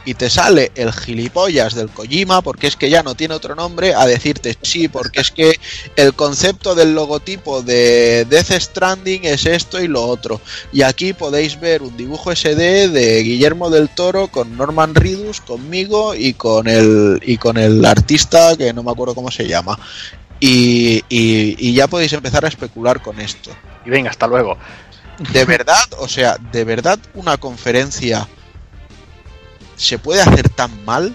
Y te sale el gilipollas del Kojima, porque es que ya no tiene otro nombre, a decirte sí, porque es que el concepto del logotipo de Death Stranding es esto y lo otro. Y aquí podéis ver un dibujo SD de Guillermo del Toro con Norman Reedus, conmigo y con el, y con el artista que no me acuerdo cómo se llama. Y- y ya podéis empezar a especular con esto Y venga, hasta luego. De verdad, o sea, de verdad una conferencia se puede hacer tan mal,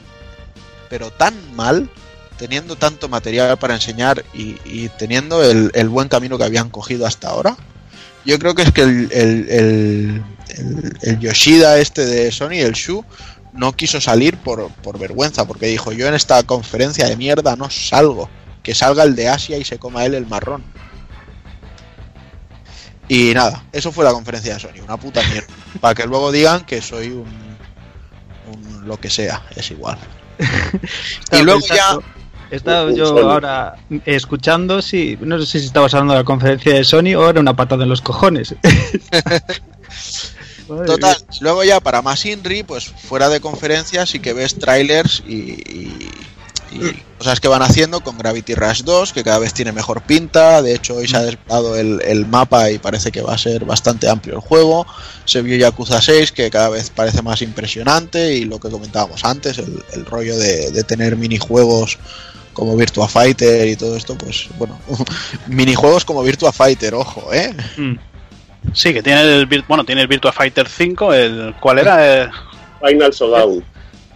pero tan mal. teniendo tanto material para enseñar y, teniendo el, el buen camino que habían cogido hasta ahora, yo creo que es que el- el- el Yoshida este de Sony, el Shu, no quiso salir por, por vergüenza, porque dijo, yo en esta conferencia de mierda no salgo, que salga el de Asia y se coma él el marrón. Y nada, eso fue la conferencia de Sony, una puta mierda. Para que luego digan que soy un, un lo que sea, es igual. y luego ya... Estaba Un- un yo Sony. ahora escuchando, sí, no sé si estabas hablando de la conferencia de Sony o era una patada en los cojones. Total, luego ya para más Inri, pues fuera de conferencias sí que ves trailers y, y- y cosas que van haciendo con Gravity Rush 2, que cada vez tiene mejor pinta. De hecho, hoy se ha desvelado el, el mapa y parece que va a ser bastante amplio el juego. Se vio Yakuza 6, que cada vez parece más impresionante. Y lo que comentábamos antes, el, el rollo de, de tener minijuegos como Virtua Fighter y todo esto, pues bueno, minijuegos como Virtua Fighter, ojo, ¿eh? Mm. Sí, que tiene el, Vir- bueno, tiene el Virtua Fighter 5, el ¿cuál era? Eh, Final Showdown.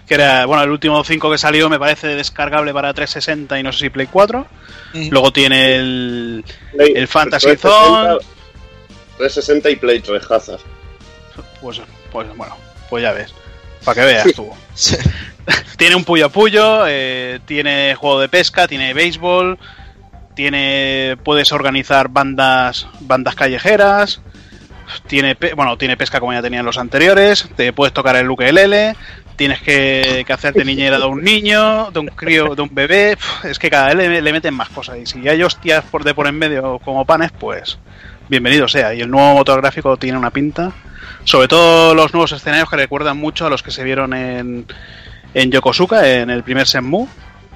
Que era, bueno, el último 5 que salió me parece descargable para 360 y no sé si Play 4. Luego tiene el, Play- El Fantasy 360, Zone. 360 y Play 3 Hazard. pues, pues bueno, pues ya ves, para que veas tú. Tiene un puyo a puyo, eh, tiene juego de pesca, tiene béisbol, tiene puedes organizar bandas bandas callejeras, tiene pe- bueno tiene pesca como ya tenían los anteriores, te puedes tocar el ukelele, tienes que, que hacerte niñera de un niño, de un crío, de un bebé, es que cada vez le, meten más cosas y si hay hostias por de por en medio como panes, pues bienvenido sea. Y el nuevo motor gráfico tiene una pinta. Sobre todo los nuevos escenarios que recuerdan mucho a los que se vieron en, en Yokosuka, en el primer Senmu,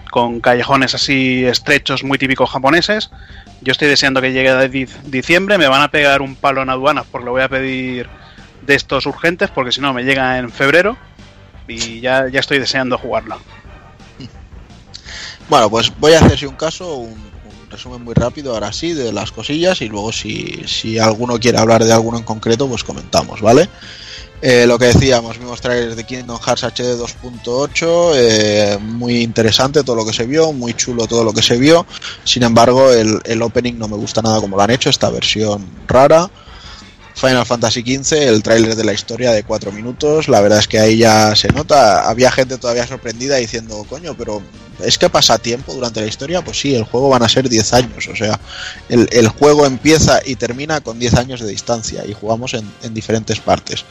con callejones así estrechos muy típicos japoneses. Yo estoy deseando que llegue a di- diciembre, me van a pegar un palo en aduanas porque lo voy a pedir de estos urgentes, porque si no me llega en febrero y ya, ya estoy deseando jugarlo. Bueno, pues voy a hacer si un caso, un, un resumen muy rápido, ahora sí, de las cosillas y luego si, si alguno quiere hablar de alguno en concreto, pues comentamos, ¿vale? Eh, lo que decíamos, vimos trailers de Kingdom Hearts HD 2.8, eh, muy interesante todo lo que se vio, muy chulo todo lo que se vio, sin embargo el, el opening no me gusta nada como lo han hecho, esta versión rara. Final Fantasy XV, el tráiler de la historia de 4 minutos, la verdad es que ahí ya se nota, había gente todavía sorprendida diciendo, coño, pero ¿es que pasa tiempo durante la historia? Pues sí, el juego van a ser 10 años, o sea, el, juego empieza y termina con 10 años de distancia y jugamos en, en diferentes partes.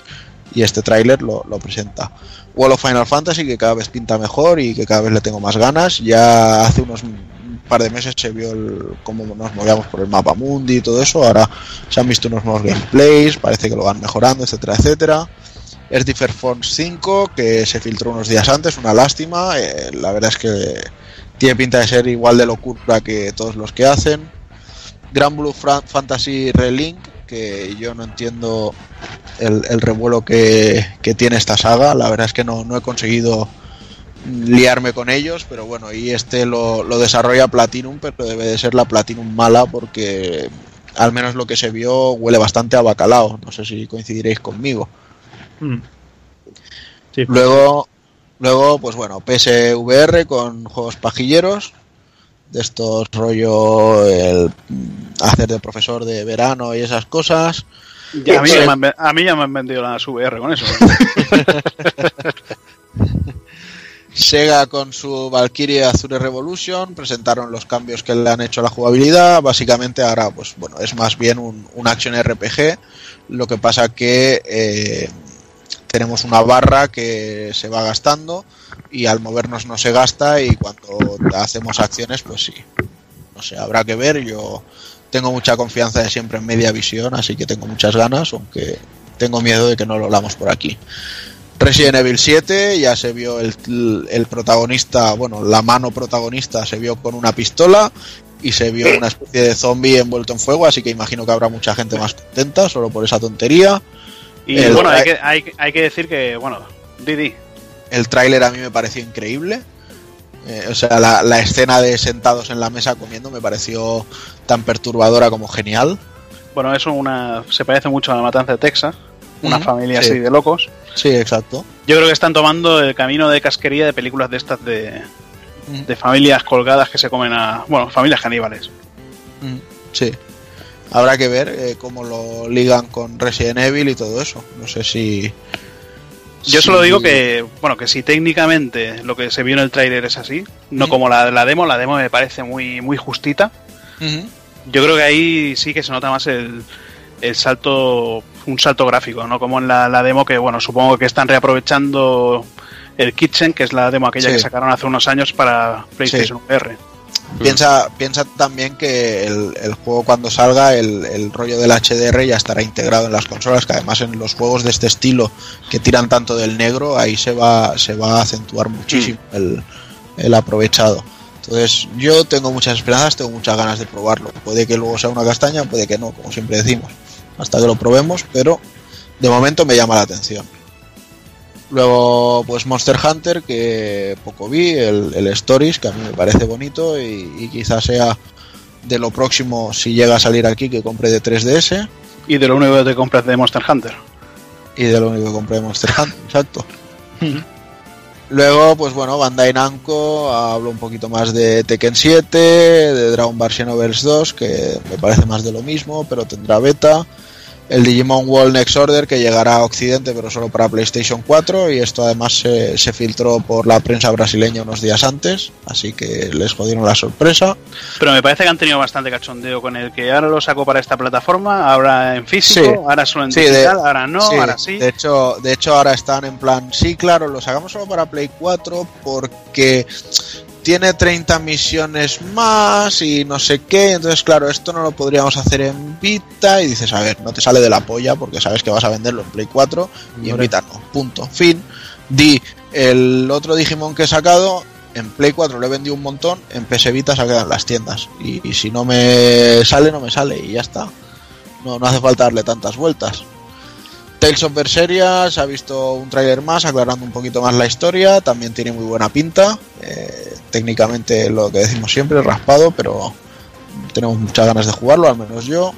Y este tráiler lo, lo presenta. World of Final Fantasy, que cada vez pinta mejor y que cada vez le tengo más ganas. Ya hace unos un par de meses se vio el, cómo nos movíamos por el mapa mundi y todo eso. Ahora se han visto unos nuevos gameplays, parece que lo van mejorando, etcétera, etcétera. Earth Differ Force 5, que se filtró unos días antes, una lástima. eh, la verdad es que tiene pinta de ser igual de locura que todos los que hacen. Gran Blue Fantasy Relink, que yo no entiendo el, el revuelo que, que tiene esta saga. La verdad es que no, no he conseguido liarme con ellos, pero bueno, y este lo, lo desarrolla Platinum, pero debe de ser la Platinum mala porque al menos lo que se vio huele bastante a bacalao. No sé si coincidiréis conmigo. Mm. Sí, Luego, luego, pues bueno, PSVR con juegos pajilleros. De estos rollo el hacer de profesor de verano y esas cosas. Ya, a, mí ya me han, a mí ya me han vendido las VR con eso. Sega con su Valkyrie Azure Revolution presentaron los cambios que le han hecho a la jugabilidad. Básicamente ahora, pues bueno, es más bien un, un action RPG. Lo que pasa que eh, tenemos una barra que se va gastando y al movernos no se gasta y cuando hacemos acciones, pues sí. No sé, habrá que ver. Yo tengo mucha confianza de siempre en media visión, así que tengo muchas ganas, aunque tengo miedo de que no lo hablamos por aquí. Resident Evil 7 ya se vio el, el protagonista, bueno, la mano protagonista se vio con una pistola y se vio una especie de zombie envuelto en fuego, así que imagino que habrá mucha gente más contenta solo por esa tontería. Y El- bueno, hay que, hay, hay que decir que, bueno, Didi, El tráiler a mí me pareció increíble. Eh, o sea, la, la escena de sentados en la mesa comiendo me pareció tan perturbadora como genial. bueno, eso una, se parece mucho a la matanza de Texas, una Ujú, familia sí. así de locos. Sí, exacto. Yo creo que están tomando el camino de casquería de películas de estas de, de familias colgadas que se comen a. Bueno, familias caníbales. Sí. Habrá que ver eh, cómo lo ligan con Resident Evil y todo eso. No sé si. Yo solo digo que, bueno, que si técnicamente lo que se vio en el tráiler es así, no como la, la demo, la demo me parece muy, muy justita. Yo creo que ahí sí que se nota más el, el salto, un salto gráfico, ¿no? Como en la, la demo que, bueno, supongo que están reaprovechando el Kitchen, que es la demo aquella Sí. que sacaron hace unos años para PlayStation VR. Piensa, piensa también que el, el juego cuando salga, el, el rollo del HDR ya estará integrado en las consolas, que además en los juegos de este estilo que tiran tanto del negro, ahí se va, se va a acentuar muchísimo el, el aprovechado. Entonces yo tengo muchas esperanzas, tengo muchas ganas de probarlo. Puede que luego sea una castaña, puede que no, como siempre decimos, hasta que lo probemos, pero de momento me llama la atención. Luego, pues Monster Hunter, que poco vi, el, el Stories, que a mí me parece bonito y, y quizás sea de lo próximo, si llega a salir aquí, que compre de 3DS Y de lo único que te compras de Monster Hunter. y de lo único que compré de Monster Hunter, exacto. Luego, pues bueno, Bandai Namco habló un poquito más de Tekken 7, de Dragon Ball Xenoverse 2, que me parece más de lo mismo, pero tendrá beta. El Digimon World Next Order, que llegará a Occidente, pero solo para PlayStation 4, y esto además se, se filtró por la prensa brasileña unos días antes, así que les jodieron la sorpresa. Pero me parece que han tenido bastante cachondeo con el que ahora lo saco para esta plataforma, ahora en físico, Sí. ahora solo en Sí, de- digital, ahora no, Sí, ahora sí. De hecho, de hecho, ahora están en plan, sí, claro, lo sacamos solo para Play 4 porque tiene 30 misiones más y no sé qué. Entonces, claro, esto no lo podríamos hacer en Vita. Y dices, a ver, no te sale de la polla porque sabes que vas a venderlo en Play 4 y en. Vita no. Punto. Fin. Di, el otro Digimon que he sacado. En Play 4 lo he vendido un montón, en PS Vita se ha quedado en las tiendas. Y, y si no me sale, no me sale y ya está. No, no hace falta darle tantas vueltas. Tales of Berseria se ha visto un tráiler más aclarando un poquito más la historia, también tiene muy buena pinta, eh, técnicamente lo que decimos siempre, raspado, pero tenemos muchas ganas de jugarlo, al menos yo.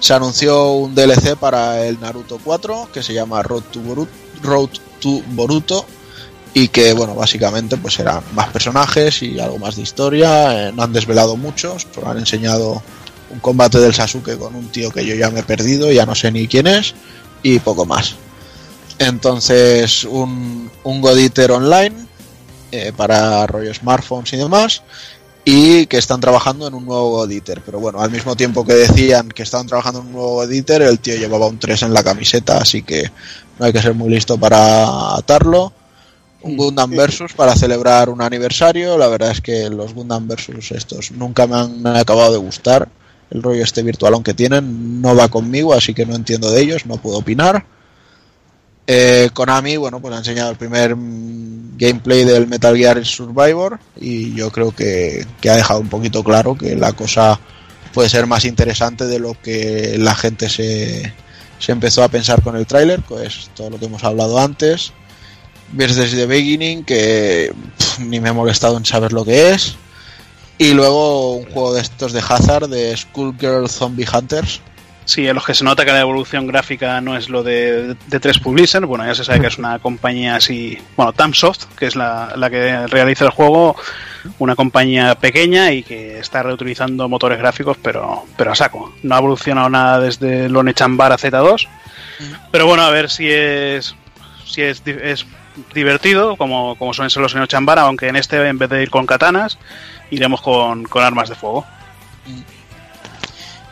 Se anunció un DLC para el Naruto 4 que se llama Road to Boruto, y que bueno, básicamente pues serán más personajes y algo más de historia, eh, no han desvelado muchos, solo han enseñado un combate del Sasuke con un tío que yo ya me he perdido, ya no sé ni quién es y poco más. Entonces, un, un God Eater online eh, para rollo smartphones y demás. Y que están trabajando en un nuevo God Eater. Pero bueno, al mismo tiempo que decían que estaban trabajando en un nuevo God Eater, el tío llevaba un 3 en la camiseta, así que no hay que ser muy listo para atarlo. Un Gundam Versus para celebrar un aniversario. La verdad es que los Gundam Versus estos nunca me han acabado de gustar. El rollo este virtualón que tienen no va conmigo, así que no entiendo de ellos, no puedo opinar. Eh, Konami, bueno, pues ha enseñado el primer mm, gameplay del Metal Gear Survivor y yo creo que, que ha dejado un poquito claro que la cosa puede ser más interesante de lo que la gente se, se empezó a pensar con el tráiler, pues todo lo que hemos hablado antes. Versus the Beginning, que ni me he molestado en saber lo que es. Y luego un juego de estos de Hazard, de Skullgirl Zombie Hunters. Sí, en los que se nota que la evolución gráfica no es lo de, de 3 Publisher. Bueno, ya se sabe que es una compañía así. Bueno, Tamsoft, que es la, la que realiza el juego, una compañía pequeña y que está reutilizando motores gráficos, pero, pero a saco. No ha evolucionado nada desde el Onechanbar a Z2. Pero bueno, a ver si es. Si es, es divertido, como, como suelen ser los Onechanbar, aunque en este, en vez de ir con katanas, iremos con, con armas de fuego.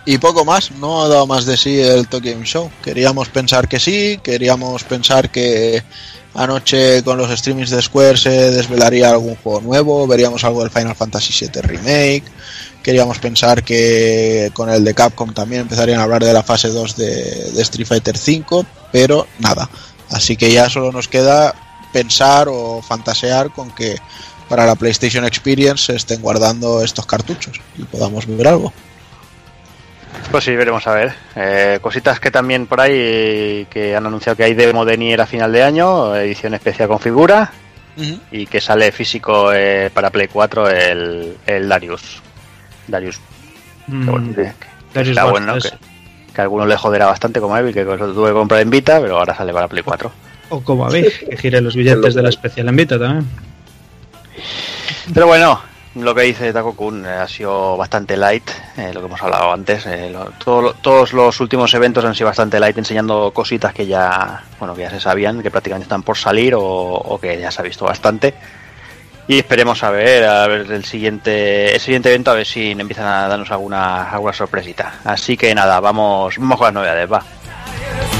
Y poco más, no ha dado más de sí el Tokyo Game Show. Queríamos pensar que sí, queríamos pensar que anoche con los streamings de Square se desvelaría algún juego nuevo, veríamos algo del Final Fantasy VII Remake. Queríamos pensar que con el de Capcom también empezarían a hablar de la fase 2 de, de Street Fighter V, pero nada. Así que ya solo nos queda pensar o fantasear con que para la PlayStation Experience se estén guardando estos cartuchos y podamos ver algo. Pues sí, veremos a ver. Eh, cositas que también por ahí que han anunciado que hay demo de Nier a final de año, edición especial con figura y que sale físico eh, para Play 4 el, el Darius. Darius. Mm, bueno, Darius está bueno, que, que a algunos le joderá bastante como a Evi, que lo tuve que comprar en Vita, pero ahora sale para Play 4. O como a que gire los billetes de la especial en Vita también. Pero bueno, lo que dice Taco Kun eh, ha sido bastante light, eh, lo que hemos hablado antes. eh, lo- todo lo- todos los últimos eventos han sido bastante light, enseñando cositas que ya, bueno, que ya se sabían, que prácticamente están por salir o, o que ya se ha visto bastante. Y esperemos a ver, a ver el siguiente, el siguiente evento, a ver si empiezan a darnos alguna, alguna sorpresita. Así que nada, vamos, vamos con las novedades, va.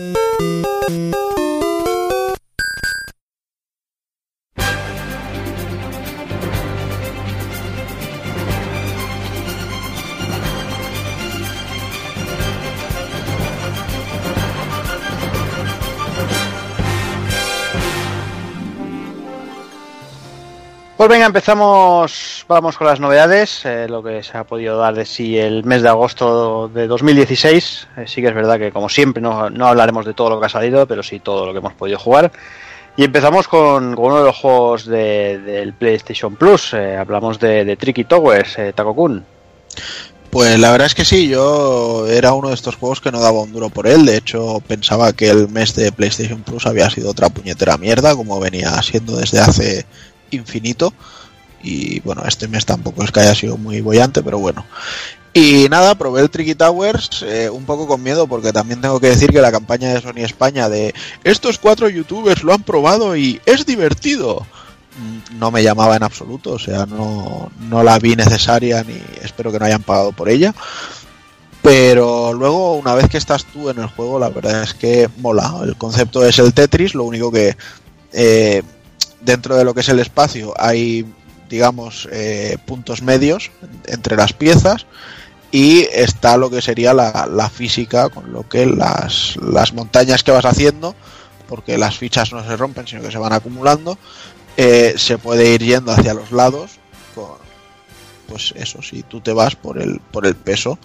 Pues venga, empezamos, vamos con las novedades, eh, lo que se ha podido dar de sí el mes de agosto de 2016. Eh, sí que es verdad que como siempre no, no hablaremos de todo lo que ha salido, pero sí todo lo que hemos podido jugar. Y empezamos con, uno de los juegos de- del PlayStation Plus, eh, hablamos de, Tricky Towers, Takokun. Pues la verdad es que sí, yo era uno de estos juegos que no daba un duro por él. De hecho, pensaba que el mes de PlayStation Plus había sido otra puñetera mierda, como venía siendo desde hace infinito. Y bueno, este mes tampoco es que haya sido muy bollante, pero bueno. Y nada, probé el Tricky Towers eh, un poco con miedo, porque también tengo que decir que la campaña de Sony España de estos cuatro youtubers lo han probado y es divertido mm, no me llamaba en absoluto, o sea, no, no la vi necesaria ni espero que no hayan pagado por ella. Pero luego, una vez que estás tú en el juego, la verdad es que mola. El concepto es el Tetris, lo único que eh, dentro de lo que es el espacio hay, digamos, eh, puntos medios entre las piezas y está lo que sería la, física, con lo que las, las montañas que vas haciendo, porque las fichas no se rompen, sino que se van acumulando, eh, se puede ir yendo hacia los lados pues eso si tú te vas por el por el peso.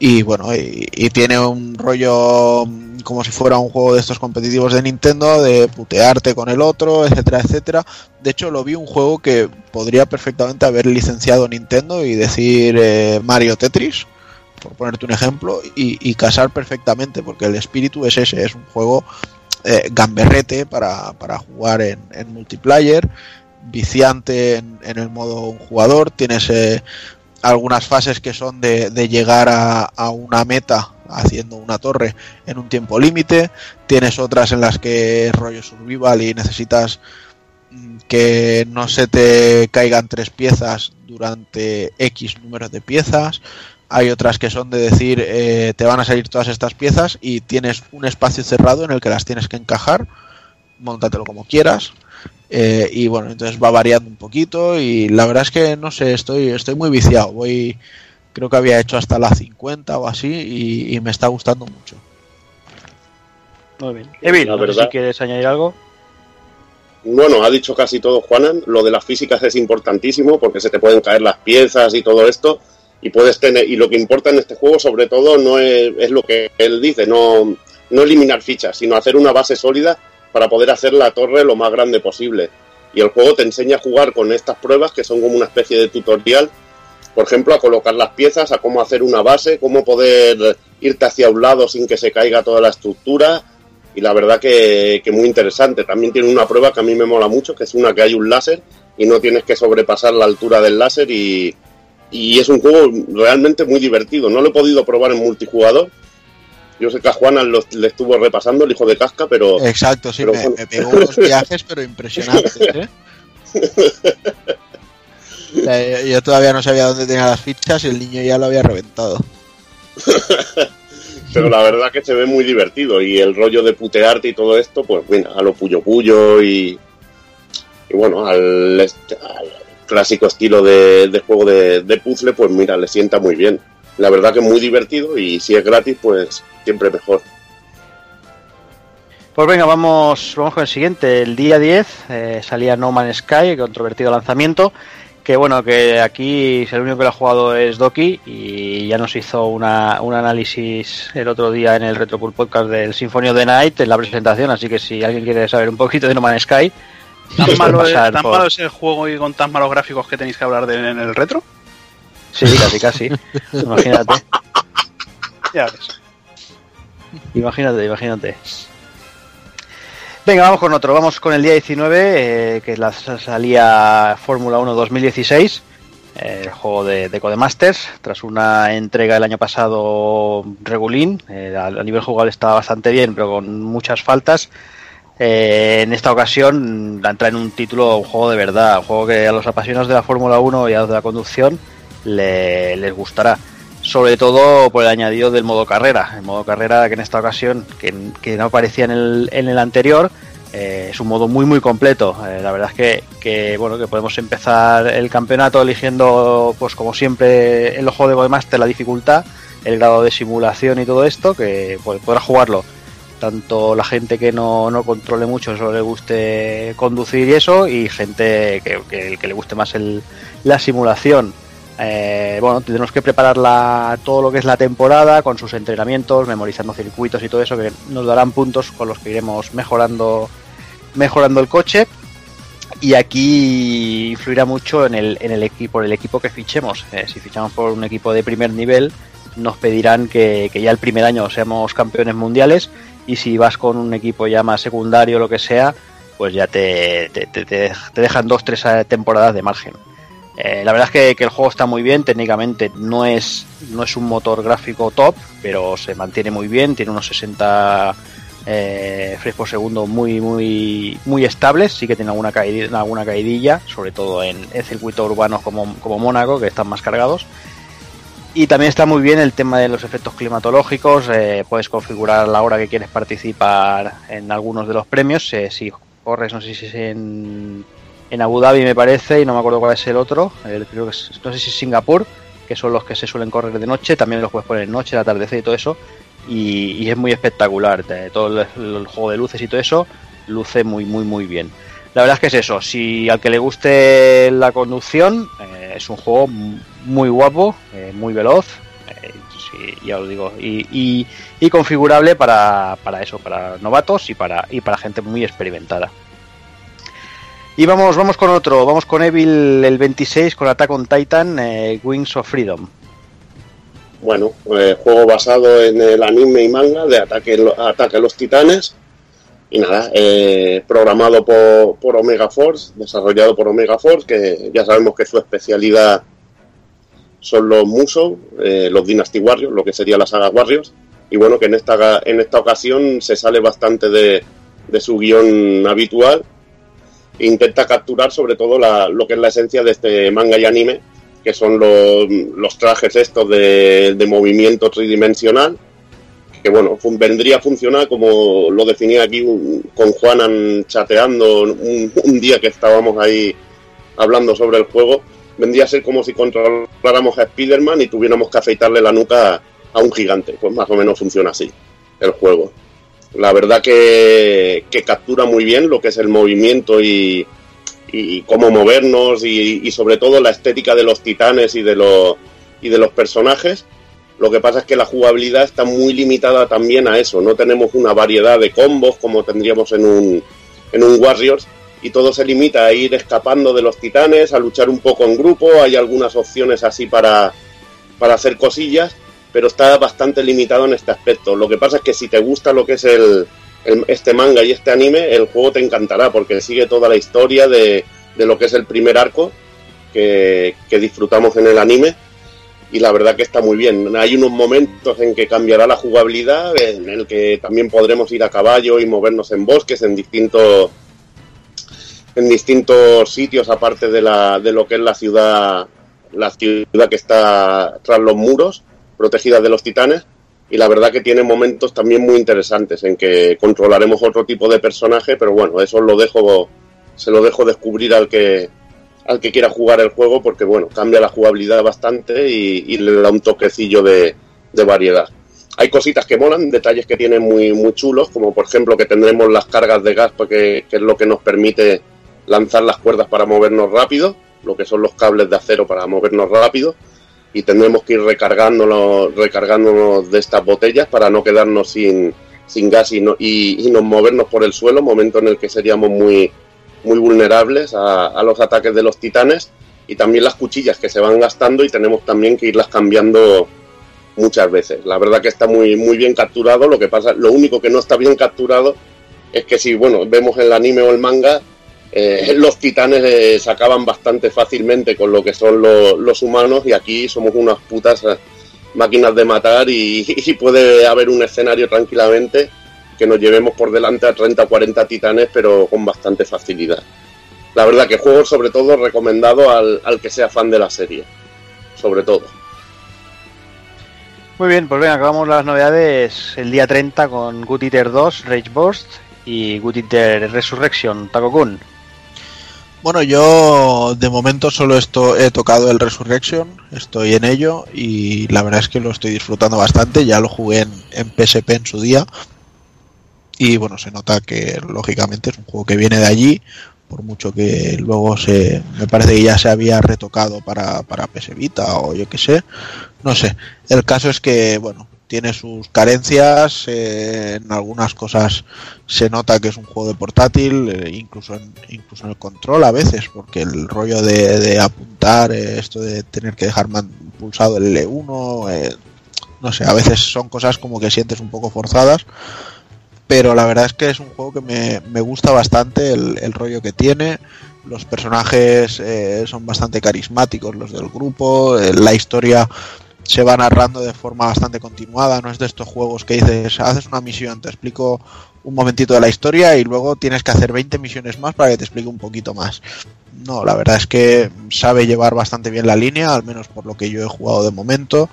Y bueno y, tiene un rollo mm, como si fuera un juego de estos competitivos de Nintendo de putearte con el otro etcétera etcétera. De hecho lo vi un juego que podría perfectamente haber licenciado Nintendo y decir eh, Mario Tetris por ponerte un ejemplo y, casar perfectamente porque el espíritu es ese es un juego eh, gamberrete para, para jugar en multiplayer, viciante en, el modo jugador, tienes eh, algunas fases que son de, llegar a, una meta haciendo una torre en un tiempo límite, tienes otras en las que es rollo survival y necesitas mm, que no se te caigan tres piezas durante X números de piezas. Hay otras que son de decir, eh, te van a salir todas estas piezas y tienes un espacio cerrado en el que las tienes que encajar, montatelo como quieras. Eh, y bueno, entonces va variando un poquito y la verdad es que no sé, estoy, estoy muy viciado. Voy, creo que había hecho hasta la 50 o así y, y me está gustando mucho. Muy bien. Evil, no sé si quieres añadir algo. Bueno, ha dicho casi todo Juanan. Lo de las físicas es importantísimo porque se te pueden caer las piezas y todo esto. Y puedes tener. Y lo que importa en este juego, sobre todo, no es, es lo que él dice, no, no eliminar fichas, sino hacer una base sólida para poder hacer la torre lo más grande posible. Y el juego te enseña a jugar con estas pruebas que son como una especie de tutorial. Por ejemplo, a colocar las piezas, a cómo hacer una base, cómo poder irte hacia un lado sin que se caiga toda la estructura y la verdad que, que muy interesante. También tiene una prueba que a mí me mola mucho, que es una que hay un láser y no tienes que sobrepasar la altura del láser y, y es un juego realmente muy divertido. No lo he podido probar en multijugador. Yo sé que a Juana lo- le estuvo repasando el hijo de casca, pero Exacto, sí, pero me, bueno. me pegó unos viajes, pero impresionantes, ¿eh? O sea, yo- todavía no sabía dónde tenía las fichas y el niño ya lo había reventado. pero la verdad que se ve muy divertido y el rollo de putearte y todo esto, pues mira, a lo puyo puyo y, y bueno, al, al clásico estilo de, de juego de, de puzzle, pues mira, le sienta muy bien. La verdad que es muy divertido y si es gratis, pues siempre mejor. Pues venga, vamos, vamos con el siguiente. El día 10 eh, salía No Man's Sky, controvertido lanzamiento, Que bueno, que aquí el único que lo ha jugado es Doki y ya nos hizo una, un análisis el otro día en el Retropool Podcast del Symphony of the Night en la presentación, así que si alguien quiere saber un poquito de No Man's Sky, ¿Tan, malo, es, pasar tan por- malo es el juego y con tan malos gráficos que tenéis que hablar de en el retro? Sí, casi, casi. Imagínate, Ya ves. imagínate, imagínate. Venga, vamos con otro. Vamos con el día 19, eh, que la salía Fórmula 1 2016, eh, el juego de, de Codemasters, tras una entrega el año pasado regulín. eh, a, a nivel jugable estaba bastante bien, pero con muchas faltas. Eh, en esta ocasión la entra en un título, un juego de verdad, un juego que a los apasionados de la Fórmula 1 y a los de la conducción le- les gustará. Sobre todo por el añadido del modo carrera. El modo carrera que en esta ocasión, que, no aparecía en el, en el anterior, eh, es un modo muy muy completo. Eh, la verdad es que, que, bueno que podemos empezar el campeonato eligiendo, pues como siempre, los juegos de Codemaster la dificultad, el grado de simulación y todo esto, que pues, podrá jugarlo tanto la gente que no, no controle mucho, solo le guste conducir y eso, y gente que, que, que le guste más el, la simulación. Eh, bueno, tendremos que preparar todo lo que es la temporada con sus entrenamientos, memorizando circuitos y todo eso que nos darán puntos con los que iremos mejorando mejorando el coche. Y aquí influirá mucho en el, en el equipo, el equipo que fichemos. Eh, si fichamos por un equipo de primer nivel, nos pedirán que, que ya el primer año seamos campeones mundiales. Y si vas con un equipo ya más secundario o lo que sea, pues ya te, te, te- te- te dejan dos, tres eh, temporadas de margen. Eh, la verdad es que, el juego está muy bien, técnicamente no es, no es un motor gráfico top, pero se mantiene muy bien, tiene unos 60 eh, frames por segundo muy muy muy estables, sí que tiene alguna, caidi- alguna caidilla, sobre todo en, en circuitos urbanos como, como Mónaco, que están más cargados. Y también está muy bien el tema de los efectos climatológicos, eh, puedes configurar la hora que quieres participar en algunos de los premios, eh, si corres, no sé si es en, en Abu Dhabi me parece, y no me acuerdo cuál es el otro, creo que no sé si es Singapur, que son los que se suelen correr de noche, también los puedes poner en noche, el atardecer y todo eso, y, es muy espectacular, todo el, juego de luces y todo eso luce muy muy muy bien. La verdad es que es eso, si al que le guste la conducción, eh, es un juego muy guapo, eh, muy veloz, eh, ya os digo, y, y- y configurable para, para eso, para novatos y para, y para gente muy experimentada. Y vamos, vamos con otro, vamos con Evil el 26, con Attack on Titan, eh, Wings of Freedom. Bueno, eh, juego basado en el anime y manga de Ataque, Ataque a los Titanes. Y nada, eh, programado por, por Omega Force, desarrollado por Omega Force, que ya sabemos que su especialidad son los Muso, los Dynasty Warriors, lo que sería la saga Warriors. Y bueno, que en esta, en esta ocasión se sale bastante de, de su guion habitual intenta capturar sobre todo lo que es la esencia de este manga y anime, que son los, trajes estos de, movimiento tridimensional, que bueno, vendría a funcionar como lo definía aquí con Juanan chateando un, un día que estábamos ahí hablando sobre el juego, vendría a ser como si controláramos a Spider-Man y tuviéramos que afeitarle la nuca a un gigante, pues más o menos funciona así el juego. La verdad que, captura muy bien lo que es el movimiento y, y cómo movernos y, y sobre todo la estética de los titanes y de los y de los personajes. Lo que pasa es que la jugabilidad está muy limitada también a eso. No tenemos una variedad de combos como tendríamos en un, en un Warriors y todo se limita a ir escapando de los titanes, a luchar un poco en grupo. Hay algunas opciones así para, para hacer cosillas, pero está bastante limitado en este aspecto. Lo que pasa es que si te gusta lo que es el, este manga y este anime, el juego te encantará porque sigue toda la historia de, de lo que es el primer arco que, que disfrutamos en el anime. Y la verdad que está muy bien. Hay unos momentos en que cambiará la jugabilidad, en el que también podremos ir a caballo y movernos en bosques, en distintos en distintos sitios aparte de la de lo que es la ciudad la ciudad que está tras los muros protegida de los titanes y la verdad que tiene momentos también muy interesantes en que controlaremos otro tipo de personaje pero bueno eso lo dejo se lo dejo descubrir al que al que quiera jugar el juego porque bueno cambia la jugabilidad bastante y, le da un toquecillo de, de variedad hay cositas que molan, detalles que tienen muy, muy chulos, como por ejemplo que tendremos las cargas de gas, porque, que es lo que nos permite lanzar las cuerdas para movernos rápido. lo que son los cables de acero para movernos rápido y tendremos que ir recargándonos, recargándonos de estas botellas para no quedarnos sin, sin gas y, no, y, y nos movernos por el suelo, momento en el que seríamos muy, muy vulnerables a, a los ataques de los titanes y también las cuchillas que se van gastando y tenemos también que irlas cambiando muchas veces. La verdad que está muy, muy bien capturado, lo que pasa, lo único que no está bien capturado es que si bueno, vemos el anime o el manga, eh, los titanes eh, se acaban bastante fácilmente con lo que son lo- los humanos y aquí somos unas putas eh, máquinas de matar y, puede haber un escenario tranquilamente que nos llevemos por delante a 30 o 40 titanes pero con bastante facilidad. La verdad que juego sobre todo recomendado al, al que sea fan de la serie, sobre todo. Muy bien, pues venga, acabamos las novedades el día 30 con Good Eater 2, Rage Burst y Good Eater Resurrection, Takokun. Bueno, yo de momento solo esto, he tocado el Resurrection, estoy en ello y la verdad es que lo estoy disfrutando bastante, ya lo jugué en, en PSP en su día y bueno, se nota que lógicamente es un juego que viene de allí, por mucho que luego se me parece que ya se había retocado para, para PS Vita o yo qué sé, no sé. El caso es que, bueno, tiene sus carencias, eh, en algunas cosas se nota que es un juego de portátil, eh, incluso, en, incluso en el control a veces, porque el rollo de, apuntar, eh, esto de tener que dejar man- pulsado el L1, eh, no sé, a veces son cosas como que sientes un poco forzadas, pero la verdad es que es un juego que me, me gusta bastante el, el rollo que tiene. Los personajes son bastante carismáticos, los del grupo. la historia se va narrando de forma bastante continuada. No es de estos juegos que dices, haces una misión, te explico un momentito de la historia y luego tienes que hacer 20 misiones más para que te explique un poquito más. No, la verdad es que sabe llevar bastante bien la línea, al menos por lo que yo he jugado de momento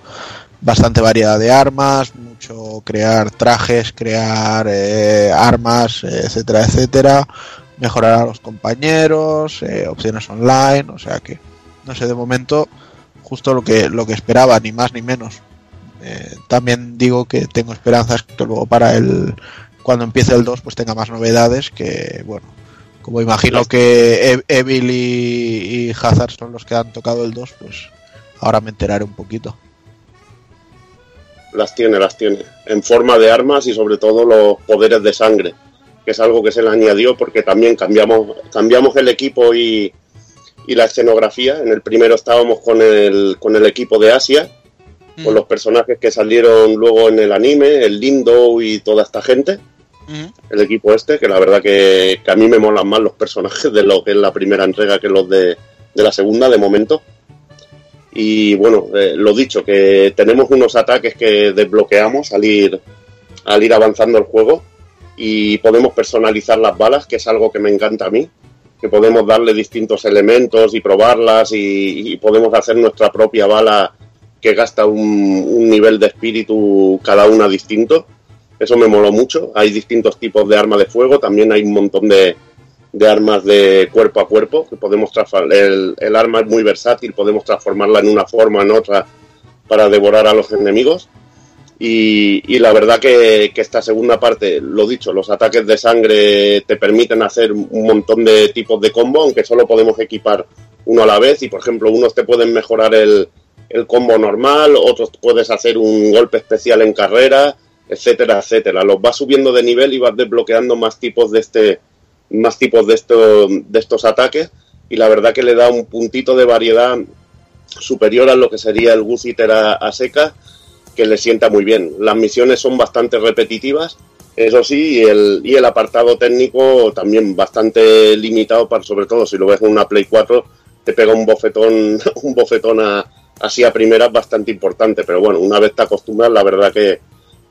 bastante variedad de armas, mucho crear trajes, crear eh, armas, etcétera, etcétera, mejorar a los compañeros, eh, opciones online, o sea que no sé de momento justo lo que lo que esperaba, ni más ni menos. Eh, también digo que tengo esperanzas que luego para el cuando empiece el 2 pues tenga más novedades que bueno como imagino que E- Evil y, y Hazard son los que han tocado el 2 pues ahora me enteraré un poquito Las tiene, las tiene. En forma de armas y sobre todo los poderes de sangre, que es algo que se le añadió porque también cambiamos, cambiamos el equipo y, y la escenografía. En el primero estábamos con el, con el equipo de Asia, con los personajes que salieron luego en el anime, el Lindo y toda esta gente. El equipo este, que la verdad que, que a mí me molan más los personajes de lo que es la primera entrega que los de, de la segunda de momento. Y bueno, eh, lo dicho, que tenemos unos ataques que desbloqueamos al ir, al ir avanzando el juego y podemos personalizar las balas, que es algo que me encanta a mí, que podemos darle distintos elementos y probarlas y, podemos hacer nuestra propia bala que gasta un, nivel de espíritu cada una distinto. Eso me moló mucho. Hay distintos tipos de arma de fuego, también hay un montón de, de armas de cuerpo a cuerpo que podemos. El, el arma es muy versátil, podemos transformarla en una forma, en otra, para devorar a los enemigos. Y, la verdad que, esta segunda parte, lo dicho, los ataques de sangre te permiten hacer un montón de tipos de combo, aunque solo podemos equipar uno a la vez. Y por ejemplo, unos te pueden mejorar el, el combo normal, otros puedes hacer un golpe especial en carrera, etcétera, etcétera. Los vas subiendo de nivel y vas desbloqueando más tipos de este, más tipos de, esto, de estos ataques y la verdad que le da un puntito de variedad superior a lo que sería el Gus Eater a, a seca que le sienta muy bien. Las misiones son bastante repetitivas, eso sí, y el, y el apartado técnico también bastante limitado, para, sobre todo si lo ves en una Play 4, te pega un bofetón, un bofetón a, así a primeras bastante importante, pero bueno, una vez te acostumbras, la verdad que,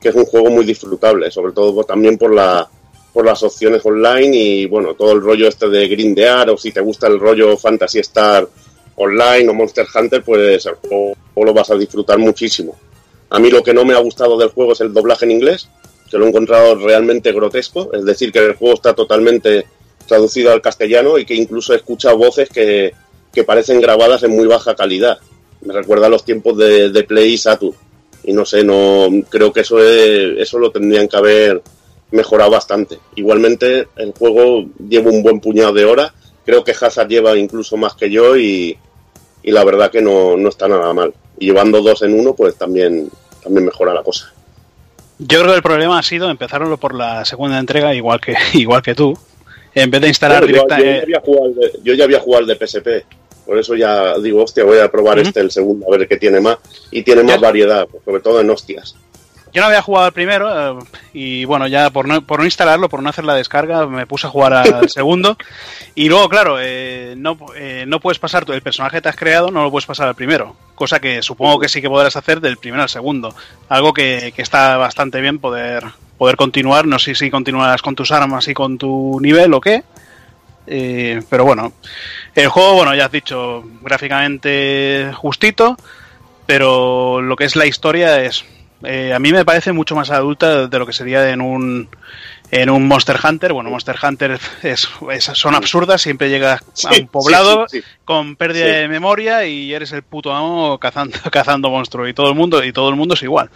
es un juego muy disfrutable, sobre todo también por la por las opciones online y bueno, todo el rollo este de grindear o si te gusta el rollo Fantasy Star online o Monster Hunter, pues el lo vas a disfrutar muchísimo. A mí lo que no me ha gustado del juego es el doblaje en inglés, que lo he encontrado realmente grotesco, es decir, que el juego está totalmente traducido al castellano y que incluso he escuchado voces que, que parecen grabadas en muy baja calidad. Me recuerda a los tiempos de, de Play y Saturn. Y no sé, no creo que eso, es, eso lo tendrían que haber mejorado bastante. Igualmente, el juego lleva un buen puñado de horas creo que Hazard lleva incluso más que yo y, y la verdad que no, no está nada mal. Y llevando dos en uno, pues también, también mejora la cosa. Yo creo que el problema ha sido empezarlo por la segunda entrega, igual que, igual que tú. En vez de instalar Bueno, yo, directa. yo ya eh, había jugado al de, yo ya había jugado al de PSP. Por eso ya digo, hostia, voy a probar este, el segundo, a ver qué tiene más. Y tiene más Ya. variedad, pues, sobre todo en hostias. Yo no había jugado al primero eh, y bueno, ya por no, por no instalarlo, por no hacer la descarga, me puse a jugar al segundo. Y luego, claro, eh, no, eh, no puedes pasar, el personaje que te has creado no lo puedes pasar al primero. Cosa que supongo que sí que podrás hacer del primero al segundo. Algo que, que está bastante bien poder, poder continuar. No sé si continuarás con tus armas y con tu nivel o qué. Eh, pero bueno, el juego, bueno, ya has dicho, gráficamente justito, pero lo que es la historia es eh, a mí me parece mucho más adulta de lo que sería en un en un Monster Hunter. Bueno, Monster Hunter es, es- son absurdas, siempre llegas a un poblado sí, sí, sí. con pérdida de memoria y eres el puto amo cazando, cazando monstruos y todo el mundo y todo el mundo es igual.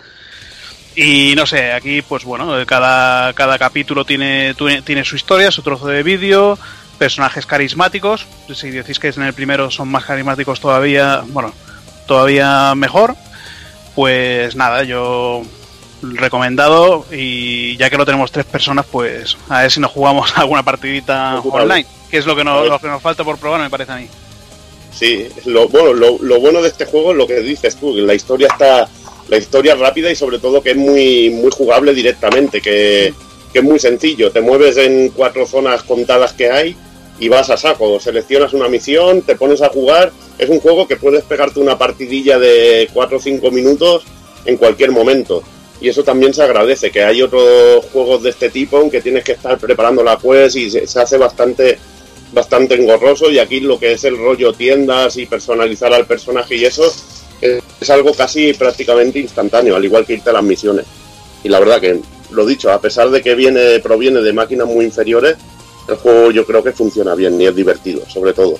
Y no sé, aquí pues bueno, cada, cada capítulo tiene, tiene su historia, su trozo de vídeo, personajes carismáticos. Si decís que en el primero son más carismáticos todavía, bueno, todavía mejor. Pues nada, yo recomendado y ya que lo tenemos tres personas, pues a ver si nos jugamos alguna partidita online, que es lo que, nos, lo que nos falta por probar, me parece a mí. Sí, lo bueno, lo, lo bueno de este juego es lo que dices tú, que la historia está, la historia es rápida y sobre todo que es muy, muy jugable directamente, que, que es muy sencillo. Te mueves en cuatro zonas contadas que hay y vas a saco. Seleccionas una misión, te pones a jugar. Es un juego que puedes pegarte una partidilla de cuatro o cinco minutos en cualquier momento. Y eso también se agradece, que hay otros juegos de este tipo en que tienes que estar preparando la quest y se, se hace bastante bastante engorroso y aquí lo que es el rollo tiendas y personalizar al personaje y eso es, es algo casi prácticamente instantáneo, al igual que irte a las misiones. Y la verdad que, lo dicho, a pesar de que viene proviene de máquinas muy inferiores, el juego yo creo que funciona bien y es divertido, sobre todo.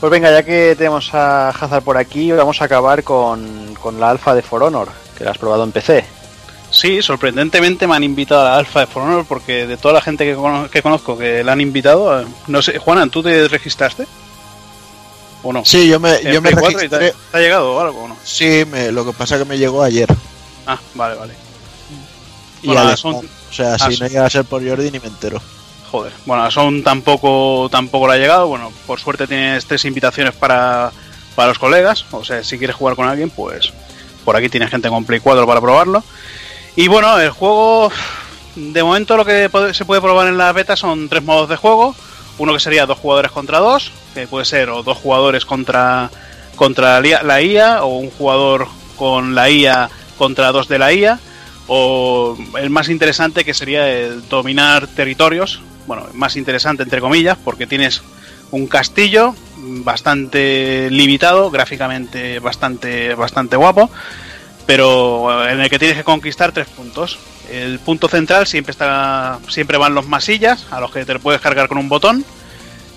Pues venga, ya que tenemos a Hazard por aquí, vamos a acabar con, con la alfa de For Honor, que la has probado en PC. Sí, sorprendentemente me han invitado a la alfa de For Honor porque de toda la gente que, cono- que conozco que la han invitado, eh, no sé, Juanan, ¿tú te registraste? ¿O no? Sí, yo me, yo me Play 4 y te, registré. te ha llegado o algo o no? Sí, me, lo que pasa es que me llegó ayer. Ah, vale, vale. Y Bueno, al son-. O sea, ah, si no llega a ser por Jordi ni me entero. Joder. Bueno, a Son tampoco, tampoco le ha llegado. Bueno, por suerte tienes tres invitaciones para, para los colegas. O sea, si quieres jugar con alguien, pues por aquí tienes gente con Play 4 para probarlo. Y bueno, el juego, de momento lo que se puede probar en la beta son tres modos de juego. Uno que sería dos jugadores contra dos, que puede ser o dos jugadores contra, contra la IA, o un jugador con la IA contra dos de la IA, o el más interesante que sería el dominar territorios, bueno, más interesante entre comillas, porque tienes un castillo bastante limitado, gráficamente bastante, bastante guapo, pero en el que tienes que conquistar tres puntos. El punto central siempre está, siempre van los masillas, a los que te puedes cargar con un botón.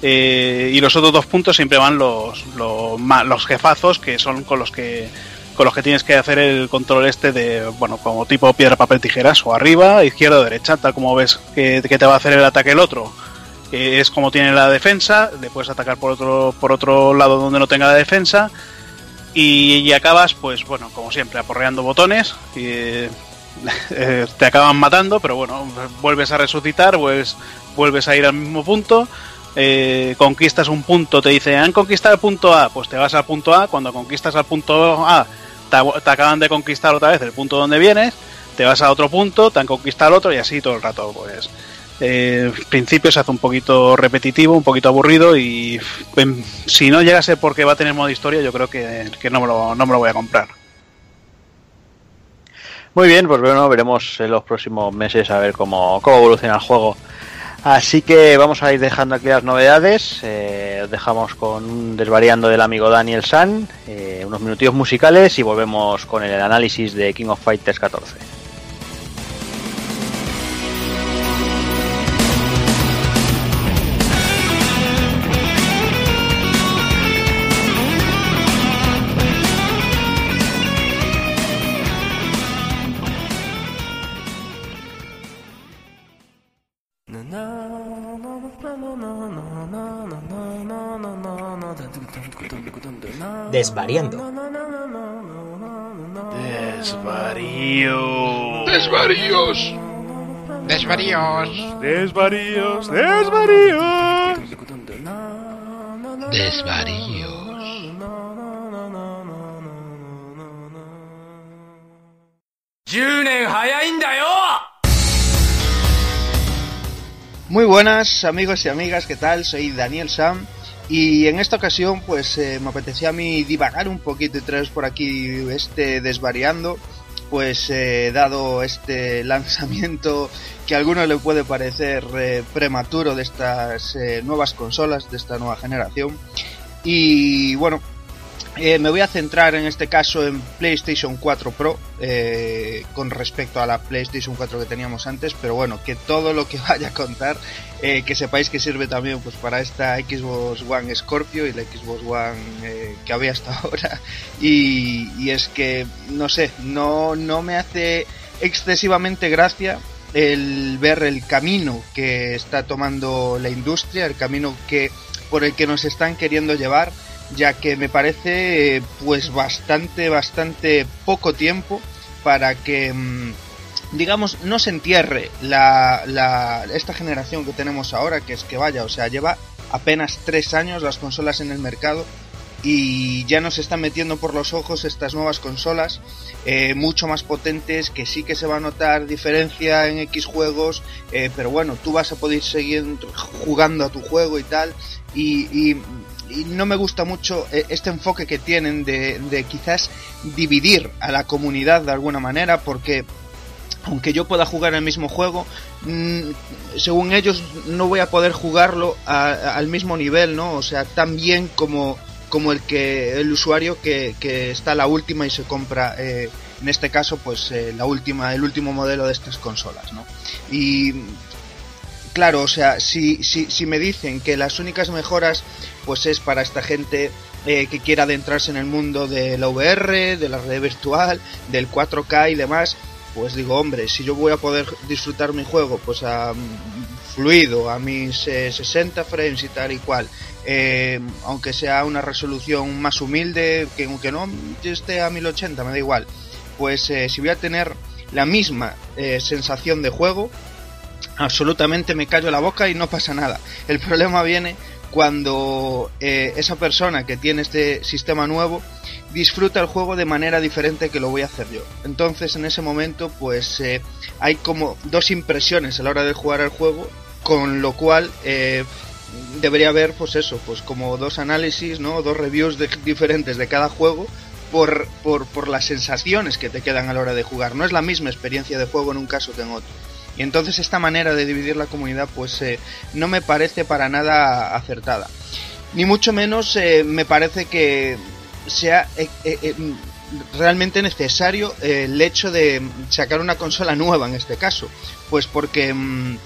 eh, y los otros dos puntos siempre van los, los, los jefazos, que son con los que con los que tienes que hacer el control este de, bueno, como tipo piedra, papel, tijeras, o arriba, izquierda derecha, tal como ves que, te va a hacer el ataque el otro. es como tiene la defensa, le puedes atacar por otro, por otro lado donde no tenga la defensa. Y, acabas, pues bueno, como siempre, aporreando botones. Y, eh, eh, te acaban matando, pero bueno, vuelves a resucitar, vuelves, vuelves a ir al mismo punto. eh, conquistas un punto, te dice, han conquistado el punto A, pues te vas al punto A. Cuando conquistas al punto A, te, acaban de conquistar otra vez el punto donde vienes. Te vas a otro punto, te han conquistado otro y así todo el rato, pues. Eh, en principio se hace un poquito repetitivo, un poquito aburrido y si no llega a ser porque va a tener modo historia, yo creo que, que no, me lo, no me lo voy a comprar. Muy bien, pues bueno, veremos en los próximos meses a ver cómo, cómo evoluciona el juego. Así que vamos a ir dejando aquí las novedades. Eh, os dejamos con un desvariando del amigo Daniel San, eh, unos minutillos musicales y volvemos con el análisis de King of Fighters 14. Desvariando. Desvarío. Desvaríos. Desvaríos. Desvaríos. Desvaríos. Desvaríos. Muy buenas amigos y amigas, ¿qué tal? Soy Daniel Sam y en esta ocasión pues eh, me apetecía a mí divagar un poquito y traeros por aquí este desvariando pues eh, dado este lanzamiento que a algunos le puede parecer eh, prematuro de estas nuevas consolas, de esta nueva generación. Y bueno, eh, me voy a centrar en este caso en PlayStation 4 Pro eh, con respecto a la PlayStation 4 que teníamos antes, pero bueno, que todo lo que vaya a contar, eh, que sepáis que sirve también pues para esta Xbox One Scorpio y la Xbox One que había hasta ahora. Y, y es que, no sé, no, no me hace excesivamente gracia el ver el camino que está tomando la industria, el camino que por el que nos están queriendo llevar ya que me parece eh, pues bastante, bastante poco tiempo para que, mm, digamos, no se entierre la, la, esta generación que tenemos ahora, que es que vaya, o sea, lleva apenas tres años las consolas en el mercado y ya nos están metiendo por los ojos estas nuevas consolas eh, mucho más potentes que sí que se va a notar diferencia en X juegos eh, pero bueno tú vas a poder seguir jugando a tu juego y tal y, y, y no me gusta mucho eh, este enfoque que tienen de, de quizás dividir a la comunidad de alguna manera porque aunque yo pueda jugar el mismo juego, mmm, según ellos no voy a poder jugarlo a, a, al mismo nivel, ¿no? O sea, tan bien como, como el que el usuario que, que está la última y se compra, eh, en este caso, pues eh, la última, el último modelo de estas consolas, ¿no? Y claro, o sea, si, si, si me dicen que las únicas mejoras, pues es para esta gente eh, que quiera adentrarse en el mundo de la VR, de la red virtual, del 4K y demás, pues digo, hombre, si yo voy a poder disfrutar mi juego pues a fluido, a mis eh, 60 frames y tal y cual, eh, aunque sea una resolución más humilde, que aunque no esté a 1080, me da igual, pues eh, si voy a tener la misma eh, sensación de juego, absolutamente me callo la boca y no pasa nada. El problema viene cuando eh, esa persona que tiene este sistema nuevo disfruta el juego de manera diferente que lo voy a hacer yo. Entonces en ese momento pues eh, hay como dos impresiones a la hora de jugar al juego, con lo cual eh, debería haber pues eso, pues como dos análisis, ¿no? dos reviews de, diferentes de cada juego por, por, por las sensaciones que te quedan a la hora de jugar. No es la misma experiencia de juego en un caso que en otro. Y entonces esta manera de dividir la comunidad pues eh, no me parece para nada acertada. Ni mucho menos eh, me parece que sea eh, eh, realmente necesario el hecho de sacar una consola nueva en este caso. Pues porque mm,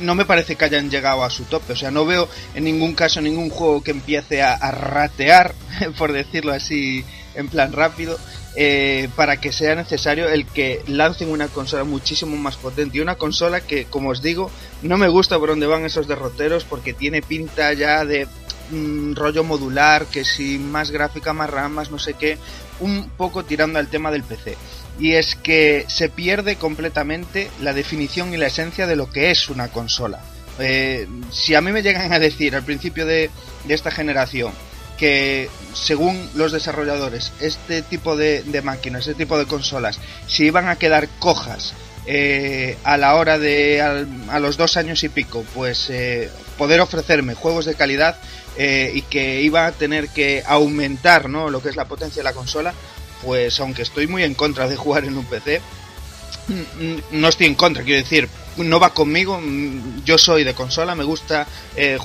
no me parece que hayan llegado a su tope. O sea, no veo en ningún caso ningún juego que empiece a, a ratear, por decirlo así, en plan rápido eh, para que sea necesario el que lancen una consola muchísimo más potente y una consola que, como os digo, no me gusta por dónde van esos derroteros porque tiene pinta ya de mmm, rollo modular, que si más gráfica, más RAM, más no sé qué, un poco tirando al tema del PC. Y es que se pierde completamente la definición y la esencia de lo que es una consola. Eh, si a mí me llegan a decir al principio de esta generación que según los desarrolladores este tipo de, máquinas, este tipo de consolas, si iban a quedar cojas eh, a la hora de a, a, los dos años y pico, pues eh, poder ofrecerme juegos de calidad eh, y que iba a tener que aumentar ¿no? lo que es la potencia de la consola, pues aunque estoy muy en contra de jugar en un PC, no estoy en contra, quiero decir, no va conmigo, yo soy de consola, me gusta eh,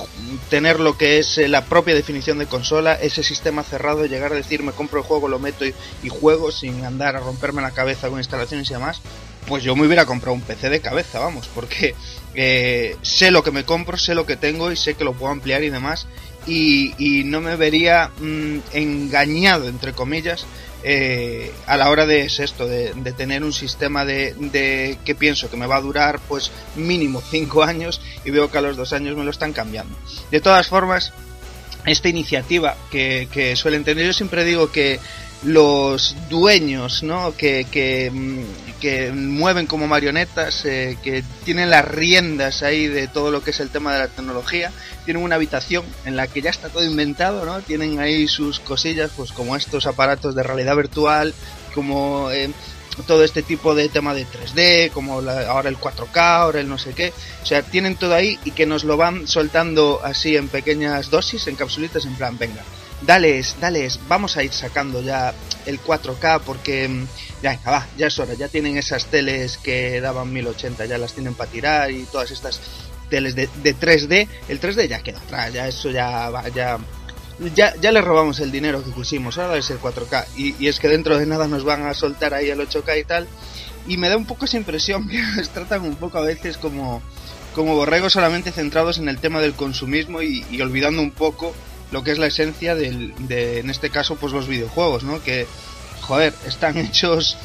tener lo que es eh, la propia definición de consola, ese sistema cerrado, llegar a decir me compro el juego, lo meto y, juego sin andar a romperme la cabeza con instalaciones y demás, pues yo me hubiera comprado un PC de cabeza, vamos, porque eh, sé lo que me compro, sé lo que tengo y sé que lo puedo ampliar y demás, y, no me vería mmm, engañado, entre comillas, eh, a la hora de es esto, de, tener un sistema de, de, que pienso que me va a durar pues mínimo 5 años y veo que a los 2 años me lo están cambiando. De todas formas, esta iniciativa que suelen tener. Yo siempre digo que los dueños, ¿no? Que, que, mm, que mueven como marionetas, eh, que tienen las riendas ahí de todo lo que es el tema de la tecnología, tienen una habitación en la que ya está todo inventado, ¿no? Tienen ahí sus cosillas, pues como estos aparatos de realidad virtual, como eh, todo este tipo de tema de 3D, como la- ahora el 4K, ahora el no sé qué. O sea, tienen todo ahí y que nos lo van soltando así en pequeñas dosis, en capsulitas, en plan, venga, dales, dales, vamos a ir sacando ya el 4K porque mm, ya, ya es hora, ya tienen esas teles que daban 1080, ya las tienen para tirar y todas estas teles de, de 3D, el 3D ya queda atrás, ya eso ya va, ya ya, le robamos el dinero que pusimos, ahora es el 4K. Y, es que dentro de nada nos van a soltar ahí el 8K y tal. Y me da un poco esa impresión que nos tratan un poco a veces como, como borregos solamente centrados en el tema del consumismo y olvidando un poco lo que es la esencia del, de, en este caso, pues los videojuegos, ¿no? Que, joder, están hechos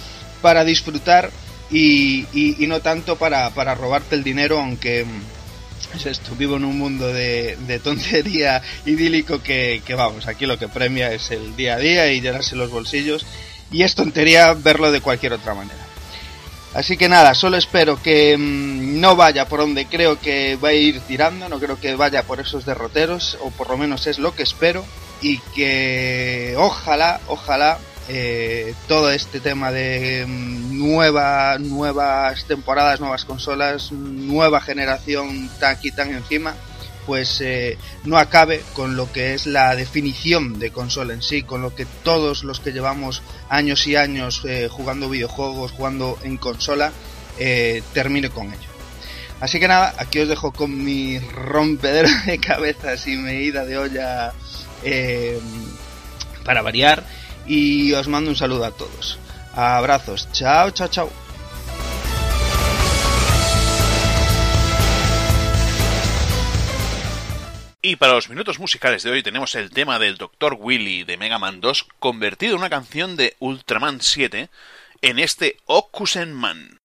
para disfrutar y, y, no tanto para, para robarte el dinero, aunque mm, es esto, vivo en un mundo de, de tontería idílico que, que, vamos, aquí lo que premia es el día a día y llenarse los bolsillos y es tontería verlo de cualquier otra manera. Así que nada, solo espero que mmm, no vaya por donde creo que va a ir tirando, no creo que vaya por esos derroteros, o por lo menos es lo que espero, y que ojalá, ojalá eh, todo este tema de mm, nueva, nuevas temporadas, nuevas consolas, nueva generación tan aquí tan encima, pues eh, no acabe con lo que es la definición de consola en sí, con lo que todos los que llevamos años y años eh, jugando videojuegos, jugando en consola, eh, termine con ello. Así que nada, aquí os dejo con mi rompedero de cabezas y mi ida de olla eh, para variar y os mando un saludo a todos. Abrazos, chao, chao, chao. Y para los minutos musicales de hoy tenemos el tema del Dr. Willy de Mega Man 2 convertido en una canción de Ultraman 7 en este Okusen Man.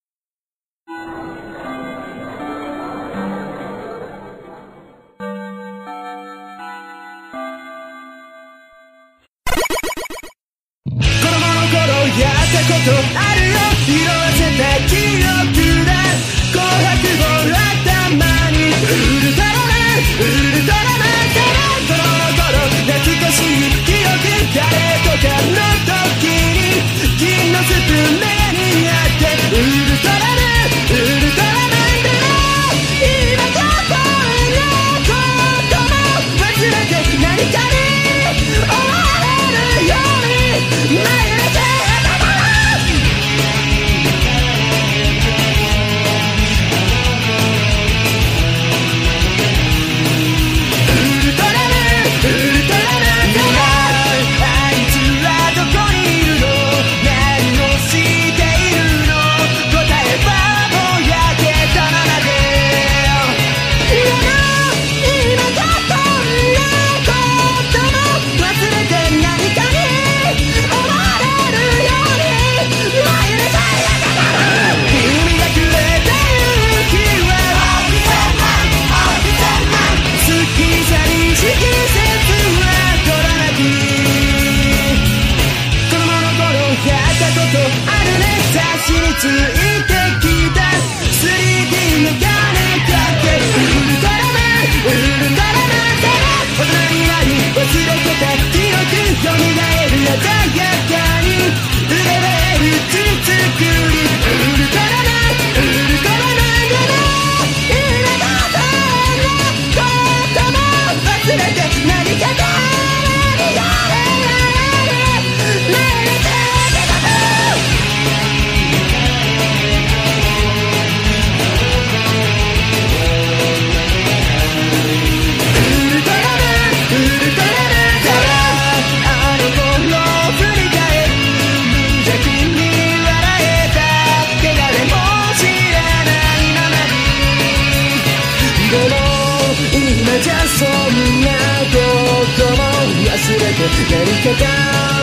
何か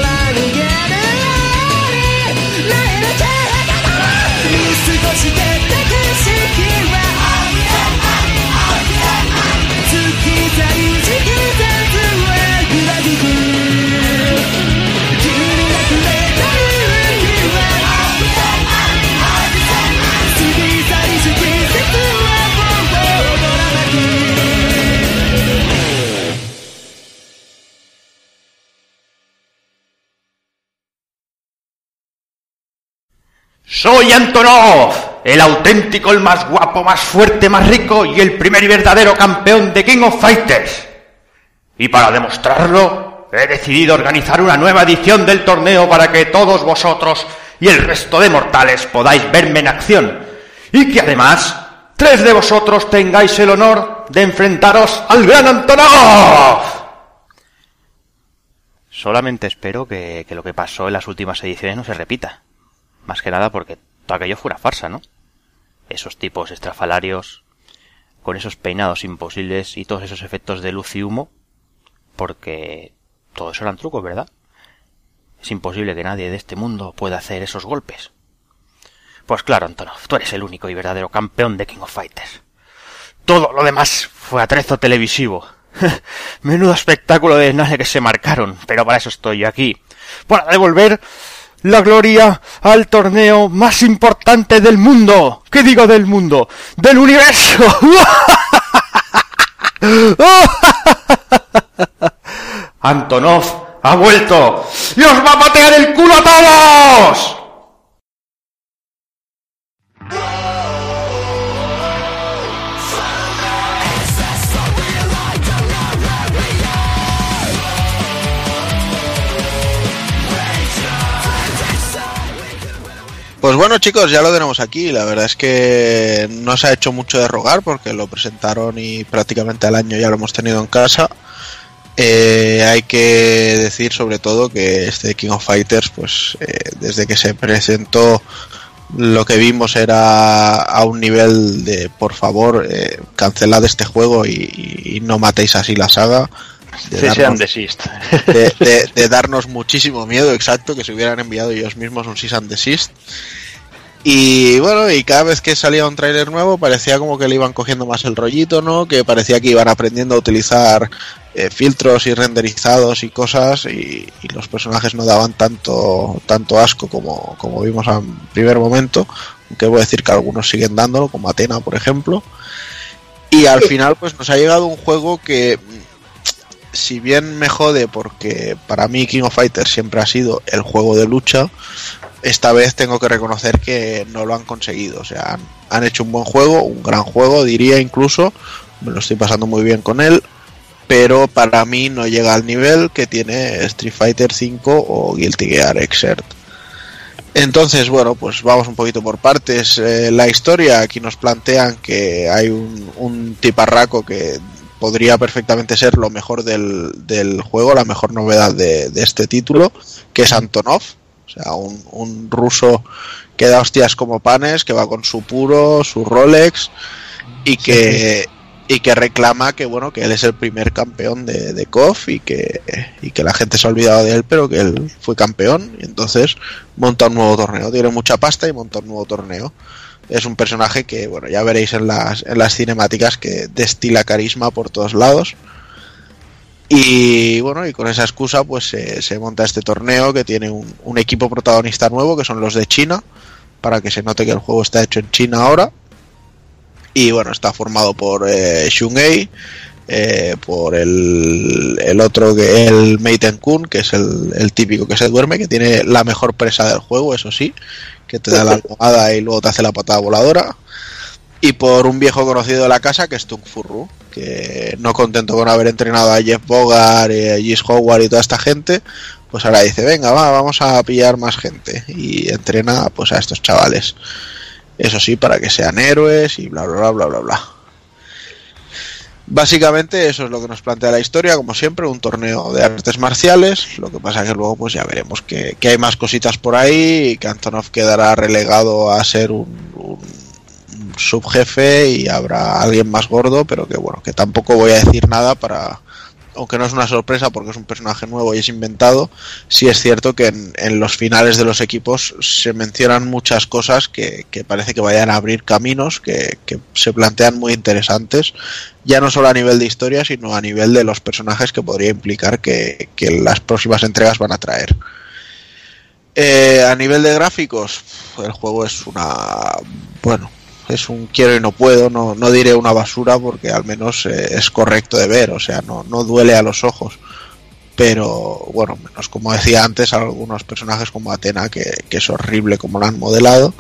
なかか見過ごして Soy Antonov, el auténtico, el más guapo, más fuerte, más rico y el primer y verdadero campeón de King of Fighters. Y para demostrarlo, he decidido organizar una nueva edición del torneo para que todos vosotros y el resto de mortales podáis verme en acción. Y que además, tres de vosotros tengáis el honor de enfrentaros al gran Antonov. Solamente espero que, que lo que pasó en las últimas ediciones no se repita. Más que nada porque todo aquello fue una farsa, ¿no? Esos tipos estrafalarios, con esos peinados imposibles y todos esos efectos de luz y humo, porque todo eso eran trucos, ¿verdad? Es imposible que nadie de este mundo pueda hacer esos golpes. Pues claro, Antonov, tú eres el único y verdadero campeón de King of Fighters. Todo lo demás fue atrezo televisivo. Menudo espectáculo de nadie que se marcaron, pero para eso estoy yo aquí. Para devolver la gloria al torneo más importante del mundo. ¿Qué digo del mundo? ¡Del universo! Antonov ha vuelto y os va a patear el culo a todos. Pues bueno chicos, ya lo tenemos aquí. La verdad es que no se ha hecho mucho de rogar porque lo presentaron y prácticamente al año ya lo hemos tenido en casa. Eh, hay que decir sobre todo que este King of Fighters, pues eh, desde que se presentó lo que vimos era a un nivel de por favor eh, cancelad este juego y, y no matéis así la saga de darnos- sean desist. de, de- de darnos muchísimo miedo, exacto, que se hubieran enviado ellos mismos un cease and desist. Y bueno, y cada vez que salía un tráiler nuevo parecía como que le iban cogiendo más el rollito, ¿no? Que parecía que iban aprendiendo a utilizar eh, filtros y renderizados y cosas y, y los personajes no daban tanto tanto asco como, como vimos a primer momento. Aunque voy a decir que algunos siguen dándolo, como Atena, por ejemplo. Y al final pues nos ha llegado un juego que si bien me jode porque para mí King of Fighters siempre ha sido el juego de lucha, esta vez tengo que reconocer que no lo han conseguido. O sea, han, hecho un buen juego, un gran juego, diría incluso. Me lo estoy pasando muy bien con él. Pero para mí no llega al nivel que tiene Street Fighter V o Guilty Gear Xrd. Entonces, bueno, pues vamos un poquito por partes. Eh, la historia, aquí nos plantean que hay un, un tiparraco que podría perfectamente ser lo mejor del, del juego, la mejor novedad de, de este título, que es Antonov. O sea, un, un ruso que da hostias como panes, que va con su puro, su Rolex y que y que reclama que bueno que él es el primer campeón de, de KOF y que, y que la gente se ha olvidado de él pero que él fue campeón. Y entonces monta un nuevo torneo. Tiene mucha pasta y monta un nuevo torneo es un personaje que bueno ya veréis en las, en las cinemáticas que destila carisma por todos lados. Y bueno y con esa excusa pues se, monta este torneo que tiene un, un equipo protagonista nuevo que son los de China para que se note que el juego está hecho en China ahora. Y bueno, está formado por eh, Shungei, eh, por el, el otro que el Meiten Kun, que es el, el típico que se duerme, que tiene la mejor presa del juego, eso sí, que te da la almohada y luego te hace la patada voladora. Y por un viejo conocido de la casa, que es Tung Furru, que no contento con haber entrenado a Jeff Bogart, eh, Gis Howard y toda esta gente, pues ahora dice, venga, va, vamos a pillar más gente. Y entrena pues a estos chavales. Eso sí, para que sean héroes y bla, bla, bla, bla, bla, bla. Básicamente eso es lo que nos plantea la historia, como siempre, un torneo de artes marciales. Lo que pasa que luego pues ya veremos que, que hay más cositas por ahí y que Antonov quedará relegado a ser un, un subjefe y habrá alguien más gordo, pero que bueno, que tampoco voy a decir nada para, aunque no es una sorpresa porque es un personaje nuevo y es inventado, sí es cierto que en, los finales de los equipos se mencionan muchas cosas que, que parece que vayan a abrir caminos, que, que, se plantean muy interesantes, ya no solo a nivel de historia, sino a nivel de los personajes que podría implicar que, que las próximas entregas van a traer. Eh, a nivel de gráficos, el juego es una... bueno, es un quiero y no puedo, no, no diré una basura porque al menos eh, es correcto de ver, o sea, no, no duele a los ojos. pero bueno, menos como decía antes, algunos personajes como Atena, que, que es horrible como lo han modelado.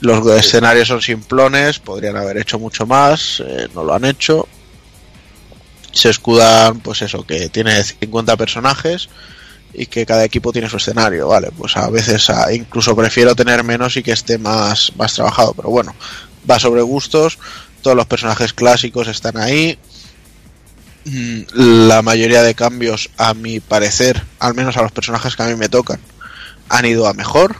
Los escenarios son simplones, podrían haber hecho mucho más, eh, no lo han hecho. Se escudan, pues eso, que tiene 50 personajes y que cada equipo tiene su escenario, vale, pues a veces incluso prefiero tener menos y que esté más, más trabajado, pero bueno, va sobre gustos, todos los personajes clásicos están ahí, Mm, la mayoría de cambios, a mi parecer, al menos a los personajes que a mí me tocan, han ido a mejor.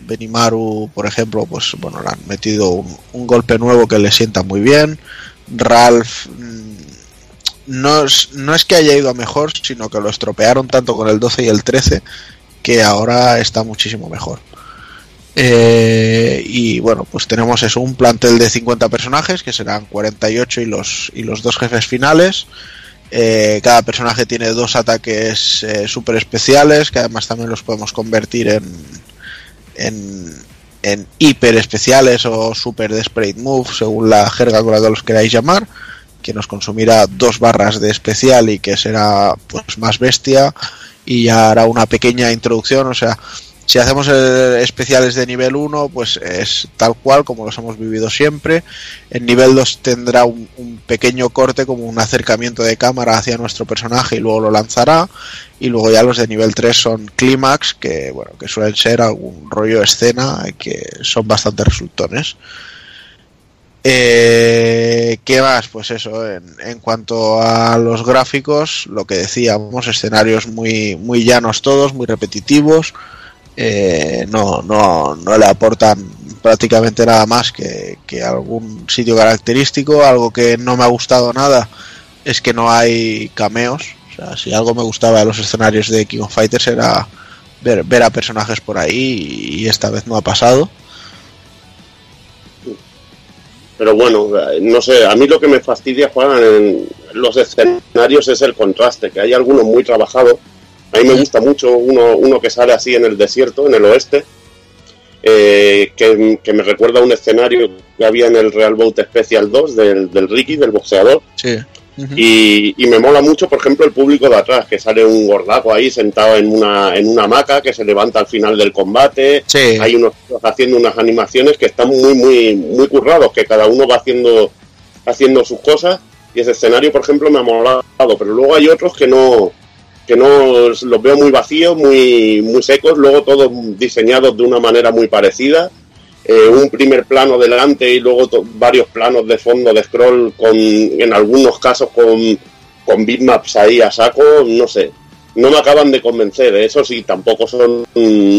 Benimaru, por ejemplo, pues bueno, le han metido un, golpe nuevo que le sienta muy bien. Ralph no es, no es que haya ido a mejor, sino que lo estropearon tanto con el 12 y el 13 que ahora está muchísimo mejor. Eh, y bueno, pues tenemos eso, un plantel de 50 personajes, que serán 48 y los, y los dos jefes finales. Eh, cada personaje tiene dos ataques eh, super especiales, que además también los podemos convertir en, en, en hiper especiales o super desperate move, según la jerga con la que los queráis llamar, que nos consumirá dos barras de especial y que será pues más bestia y ya hará una pequeña introducción, o sea, si hacemos especiales de nivel 1, pues es tal cual como los hemos vivido siempre. En nivel 2 tendrá un, pequeño corte como un acercamiento de cámara hacia nuestro personaje y luego lo lanzará. Y luego ya los de nivel 3 son clímax, que bueno, que suelen ser algún rollo escena que son bastante resultones. Eh, ¿Qué más? Pues eso, en, cuanto a los gráficos, lo que decíamos, escenarios muy, muy llanos todos, muy repetitivos, eh, no, no, no le aportan prácticamente nada más que, algún sitio característico. Algo que no me ha gustado nada es que no hay cameos. O sea, si algo me gustaba de los escenarios de King of Fighters era ver a personajes por ahí y esta vez no ha pasado. Pero bueno, no sé, a mí lo que me fastidia, Juan, en los escenarios es el contraste, que hay algunos muy trabajados. A mí me gusta mucho uno, uno que sale así en el desierto, en el oeste, eh, que, que me recuerda a un escenario que había en el Real Boat Special 2 del, del Ricky, del boxeador. Sí. Y, y me mola mucho, por ejemplo, el público de atrás, que sale un gordaco ahí sentado en una, en una hamaca que se levanta al final del combate. Sí. Hay unos haciendo unas animaciones que están muy, muy, muy currados, que cada uno va haciendo, haciendo sus cosas. Y ese escenario, por ejemplo, me ha molado. Pero luego hay otros que no, que no los veo muy vacíos, muy, muy secos, luego todos diseñados de una manera muy parecida. Eh, un primer plano delante y luego varios planos de fondo de scroll con en algunos casos con, con bitmaps ahí a saco, no sé. No me acaban de convencer, ¿eh? eso sí, tampoco son,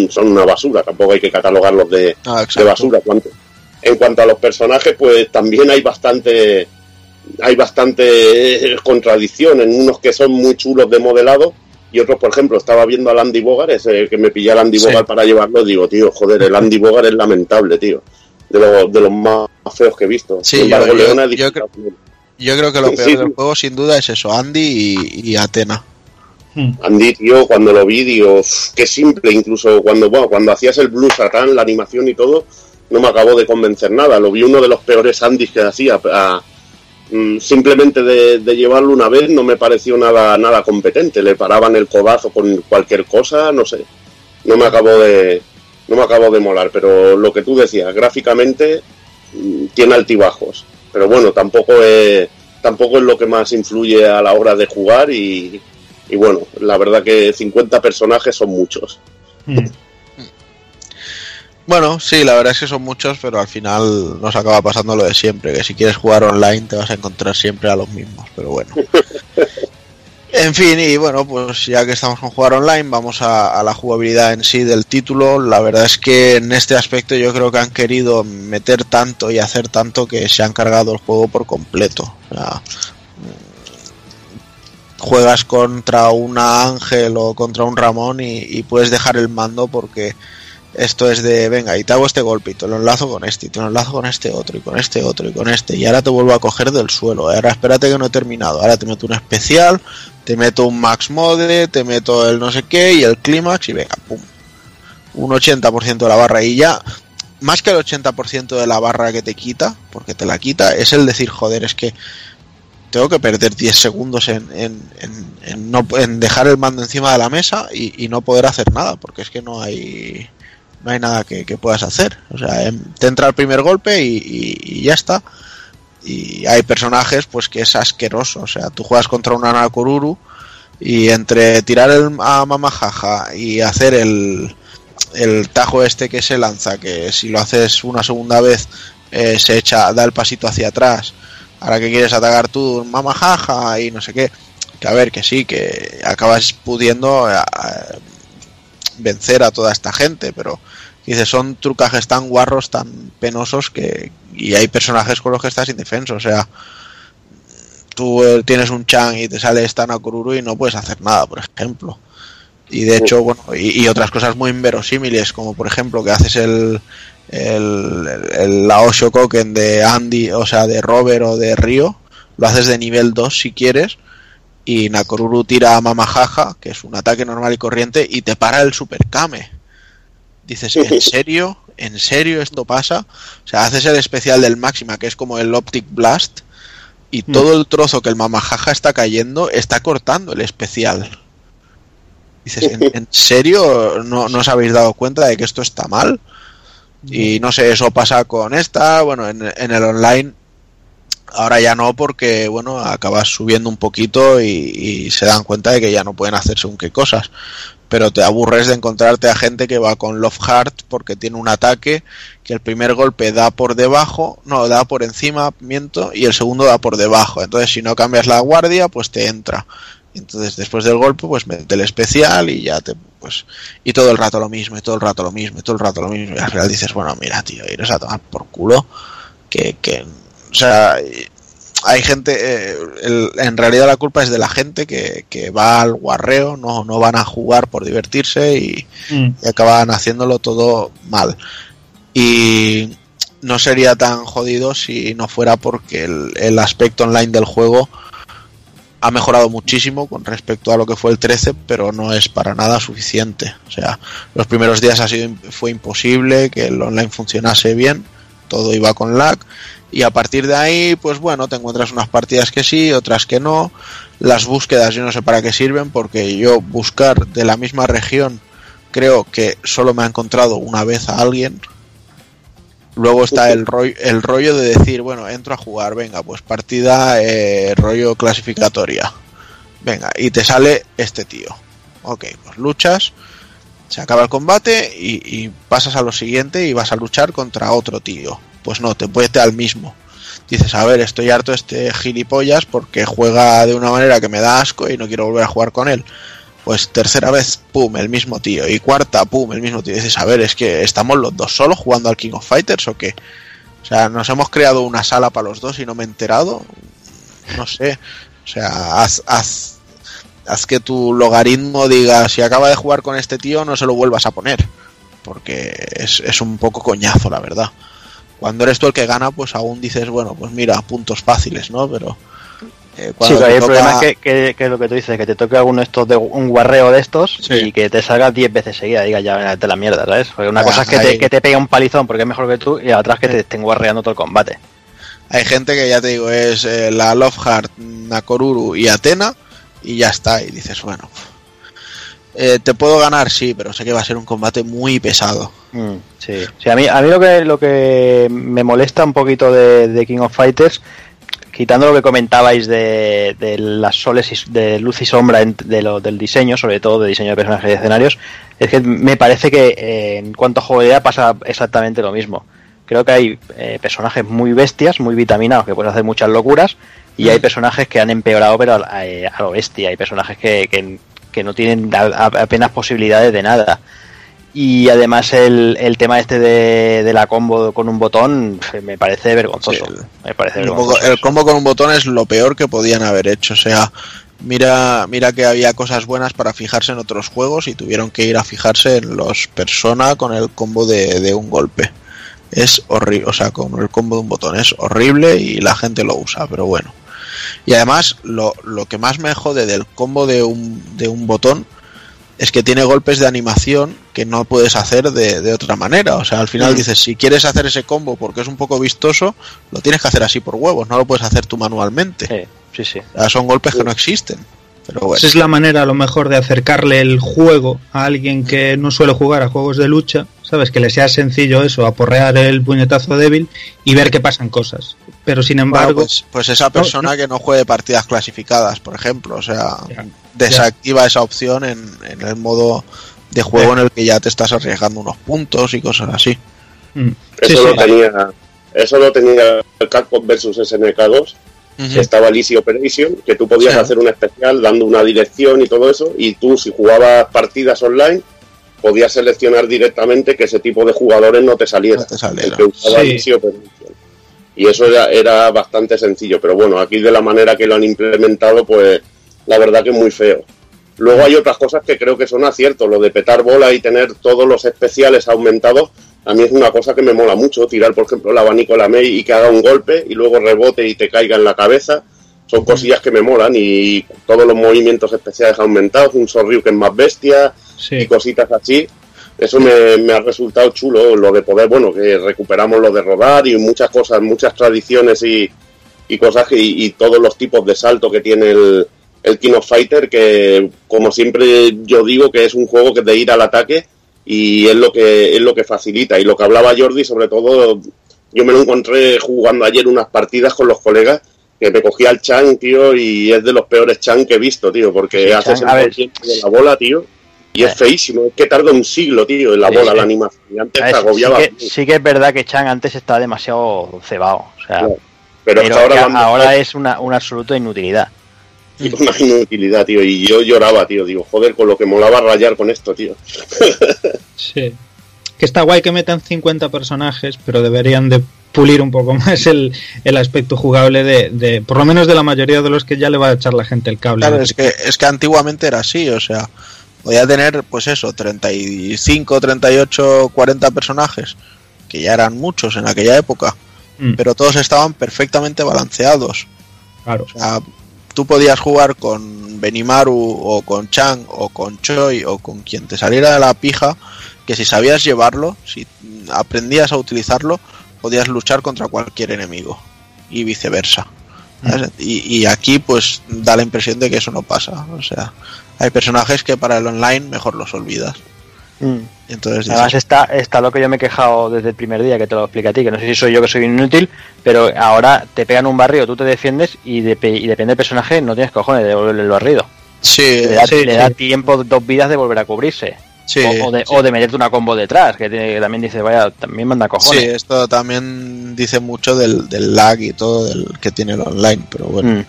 son una basura, tampoco hay que catalogarlos de, Ah, de basura. En cuanto a los personajes, pues también hay bastante hay bastante eh, contradicción en unos que son muy chulos de modelado y otros, por ejemplo, estaba viendo al Andy Bogart, ese que me pillé al Andy Sí. Bogart para llevarlo, digo, tío, joder, el Andy Bogart es lamentable, tío. De, los de los más feos que he visto. Sí, Sin embargo, yo- Leona creo- Yo creo que lo peor Sí. del juego sin duda es eso, Andy y, y Atena. Andy, tío, cuando lo vi, digo, "Uf, qué simple, incluso cuando, bueno, cuando hacías el Blue Satan, la animación y todo, no me acabó de convencer nada. Lo vi uno de los peores Andys que hacía. a- simplemente de, llevarlo una vez no me pareció nada, nada competente. Le paraban el codazo con cualquier cosa, no sé. No me acabó de, no me acabó de molar. Pero lo que tú decías, gráficamente mm, tiene altibajos. Pero bueno, tampoco es, tampoco es lo que más influye a la hora de jugar y, bueno, la verdad que 50 personajes son muchos. Bueno, sí, la verdad es que son muchos, pero al final nos acaba pasando lo de siempre, que si quieres jugar online te vas a encontrar siempre a los mismos, pero bueno. En fin, y bueno, pues ya que estamos con jugar online, vamos a, a la jugabilidad en sí del título. La verdad es que en este aspecto yo creo que han querido meter tanto y hacer tanto que se han cargado el juego por completo. O sea, juegas contra una Ángel o contra un Ramón y, y puedes dejar el mando porque esto es de, venga, y te hago este golpe y te lo enlazo con este, y te lo enlazo con este otro, y con este otro, y con este, y ahora te vuelvo a coger del suelo, ahora espérate que no he terminado, ahora te meto un especial, te meto un max mode, te meto el no sé qué, y el clímax, y venga, pum, un 80% de la barra, y ya, más que el 80% de la barra que te quita, porque te la quita, es el decir, joder, es que tengo que perder 10 segundos en, en, dejar el mando encima de la mesa y no poder hacer nada, porque es que no hay no hay nada que, que puedas hacer. O sea, em, te entra el primer golpe y, y- ya está. Y hay personajes pues que es asqueroso. O sea, tú juegas contra una Nakoruru y entre tirar el, a Mamajaja y hacer el, el tajo este que se lanza, que si lo haces una segunda vez eh, se echa, da el pasito hacia atrás. Ahora que quieres atacar tú, Mamajaja y no sé qué. Que a ver, que sí, que acabas pudiendo eh, vencer a toda esta gente, pero dice, son trucajes tan guarros, tan penosos que y hay personajes con los que estás indefenso, o sea, tú eh, tienes un Chan y te sale esta Nakoruru y no puedes hacer nada, por ejemplo. Y de hecho, bueno, y, y otras cosas muy inverosímiles, como por ejemplo que haces el el, el, el Lao Shokoken de Andy, o sea, de Robert o de Río, lo haces de nivel 2 si quieres, y Nakoruru tira a Mamajaja, que es un ataque normal y corriente, y te para el Super Kame. Dices, ¿en serio? ¿En serio esto pasa? O sea, haces el especial del Máxima, que es como el Optic Blast, y todo el trozo que el Mamajaja está cayendo está cortando el especial. Dices, ¿en, en serio no, no os habéis dado cuenta de que esto está mal? Y no sé, eso pasa con esta, bueno, en, en el online ahora ya no porque, bueno, acabas subiendo un poquito y, y se dan cuenta de que ya no pueden hacer según qué cosas. Pero te aburres de encontrarte a gente que va con Love Heart porque tiene un ataque que el primer golpe da por debajo, no, da por encima, miento, y el segundo da por debajo. Entonces, si no cambias la guardia, pues te entra. Entonces, después del golpe, pues mete el especial y ya te, pues, y todo el rato lo mismo, y todo el rato lo mismo, y todo el rato lo mismo. Y al final dices, bueno, mira, tío, iros a tomar por culo. Que, que, o sea, hay gente, eh, el- en realidad la culpa es de la gente que, que va al guarreo, no, no van a jugar por divertirse y, Mm. y acaban haciéndolo todo mal. Y no sería tan jodido si no fuera porque el, el aspecto online del juego ha mejorado muchísimo con respecto a lo que fue el 13, pero no es para nada suficiente. O sea, los primeros días ha sido, fue imposible que el online funcionase bien, todo iba con lag. Y a partir de ahí, pues bueno, te encuentras unas partidas que sí, otras que no. Las búsquedas yo no sé para qué sirven, porque yo buscar de la misma región creo que solo me ha encontrado una vez a alguien. Luego está el rollo, el rollo de decir, bueno, entro a jugar, venga, pues partida eh, rollo clasificatoria. Venga, y te sale este tío. Ok, pues luchas, se acaba el combate y, y pasas a lo siguiente y vas a luchar contra otro tío. Pues no, te puedes al mismo. Dices, a ver, estoy harto de este gilipollas porque juega de una manera que me da asco y no quiero volver a jugar con él. Pues tercera vez, pum, el mismo tío. Y cuarta, pum, el mismo tío. Dices, a ver, es que estamos los dos solos jugando al King of Fighters o qué. O sea, nos hemos creado una sala para los dos y no me he enterado. No sé. O sea, haz, haz, haz que tu logaritmo diga, si acaba de jugar con este tío, no se lo vuelvas a poner. Porque es un poco coñazo, la verdad. Cuando eres tú el que gana, pues aún dices, bueno, pues mira, puntos fáciles, ¿no? Pero eh, Sí, pero te ahí el toca- problema es que, que- lo que tú dices, que te toque alguno estos de un guarreo de estos y que te salga 10 veces seguida, diga ya, a la mierda, ¿sabes? Porque una Ah, cosa es que te, que te pegue un palizón porque es mejor que tú y es que te estén guarreando todo el combate. Hay gente que ya te digo, es eh, la Love Heart, Nakoruru y Atena, y ya está. Y dices, bueno, eh, te puedo ganar, sí, pero sé que va a ser un combate muy pesado. Mm, sí. Sí, a mí, a mí lo que lo que me molesta un poquito de, de King of Fighters, quitando lo que comentabais de, de las soles y, de luz y sombra en- de lo, del diseño, sobre todo de diseño de personajes y escenarios, es que me parece que eh, en cuanto a jugabilidad pasa exactamente lo mismo. Creo que hay eh, personajes muy bestias, muy vitaminados, que pueden hacer muchas locuras, y hay personajes que han empeorado, pero a, a- a lo bestia. Hay personajes que, que, que no tienen apenas posibilidades de nada. Y además el, el tema este de, de la combo con un botón pf, me parece vergonzoso. me parece El, vergonzoso. el combo con un botón es lo peor que podían haber hecho. O sea, mira, mira que había cosas buenas para fijarse en otros juegos y tuvieron que ir a fijarse en los Persona con el combo de, de un golpe. Es horrible, o sea, con el combo de un botón es horrible y la gente lo usa, pero bueno. Y además, lo, lo que más me jode del combo de un, de un botón es que tiene golpes de animación que no puedes hacer de, de otra manera. O sea, al final Mm. dices, si quieres hacer ese combo porque es un poco vistoso, lo tienes que hacer así por huevos, no lo puedes hacer tú manualmente. Sí, sí. O sea, son golpes que no existen. Pero bueno. Esa es la manera a lo mejor de acercarle el juego a alguien que no suele jugar a juegos de lucha, ¿sabes? Que le sea sencillo eso, aporrear el puñetazo débil y ver que pasan cosas. Pero sin Bueno, embargo, pues, pues esa persona no. que no juegue partidas clasificadas, por ejemplo, o sea, Ya, desactiva esa opción en, en el modo de juego en el que ya te estás arriesgando unos puntos y cosas así. mm, Eso sí, lo sí. tenía. Eso lo tenía el Capcom versus SNK2, que estaba el Easy Operation, que tú podías Sí. hacer un especial dando una dirección y todo eso, y tú si jugabas partidas online podías seleccionar directamente que ese tipo de jugadores no te saliera, No te saliera. el que usaba el Sí. Easy Operation. Y eso era, era bastante sencillo, pero bueno, aquí de la manera que lo han implementado, pues la verdad que es muy feo. Luego hay otras cosas que creo que son aciertos, lo de petar bola y tener todos los especiales aumentados, a mí es una cosa que me mola mucho, tirar por ejemplo el abanico a la May y que haga un golpe y luego rebote y te caiga en la cabeza, son cosillas que me molan y todos los movimientos especiales aumentados, un Sorryu que es más bestia Sí. y cositas así, eso me, me ha resultado chulo, lo de poder, bueno, que recuperamos lo de rodar y muchas cosas, muchas tradiciones y, y cosas que, y, y todos los tipos de salto que tiene el, el King of Fighter, que como siempre yo digo que es un juego que es de ir al ataque y es lo que es lo que facilita. Y lo que hablaba Jordi, sobre todo, yo me lo encontré jugando ayer unas partidas con los colegas que me cogía el Chan, tío, y es de los peores Chan que he visto, tío, porque Sí, haces Chan, el ver. de la bola, tío, y es Eh. feísimo, es que tarda un siglo, tío, en la Sí, bola, sí. la animación, y antes te ver, sí, agobiaba. que, sí que es verdad que Chan antes estaba demasiado cebado. O sea, Claro. pero Pero, ahora, ahora es una, una absoluta inutilidad. una inutilidad, tío, y yo lloraba, tío, digo, joder, con lo que molaba rayar con esto, tío. Sí. Que está guay que metan 50 personajes, pero deberían de pulir un poco más el, el aspecto jugable de, de, por lo menos de la mayoría de los que ya le va a echar la gente el cable. Claro, es que, es que antiguamente era así, o sea, podía tener, pues eso, 35, 38, 40 personajes, que ya eran muchos en aquella época, Mm, pero todos estaban perfectamente balanceados. claro. O sea, tú podías jugar con Benimaru o con Chang o con Choi o con quien te saliera de la pija, que si sabías llevarlo, si aprendías a utilizarlo, podías luchar contra cualquier enemigo y viceversa. ¿sabes? Y, y aquí pues da la impresión de que eso no pasa. O sea, hay personajes que para el online mejor los olvidas. Y entonces dices, Además está, está lo que yo me he quejado desde el primer día, que te lo expliqué a ti, que no sé si soy yo que soy inútil, pero ahora te pegan un barrio, tú te defiendes y, de- y depende del personaje, no tienes cojones de devolverle el barrido. sí, Le da, sí, le sí. da tiempo, dos vidas de volver a cubrirse. sí, o, o de, sí. o de meterte una combo detrás, que, tiene- que también dice, vaya, también manda Sí, cojones. esto también dice mucho del, del lag y todo del que tiene el online, pero bueno. Mm.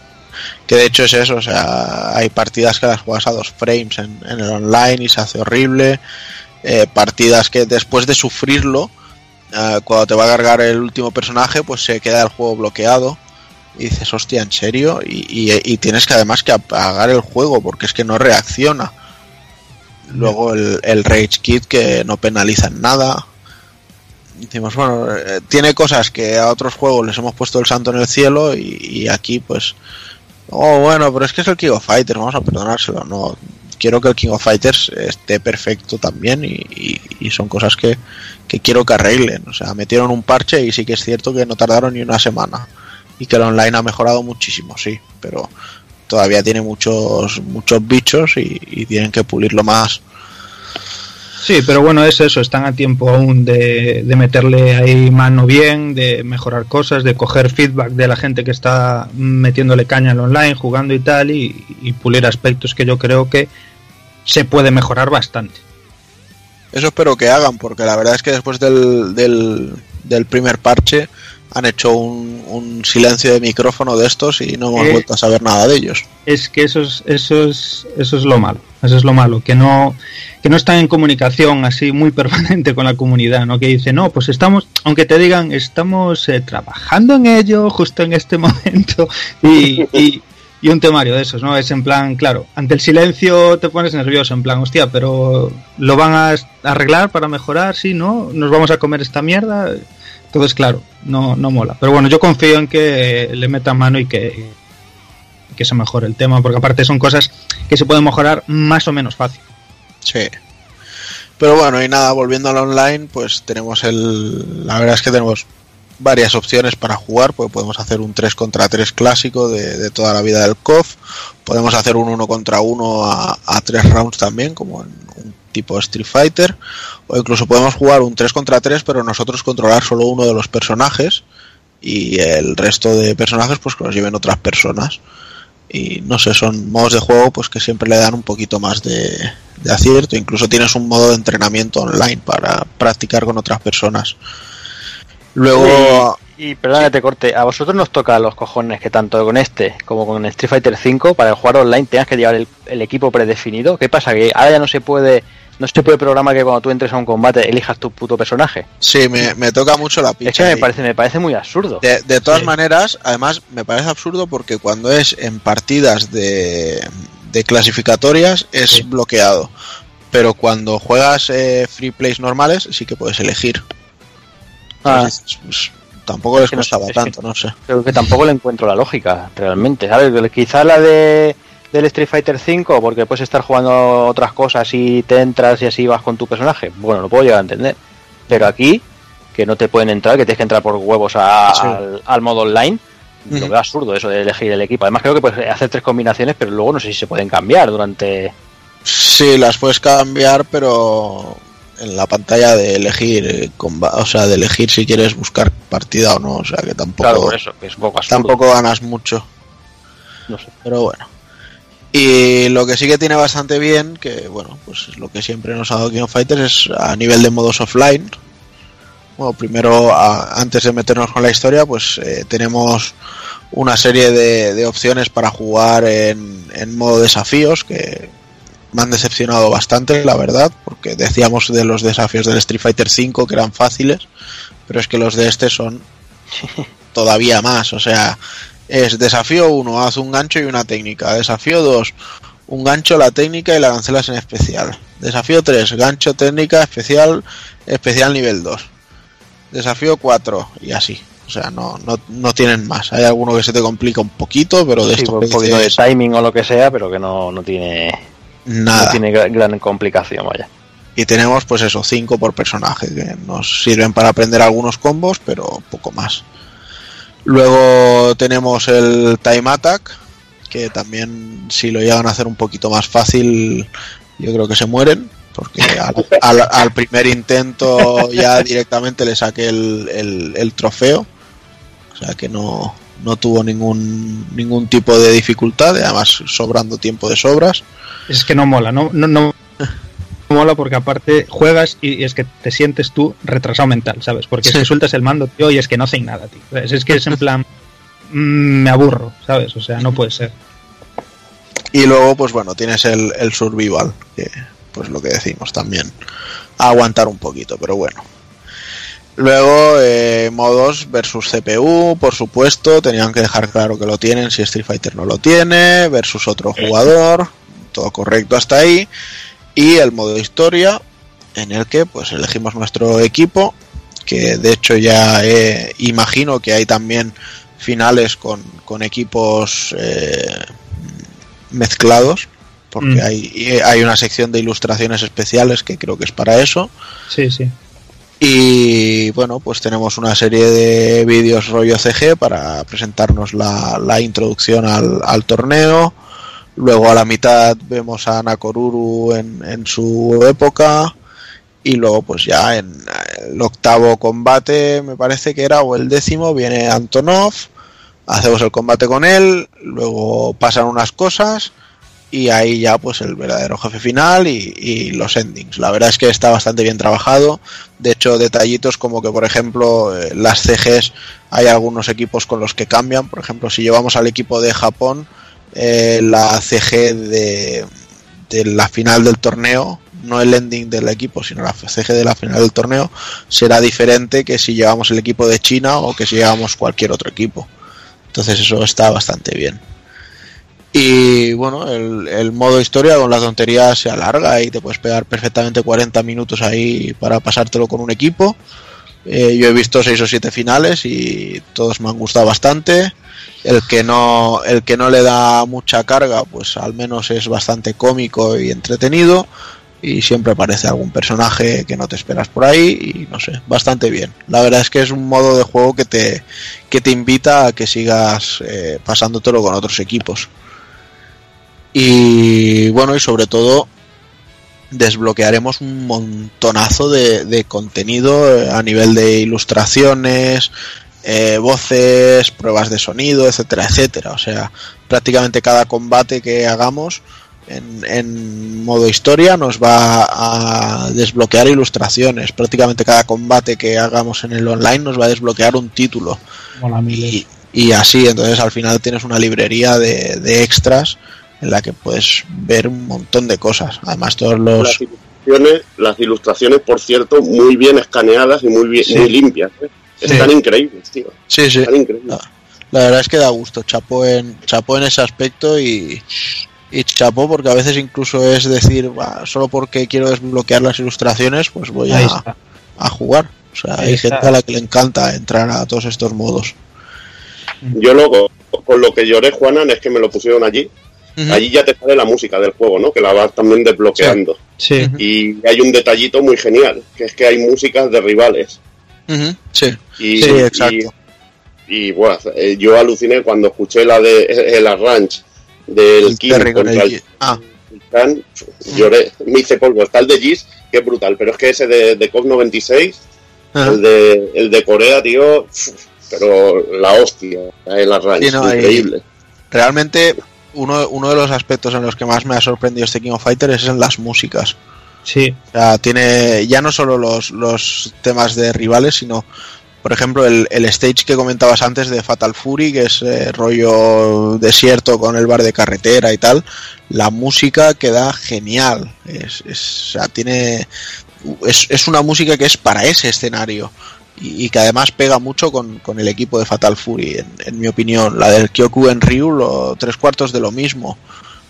Que de hecho es eso, o sea, hay partidas que las juegas a dos frames en, el online y se hace horrible. eh, partidas que después de sufrirlo, eh, cuando te va a cargar el último personaje, pues se queda el juego bloqueado. Y dices, hostia, ¿en serio? Y, tienes que además que apagar el juego porque es que no reacciona. Luego el, Rage Kit que no penaliza en nada. Decimos, bueno, eh, tiene cosas que a otros juegos les hemos puesto el santo en el cielo y aquí pues Oh, bueno, pero es que es el King of Fighters, vamos a perdonárselo. No, quiero que el King of Fighters esté perfecto también y, y- son cosas que, que quiero que arreglen. O sea, metieron un parche y sí que es cierto que no tardaron ni una semana. Y que el online ha mejorado muchísimo, sí, pero todavía tiene muchos muchos bichos y, y tienen que pulirlo más. Sí, pero bueno, es eso, están a tiempo aún de, de meterle ahí mano bien, de mejorar cosas, de coger feedback de la gente que está metiéndole caña al online, jugando y tal, y, y pulir aspectos que yo creo que se puede mejorar bastante. Eso espero que hagan, porque la verdad es que después del, del, del primer parche han hecho un, un silencio de micrófono de estos y no hemos Eh, vuelto a saber nada de ellos. Es que eso es, eso es, eso es lo malo, eso es lo malo, que no, que no están en comunicación así muy permanente con la comunidad, ¿no? Que dice, no, pues estamos, aunque te digan, estamos eh, trabajando en ello justo en este momento y, y, y un temario de esos, ¿no? Es en plan, claro, ante el silencio te pones nervioso, en plan, hostia, pero lo van a arreglar para mejorar, sí, ¿no? Nos vamos a comer esta mierda. Entonces, claro, no, no mola. Pero bueno, yo confío en que le metan mano y que, que se mejore el tema, porque aparte son cosas que se pueden mejorar más o menos fácil. Sí. Pero bueno, y nada, volviendo al online, pues tenemos el. La verdad es que tenemos varias opciones para jugar, pues podemos hacer un 3 contra 3 clásico de, de toda la vida del KOF, podemos hacer un 1 contra 1 a, a 3 rounds también, como en un tipo Street Fighter, o incluso podemos jugar un 3 contra 3, pero nosotros controlar solo uno de los personajes y el resto de personajes pues que los lleven otras personas. Y no sé, son modos de juego pues que siempre le dan un poquito más de, de acierto. Incluso tienes un modo de entrenamiento online para practicar con otras personas. Luego, Y, y perdona que te corte, a vosotros nos toca los cojones que tanto con este como con Street Fighter 5 para jugar online tengas que llevar el, el equipo predefinido. ¿Qué pasa? Que ahora ya no se puede no se puede programar que cuando tú entres a un combate elijas tu puto personaje. sí, me, me toca mucho la Es picha. que me parece, me parece muy absurdo. De, de todas Sí. maneras, además, me parece absurdo porque cuando es en partidas de, de clasificatorias es Sí. bloqueado. Pero cuando juegas eh, free plays normales, sí que puedes elegir. Ah, Entonces, pues, tampoco les no- costaba es que- tanto, no sé. pero que tampoco le encuentro la lógica, realmente. ¿Sabes? Quizá la de del Street Fighter 5, porque puedes estar jugando otras cosas y te entras y así vas con tu personaje. Bueno, lo puedo llegar a entender. Pero aquí, que no te pueden entrar, que tienes que entrar por huevos a- Sí. al, al modo online, lo veo absurdo eso de elegir el equipo. Además, creo que puedes hacer tres combinaciones, pero luego no sé si se pueden cambiar durante. Sí, las puedes cambiar, pero en la pantalla de elegir, o sea, de elegir si quieres buscar partida o no, o sea que tampoco, Claro, por eso, que es un poco tampoco ganas mucho. No sé. Pero bueno. Y lo que sí que tiene bastante bien, que bueno, pues es lo que siempre nos ha dado King of Fighters, es a nivel de modos offline. Bueno, primero, a- antes de meternos con la historia, pues eh, tenemos una serie de, de opciones para jugar en, en modo desafíos, que me han decepcionado bastante, la verdad, porque decíamos de los desafíos del Street Fighter V que eran fáciles, pero es que los de este son todavía más, o sea, es desafío 1, haz un gancho y una técnica. Desafío 2, un gancho, la técnica y la cancelas en especial. Desafío 3, gancho, técnica, especial, especial nivel 2. Desafío 4 y así. O sea, no, no, no tienen más. Hay alguno que se te complica un poquito, pero de Sí, que un poquito de timing o lo que sea, pero que no, no tiene, nada. no tiene gra- gran complicación, vaya. Y tenemos pues eso, 5 por personaje, que nos sirven para aprender algunos combos, pero poco más. Luego tenemos el Time Attack, que también si lo llegan a hacer un poquito más fácil, yo creo que se mueren, porque al, al- al primer intento ya directamente le saqué el, el- el trofeo, o sea que no, no tuvo ningún, ningún tipo de dificultad, además sobrando tiempo de sobras. Es que no mola, no, no, no mola porque aparte juegas y, y es que te sientes tú retrasado mental, ¿sabes? Porque es Sí. que sueltas el mando, tío, y es que no hacen nada, tío. ¿sabes? Es que es en plan, mm, me aburro, ¿sabes? O sea, no puede ser. Y luego, pues bueno, tienes el, el survival, que pues lo que decimos también, aguantar un poquito, pero bueno. Luego, eh, modos versus CPU, por supuesto, tenían que dejar claro que lo tienen si Street Fighter no lo tiene, versus otro jugador, todo correcto hasta ahí. Y el modo historia, en el que pues elegimos nuestro equipo, que de hecho ya eh, imagino que hay también finales con, con equipos eh, mezclados, porque Mm. hay, hay una sección de ilustraciones especiales que creo que es para eso. Sí, sí. Y bueno, pues tenemos una serie de vídeos rollo CG para presentarnos la, la introducción al, al torneo. Luego a la mitad vemos a Nakoruru en, en su época. Y luego pues ya en el octavo combate, me parece que era, o el décimo, viene Antonov. Hacemos el combate con él. Luego pasan unas cosas. Y ahí ya pues el verdadero jefe final y, y los endings. La verdad es que está bastante bien trabajado. De hecho, detallitos como que, por ejemplo, eh, las CGs, hay algunos equipos con los que cambian. Por ejemplo, si llevamos al equipo de Japón, eh, la CG de, de la final del torneo, no el ending del equipo, sino la CG de la final del torneo, será diferente que si llevamos el equipo de China o que si llevamos cualquier otro equipo. Entonces eso está bastante bien. Y bueno, el, el modo historia con la tontería se alarga y te puedes pegar perfectamente 40 minutos ahí para pasártelo con un equipo. Eh, yo he visto 6 o 7 finales y todos me han gustado bastante. El que no, el que no le da mucha carga, pues al menos es bastante cómico y entretenido. y siempre aparece algún personaje que no te esperas por ahí y no sé, bastante bien. La verdad es que es un modo de juego que te, que te invita a que sigas eh, pasándotelo con otros equipos. Y bueno, y sobre todo desbloquearemos un montonazo de, de contenido eh, a nivel de ilustraciones, eh, voces, pruebas de sonido, etcétera, etcétera. O sea, prácticamente cada combate que hagamos en, en modo historia nos va a desbloquear ilustraciones. Prácticamente cada combate que hagamos en el online nos va a desbloquear un título. Miles. Y, y así, entonces al final tienes una librería de, de extras en la que puedes ver un montón de cosas. Además, todos los. Las ilustraciones, las ilustraciones, por cierto, muy bien escaneadas y muy bien, Sí. muy limpias. ¿eh? Sí. Están increíbles, tío. Sí, sí. Están increíbles. La, la verdad es que da gusto. Chapó en, chapó en ese aspecto y, y chapó porque a veces incluso es decir, "Bah, solo porque quiero desbloquear las ilustraciones, pues voy a, a jugar. O sea, Ahí hay está. gente a la que le encanta entrar a todos estos modos. Yo luego, con lo que lloré, Juanan, es que me lo pusieron allí. Allí ya te sale la música del juego, ¿no? Que la vas también desbloqueando. Sí. Y hay un detallito muy genial, que es que hay músicas de rivales. Sí, Y, sí, y- exacto. Y, bueno, eh, yo aluciné cuando escuché la de el arrange del El King contra el Ah, Khan, lloré, me hice polvo. Está el de Gis, que es brutal, pero es que ese de, de COP 96, ajá. el de, el de Corea, tío, pero la hostia, el arrange, Sí, no, hay- increíble. realmente uno, uno de los aspectos en los que más me ha sorprendido este King of Fighters es en las músicas. Sí. O sea, tiene ya no solo los, los temas de rivales, sino, por ejemplo, el, el stage que comentabas antes de Fatal Fury, que es eh, rollo desierto con el bar de carretera y tal. La música queda genial. Es, es, tiene, es, es una música que es para ese escenario. Y, que además pega mucho con, con el equipo de Fatal Fury, en, mi opinión. La del Kyoku en Ryu, lo, tres cuartos de lo mismo.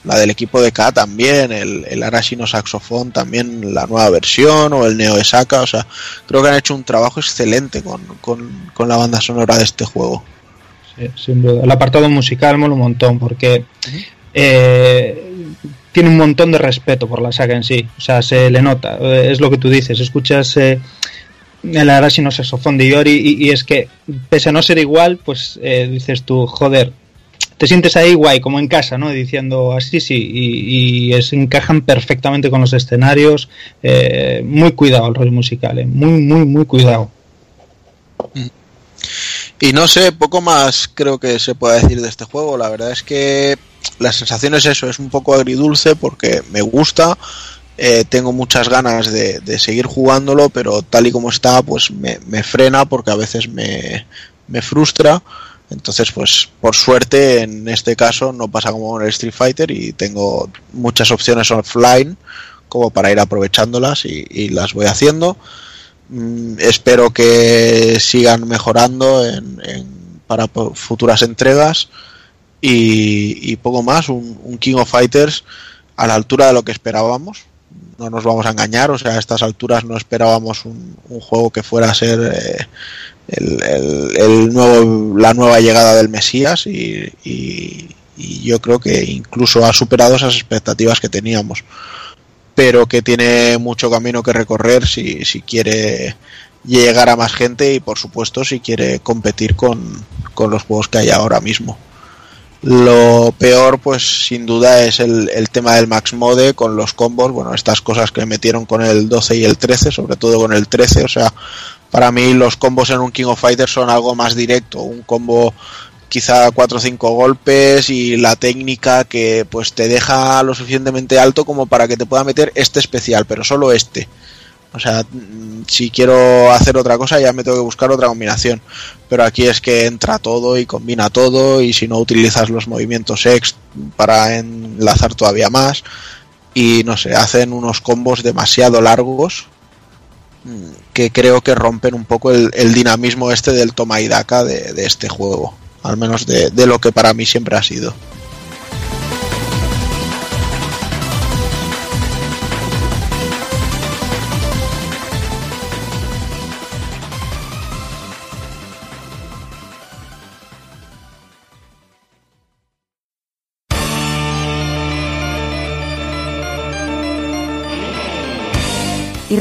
La del equipo de K también, el, el Arashino Saxofón también, la nueva versión, o el Neo Esaka, o sea, creo que han hecho un trabajo excelente con, con, con la banda sonora de este juego. Sí, sin duda. El apartado musical mola un montón porque eh, tiene un montón de respeto por la saga en sí. O sea, se le nota. Eh, Es lo que tú dices. Escuchas eh, el Arashino saxofón de Yori y, y es que, pese a no ser igual, pues eh, dices tú, joder, te sientes ahí guay, como en casa, ¿no? Diciendo así, sí, y, y encajan perfectamente con los escenarios. eh, muy cuidado el rollo musical, eh, muy, muy, muy cuidado. Y no sé, poco más creo que se puede decir de este juego. La verdad es que la sensación es eso, es un poco agridulce porque me gusta, eh, tengo muchas ganas de, de seguir jugándolo, pero tal y como está, pues me, me frena porque a veces me, me frustra. Entonces, pues por suerte en este caso no pasa como en el Street Fighter y tengo muchas opciones offline como para ir aprovechándolas y, las voy haciendo. Mm, espero que sigan mejorando en, para futuras entregas y, poco más. Un King of Fighters a la altura de lo que esperábamos. No nos vamos a engañar, o sea, a estas alturas no esperábamos un, juego que fuera a ser eh, el, el- nuevo, la nueva llegada del Mesías y, y- y yo creo que incluso ha superado esas expectativas que teníamos pero que tiene mucho camino que recorrer si, si quiere llegar a más gente y por supuesto si quiere competir con, con los juegos que hay ahora mismo. Lo peor, pues sin duda, es el, el tema del Max Mode con los combos, bueno, estas cosas que metieron con el 12 y el 13, sobre todo con el 13, o sea, para mí los combos en un King of Fighters son algo más directo, un combo quizá cuatro o cinco golpes y la técnica que pues te deja lo suficientemente alto como para que te pueda meter este especial, pero solo este. O sea, si quiero hacer otra cosa ya me tengo que buscar otra combinación. Pero aquí es que entra todo y combina todo y si no utilizas los movimientos X para enlazar todavía más. Y no sé, hacen unos combos demasiado largos mm, que creo que rompen un poco el, dinamismo este del toma y daca de, de este juego. Al menos de, de lo que para mí siempre ha sido.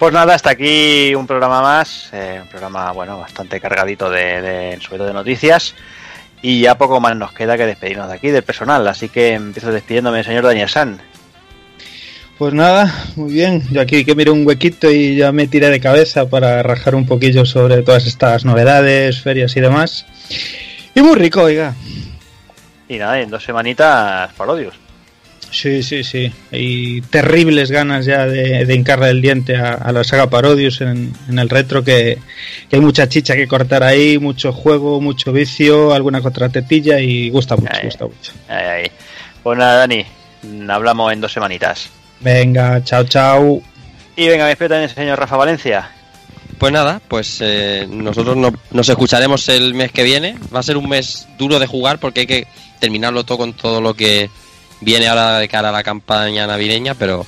Pues nada, hasta aquí un programa más, eh, un programa bueno bastante cargadito de, de sobre todo de noticias y ya poco más nos queda que despedirnos de aquí del personal, así que empiezo despidiéndome, señor Daniel San. Pues nada, muy bien. Yo aquí que miro un huequito y ya me tiré de cabeza para rajar un poquillo sobre todas estas novedades, ferias y demás. Y muy rico, oiga. Y nada, en dos semanitas parodios. Sí, sí, sí. Hay terribles ganas ya de, de hincarle el diente a, a la saga Parodius en, en el retro, que, que hay mucha chicha que cortar ahí, mucho juego, mucho vicio, alguna contratetilla y gusta mucho, gusta mucho. Ahí. Pues nada, Dani, hablamos en dos semanitas. Venga, chao, chao. Y venga, me espero también el señor Rafa Valencia. Pues nada, pues eh, nosotros no- nos escucharemos el mes que viene. Va a ser un mes duro de jugar porque hay que terminarlo todo con todo lo que viene ahora de cara a la campaña navideña, pero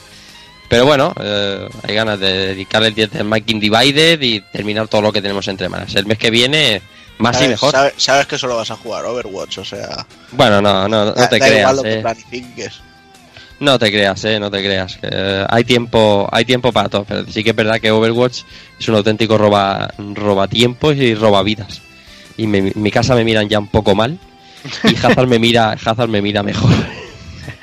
pero bueno, eh, hay ganas de dedicarle el tiempo al Making Divided y terminar todo lo que tenemos entre manos. El mes que viene, más y mejor. sabe- Sabes que solo vas a jugar Overwatch, o sea. Bueno, no, no, no da- te da creas. igual lo que eh. planifiques. No te creas, eh, no te creas. eh, hay tiempo, hay tiempo para todo, pero sí que es verdad que Overwatch es un auténtico roba, roba tiempos y roba vidas. Y me- mi casa me miran ya un poco mal y Hazard me mira, Hazard me mira mejor.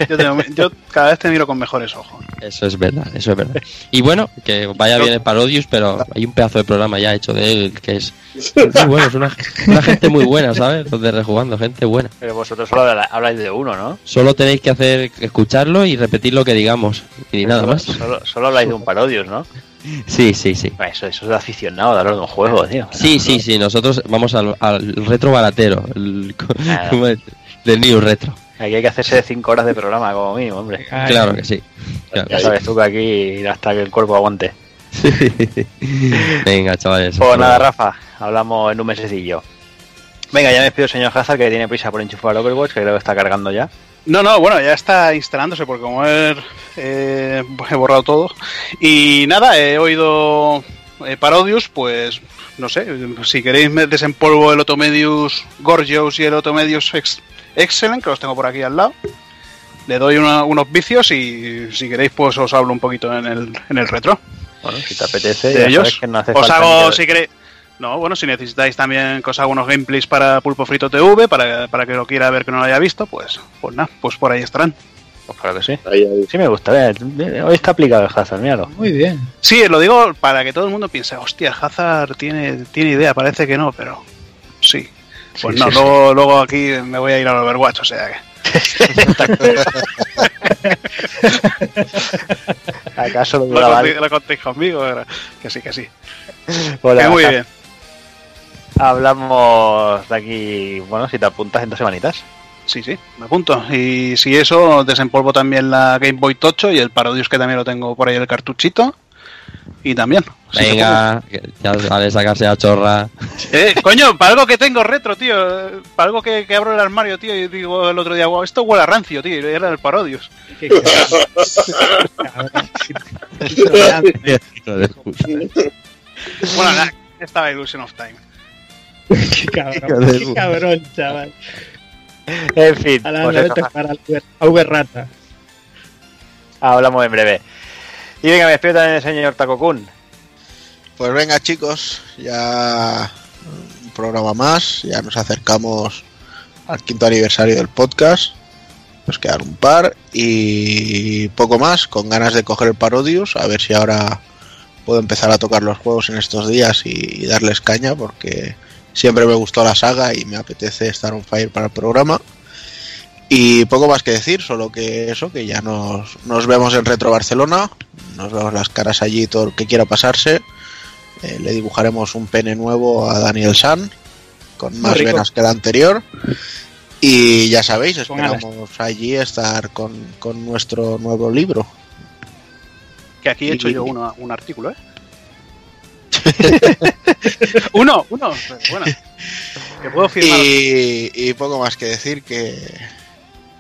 Yo, te- yo cada vez te miro con mejores ojos. Eso es verdad, eso es verdad. Y bueno, que vaya bien el Parodius, pero hay un pedazo de programa ya hecho de él que es muy bueno, es una, una gente muy buena, ¿sabes? Los de rejugando, gente buena. Pero vosotros solo habla- habláis de uno, ¿no? Solo tenéis que hacer escucharlo y repetir lo que digamos y nada Solo- más. Solo, solo habláis de un parodios, ¿no? Sí, sí, sí. Eso, eso es de aficionado de hablar de un juego, tío. Sí, sí, sí, nosotros vamos al, al retro baratero, el, Claro. del New Retro. Aquí hay que hacerse de 5 horas de programa como mínimo, hombre. Claro que sí. claro que Ya sabes tú que aquí hasta que el cuerpo aguante. sí. Venga, chavales. Pues nada. Rafa, hablamos en un mesecillo. Venga, ya me despido, señor Hazard, que tiene prisa por enchufar Overwatch, que creo que está cargando ya. No, no, bueno, ya está instalándose porque como he, eh, he borrado todo. Y nada, he oído eh, Parodius, pues no sé, si queréis me desempolvo el Otomedius Gorgeous y el Otomedius Ex- Excellent, que los tengo por aquí al lado. Le doy una- unos vicios y si queréis pues os hablo un poquito en el, en el retro. Bueno, si te apetece, de ya ellos. sabes que no hace os falta hago, si queréis... No, bueno, si necesitáis también que os haga unos gameplays para Pulpo Frito TV, para, para que lo quiera ver que no lo haya visto, pues, pues nada, pues por ahí estarán. Pues claro que sí. Ahí, ahí. Sí me gusta, eh, hoy está aplicado el Hazard, míralo. Muy bien. Sí, lo digo para que todo el mundo piense, hostia, Hazard tiene, tiene idea, parece que no, pero sí. Pues Sí, no, sí, luego, luego aquí me voy a ir al Overwatch, o sea que... ¿Acaso lo Lo, lo contéis conmigo, pero que sí, que sí. Hola, Que muy bien. Hablamos de aquí, bueno, si te apuntas en dos semanitas. Sí, sí, me apunto. Y si eso, desempolvo también la Game Boy Tocho y el Parodius que también lo tengo por ahí el cartuchito. Y también. si Venga, que ya vale sacarse a chorra. Eh, coño, para algo que tengo retro, tío. Para algo que, que abro el armario, tío, y digo el otro día, wow, esto huele a rancio, tío. y Era el Parodius. Qué cabrón. Bueno, nada, estaba Illusion of Time. Qué cabrón, qué cabrón, chaval. En fin, A la pues hora de eso, tocar al Uber- Rata. hablamos en breve. Y venga, me despido también del señor Takokun. Pues venga, chicos, ya un programa más. Ya nos acercamos al quinto aniversario del podcast. Nos quedan un par y poco más. Con ganas de coger el Parodius. A ver si ahora puedo empezar a tocar los juegos en estos días y, y darles caña porque siempre me gustó la saga y me apetece estar on fire para el programa. Y poco más que decir, solo que eso, que ya nos, nos vemos en Retro Barcelona, nos vemos las caras allí, todo el que quiera pasarse. Eh, le dibujaremos un pene nuevo a Daniel San, con más rico. venas que el anterior. Y ya sabéis, esperamos allí estar con, con nuestro nuevo libro. Que aquí he hecho Y- yo uno, un artículo, ¿eh? uno, uno. Bueno, que puedo firmar. Y, y poco más que decir que,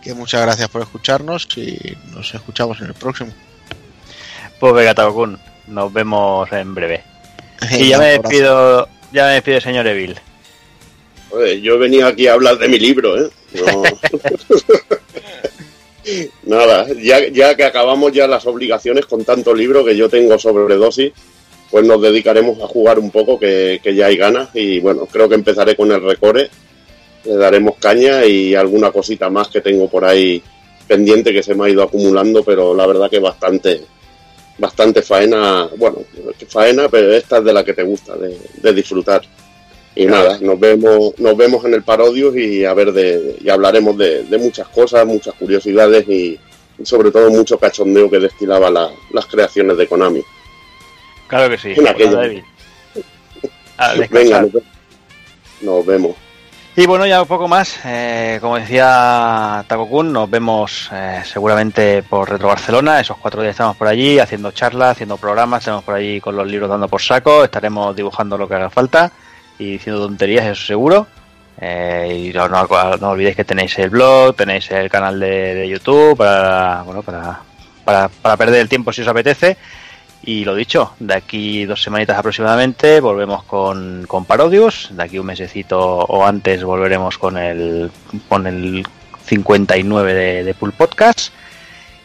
que muchas gracias por escucharnos y nos escuchamos en el próximo. Pues venga, Takokun, nos vemos en breve. Y ya me despido, ya me despido, señor Evil. Oye, yo venía aquí a hablar de mi libro, ¿eh? No. Nada, ya, ya que acabamos ya las obligaciones con tanto libro que yo tengo sobredosis, pues nos dedicaremos a jugar un poco, que, que ya hay ganas. Y bueno, creo que empezaré con el recore, le daremos caña y alguna cosita más que tengo por ahí pendiente que se me ha ido acumulando, pero la verdad que bastante, bastante faena, bueno, faena, pero esta es de la que te gusta, de, de disfrutar. Y nada, nos vemos, nos vemos en el Parodius y a ver de, y hablaremos de, de muchas cosas, muchas curiosidades y, y sobre todo mucho cachondeo que destilaba la- las creaciones de Konami. Claro que sí. A. Venga, nos, ve- nos vemos. Y bueno, ya un poco más, eh, como decía Takokun, nos vemos eh, seguramente por Retro Barcelona, esos cuatro días estamos por allí haciendo charlas, haciendo programas, estaremos por allí con los libros dando por saco, estaremos dibujando lo que haga falta y diciendo tonterías, eso seguro. Eh, y no, no- no olvidéis que tenéis el blog, tenéis el canal de, de YouTube para, bueno, para, para, para perder el tiempo si os apetece. Y lo dicho, de aquí dos semanitas aproximadamente volvemos con, con Parodius. De aquí un mesecito o antes volveremos con el, con el 59 de, de Pool Podcast.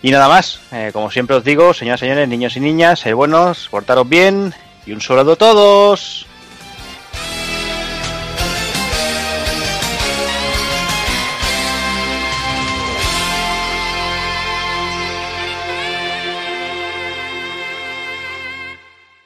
Y nada más, eh, como siempre os digo, señoras y señores, niños y niñas, ser buenos, portaros bien y un saludo a todos.